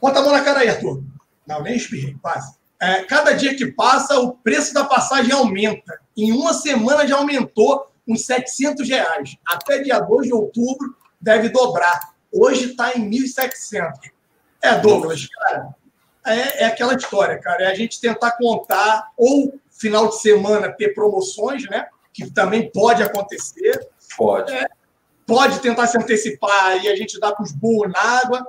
Bota a mão na cara aí, Arthur. Não, nem espirrei, quase. É, cada dia que passa, o preço da passagem aumenta. Em uma semana já aumentou uns 700 reais. Até dia 2 de outubro deve dobrar. Hoje está em 1.700. É, Douglas, cara, é, é, aquela história, cara. É a gente tentar contar, ou final de semana ter promoções, né? Que também pode acontecer. Pode. É, pode tentar se antecipar e a gente dá com os burros na água.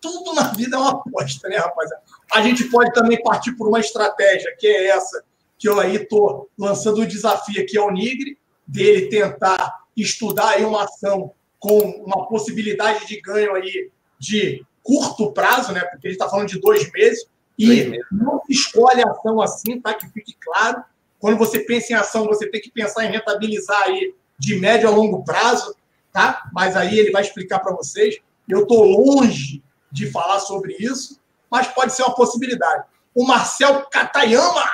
Tudo na vida é uma aposta, né, rapaziada? A gente pode também partir por uma estratégia, que é essa, que eu aí estou lançando o desafio aqui ao Nigre, dele tentar estudar aí uma ação com uma possibilidade de ganho aí de curto prazo, né? Porque a gente está falando de dois meses, e não se escolhe ação assim, tá? Que fique claro. Quando você pensa em ação, você tem que pensar em rentabilizar aí de médio a longo prazo, tá? Mas aí ele vai explicar para vocês. Eu estou longe de falar sobre isso, mas pode ser uma possibilidade. O Marcel Katayama,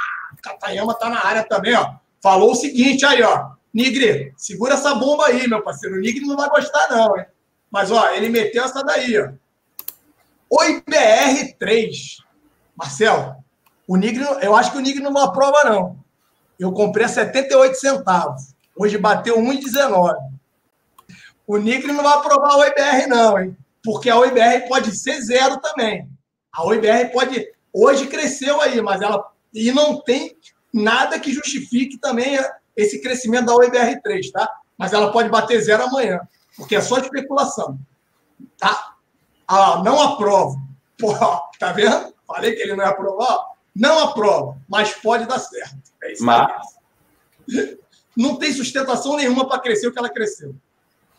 Katayama está na área também, ó. Falou o seguinte aí, ó. Nigre, segura essa bomba aí, meu parceiro. O Nigre não vai gostar, não, hein? Mas, ó, ele meteu essa daí, ó. Oi, BR3. Marcel, o Nigre, eu acho que o Nigre não aprova, não. Eu comprei a 78 centavos. Hoje bateu 1,19. O Nigre não vai aprovar a OIBR, não, hein? Porque a OIBR pode ser zero também. A OIBR pode. Hoje cresceu aí, mas ela. E não tem nada que justifique também esse crescimento da OIBR3, tá? Mas ela pode bater zero amanhã, porque é só especulação. Tá? Ah, não aprovo. Tá vendo? Falei que ele não ia aprovar. Não aprovo, mas pode dar certo. É isso mas... Não tem sustentação nenhuma para crescer o que ela cresceu.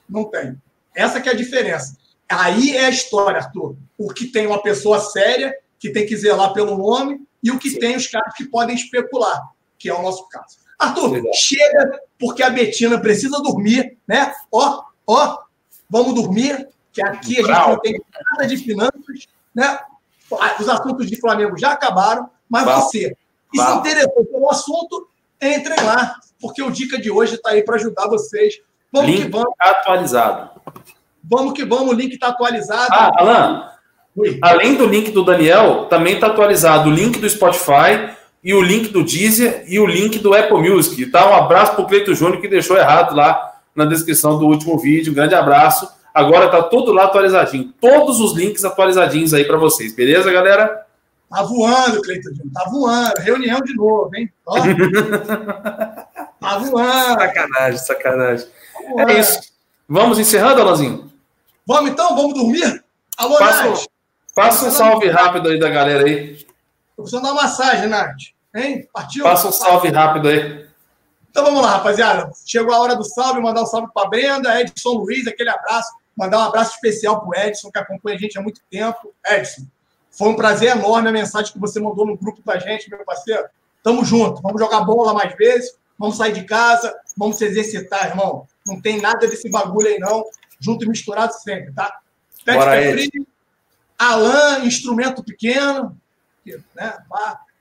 Não tem. Essa que é a diferença. Aí é a história, Arthur. O que tem uma pessoa séria, que tem que zelar pelo nome, e o que Sim. tem os caras que podem especular, que é o nosso caso. Arthur, Legal. chega, porque a Betina precisa dormir, né? Ó, ó, vamos dormir, que aqui a gente não tem nada de finanças, né? Os assuntos de Flamengo já acabaram, mas você, que se interessou pelo assunto, entrem lá, porque o Dica de hoje está aí para ajudar vocês. Vamos link que vamos. atualizado. Vamos que vamos, o link está atualizado. Ah, Alan, Oi. além do link do Daniel, também está atualizado o link do Spotify e o link do Deezer e o link do Apple Music. Tá? Um abraço para o Cleito Júnior que deixou errado lá na descrição do último vídeo. Um grande abraço. Agora tá tudo lá atualizadinho. Todos os links atualizadinhos aí para vocês. Beleza, galera? Tá voando, Cleiton Júnior. Tá voando. Reunião de novo, hein? Ó. (laughs) tá voando. Sacanagem, sacanagem. Tá é isso. Vamos encerrando, Alazinho? Vamos então? Vamos dormir? Alô. Passa um salve rápido aí da galera aí. Tô precisando dar uma massagem, Nath. Hein? Partiu? Passa um salve rápido aí. Então vamos lá, rapaziada. Chegou a hora do salve, mandar um salve para Brenda, Edson Luiz, aquele abraço. Mandar um abraço especial para o Edson, que acompanha a gente há muito tempo. Edson, foi um prazer enorme a mensagem que você mandou no grupo da gente, meu parceiro. Tamo junto. Vamos jogar bola mais vezes. Vamos sair de casa. Vamos se exercitar, irmão. Não tem nada desse bagulho aí, não. Junto e misturado sempre, tá? Bora aí. Alan, instrumento pequeno. Né?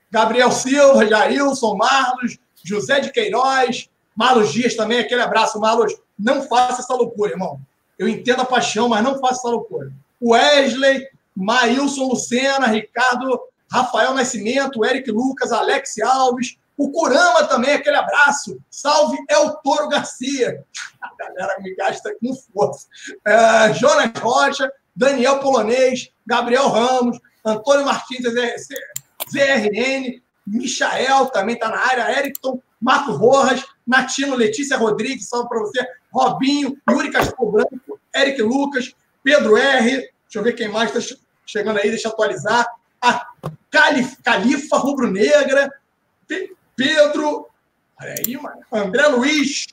Gabriel Silva, Jailson, Marlos, José de Queiroz, Marlos Dias também. Aquele abraço, Marlos. Não faça essa loucura, irmão. Eu entendo a paixão, mas não faça essa loucura. Wesley, Maílson Lucena, Ricardo, Rafael Nascimento, Eric Lucas, Alex Alves, o Curama também, aquele abraço. Salve, é o Toro Garcia. A galera me gasta com força. É, Jonas Rocha, Daniel Polonês, Gabriel Ramos, Antônio Martins, ZRN, Michael também está na área, Erickson, Marco Rojas, Natino, Letícia Rodrigues, salve para você, Robinho, Yuri Castro Branco, Eric Lucas, Pedro R, deixa eu ver quem mais está chegando aí, deixa eu atualizar, a Calif, Califa Rubro-Negra, Pedro, olha aí, mano, André Luiz,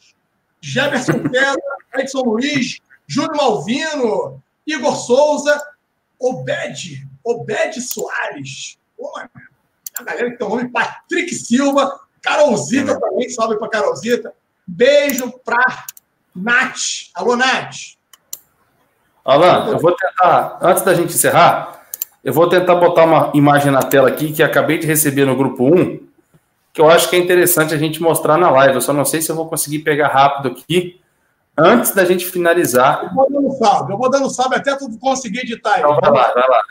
Jefferson (laughs) Pedro, Edson Luiz, Júlio Malvino, Igor Souza, Obed, Obed Soares, A galera que tem o nome, Patrick Silva, Carolzita é. também, salve para Carolzita. Beijo para Nath. Alô, Nath. Alan, eu vou tentar, antes da gente encerrar, eu vou tentar botar uma imagem na tela aqui que acabei de receber no grupo 1, que eu acho que é interessante a gente mostrar na live. Eu só não sei se eu vou conseguir pegar rápido aqui, antes da gente finalizar. Eu vou dando salve, eu vou dando salve até tu conseguir editar. Então vai lá, vai lá.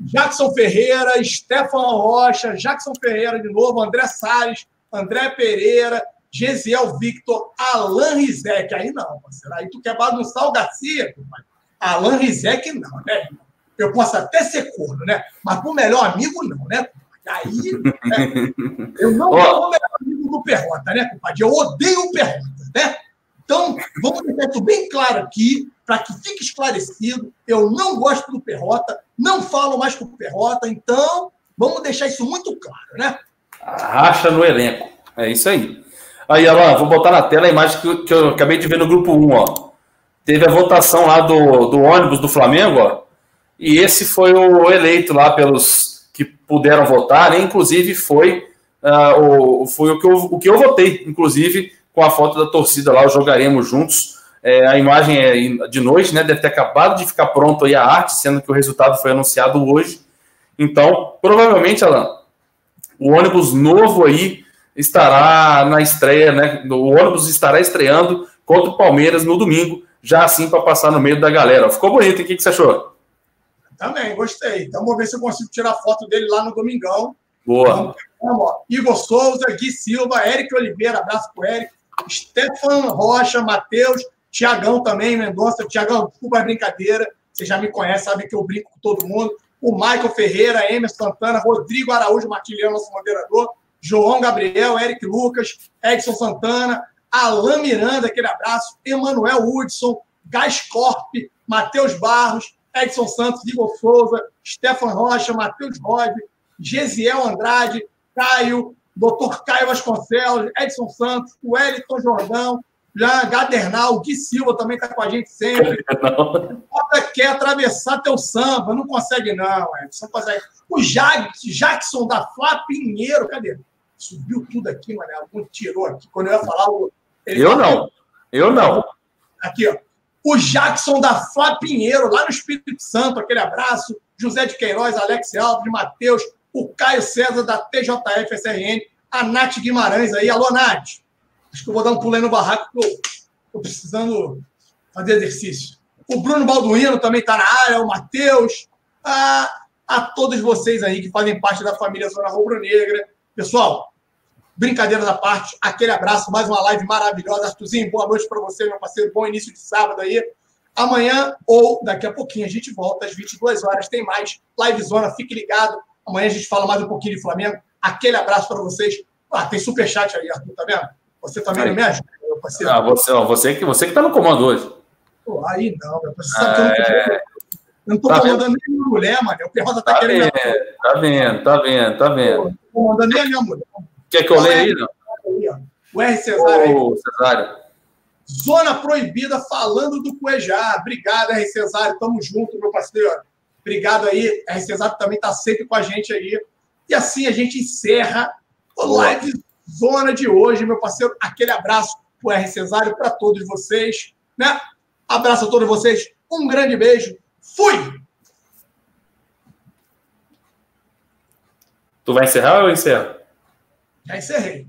Jackson Ferreira, Stefan Rocha, Jackson Ferreira de novo, André Salles, André Pereira, Gesiel Victor, Alan Rizek. Aí não, parceiro. Aí tu quer bagunçar o Garcia, compadre. Alan Rizek não, né? Eu posso até ser corno, né? Mas pro melhor amigo, não, né? Aí, né? eu não sou o melhor amigo do Perrota, né, compadre? Eu odeio o Perrota, né? Então, vamos deixar isso bem claro aqui, para que fique esclarecido. Eu não gosto do Perrota, não falo mais com o Perrota, então vamos deixar isso muito claro, né? Racha no elenco. É isso aí. Aí, Alan, vou botar na tela a imagem que, que eu acabei de ver no grupo 1, ó. Teve a votação lá do, do ônibus do Flamengo, ó. E esse foi o eleito lá pelos que puderam votar, né? Inclusive foi, uh, o, foi o, que eu, o que eu votei, inclusive, com a foto da torcida lá, Jogaremos Juntos. É, a imagem é de noite, né? Deve ter acabado de ficar pronto aí a arte, sendo que o resultado foi anunciado hoje. Então, provavelmente, Alan, o ônibus novo aí estará na estreia, né? O ônibus estará estreando contra o Palmeiras no domingo, já assim para passar no meio da galera. Ficou bonito, o que, que você achou? Também, gostei. Então vamos ver se eu consigo tirar foto dele lá no domingão. Boa. Vamos, Igor Souza, Gui Silva, Eric Oliveira, abraço pro Eric, Stefan Rocha, Matheus, Tiagão também, Mendonça. Tiagão, desculpa a brincadeira. Você já me conhece, sabe que eu brinco com todo mundo. O Michael Ferreira, Emerson Santana, Rodrigo Araújo Martilhão, nosso moderador. João Gabriel, Eric Lucas, Edson Santana, Alain Miranda, aquele abraço, Emanuel Hudson, Gascorp, Matheus Barros, Edson Santos, Igor Souza, Stefan Rocha, Matheus Rod, Gesiel Andrade, Caio, Dr. Caio Vasconcelos, Edson Santos, Wellington Jordão, Jean Gadernal, Gui Silva também está com a gente sempre. Bota quer atravessar teu samba, não consegue não, Edson. O Jackson da Flá Pinheiro, cadê? Subiu tudo aqui, mano. Algum tirou aqui. Quando eu ia falar. eu não. Eu não. Aqui, ó. O Jackson da Flá Pinheiro, lá no Espírito Santo, aquele abraço. José de Queiroz, Alex Alves, Matheus, o Caio César da TJF SRN, a Nath Guimarães aí. Alô, Nath. Acho que eu vou dar um pulo aí no barraco, porque eu estou precisando fazer exercício. O Bruno Balduino também está na área, o Matheus. A, a todos vocês aí que fazem parte da família Zona Rubro Negra. Pessoal, brincadeiras à parte, aquele abraço, mais uma live maravilhosa. Arthurzinho, boa noite para você, meu parceiro. Bom início de sábado aí. Amanhã ou daqui a pouquinho a gente volta às 22 horas. Tem mais live zona, fique ligado. Amanhã a gente fala mais um pouquinho de Flamengo. Aquele abraço para vocês. Ah, tem superchat aí, Arthur, tá vendo? Você também aí. não me ajuda, meu parceiro. Ah, você, ó, você, que, você que tá no comando hoje. Pô, aí não, meu parceiro. É... eu não tô, tá comandando nem minha mulher, mano. O Perrosa tá, tá querendo. Vendo, tá vendo, tá vendo, tá vendo. Pô, não tô comandando nem a minha mulher. Quer que eu leia aí, não? O R. Cesário. Ô, Cesário. Zona Proibida falando do Cuejá. Obrigado, R. Cesário. Tamo junto, meu parceiro. Obrigado aí. R. Cesário também tá sempre com a gente aí. E assim a gente encerra o live Zona de hoje, meu parceiro. Aquele abraço pro R. Cesário, para todos vocês. Né? Abraço a todos vocês. Um grande beijo. Fui! Tu vai encerrar ou eu encerro? Já encerrei.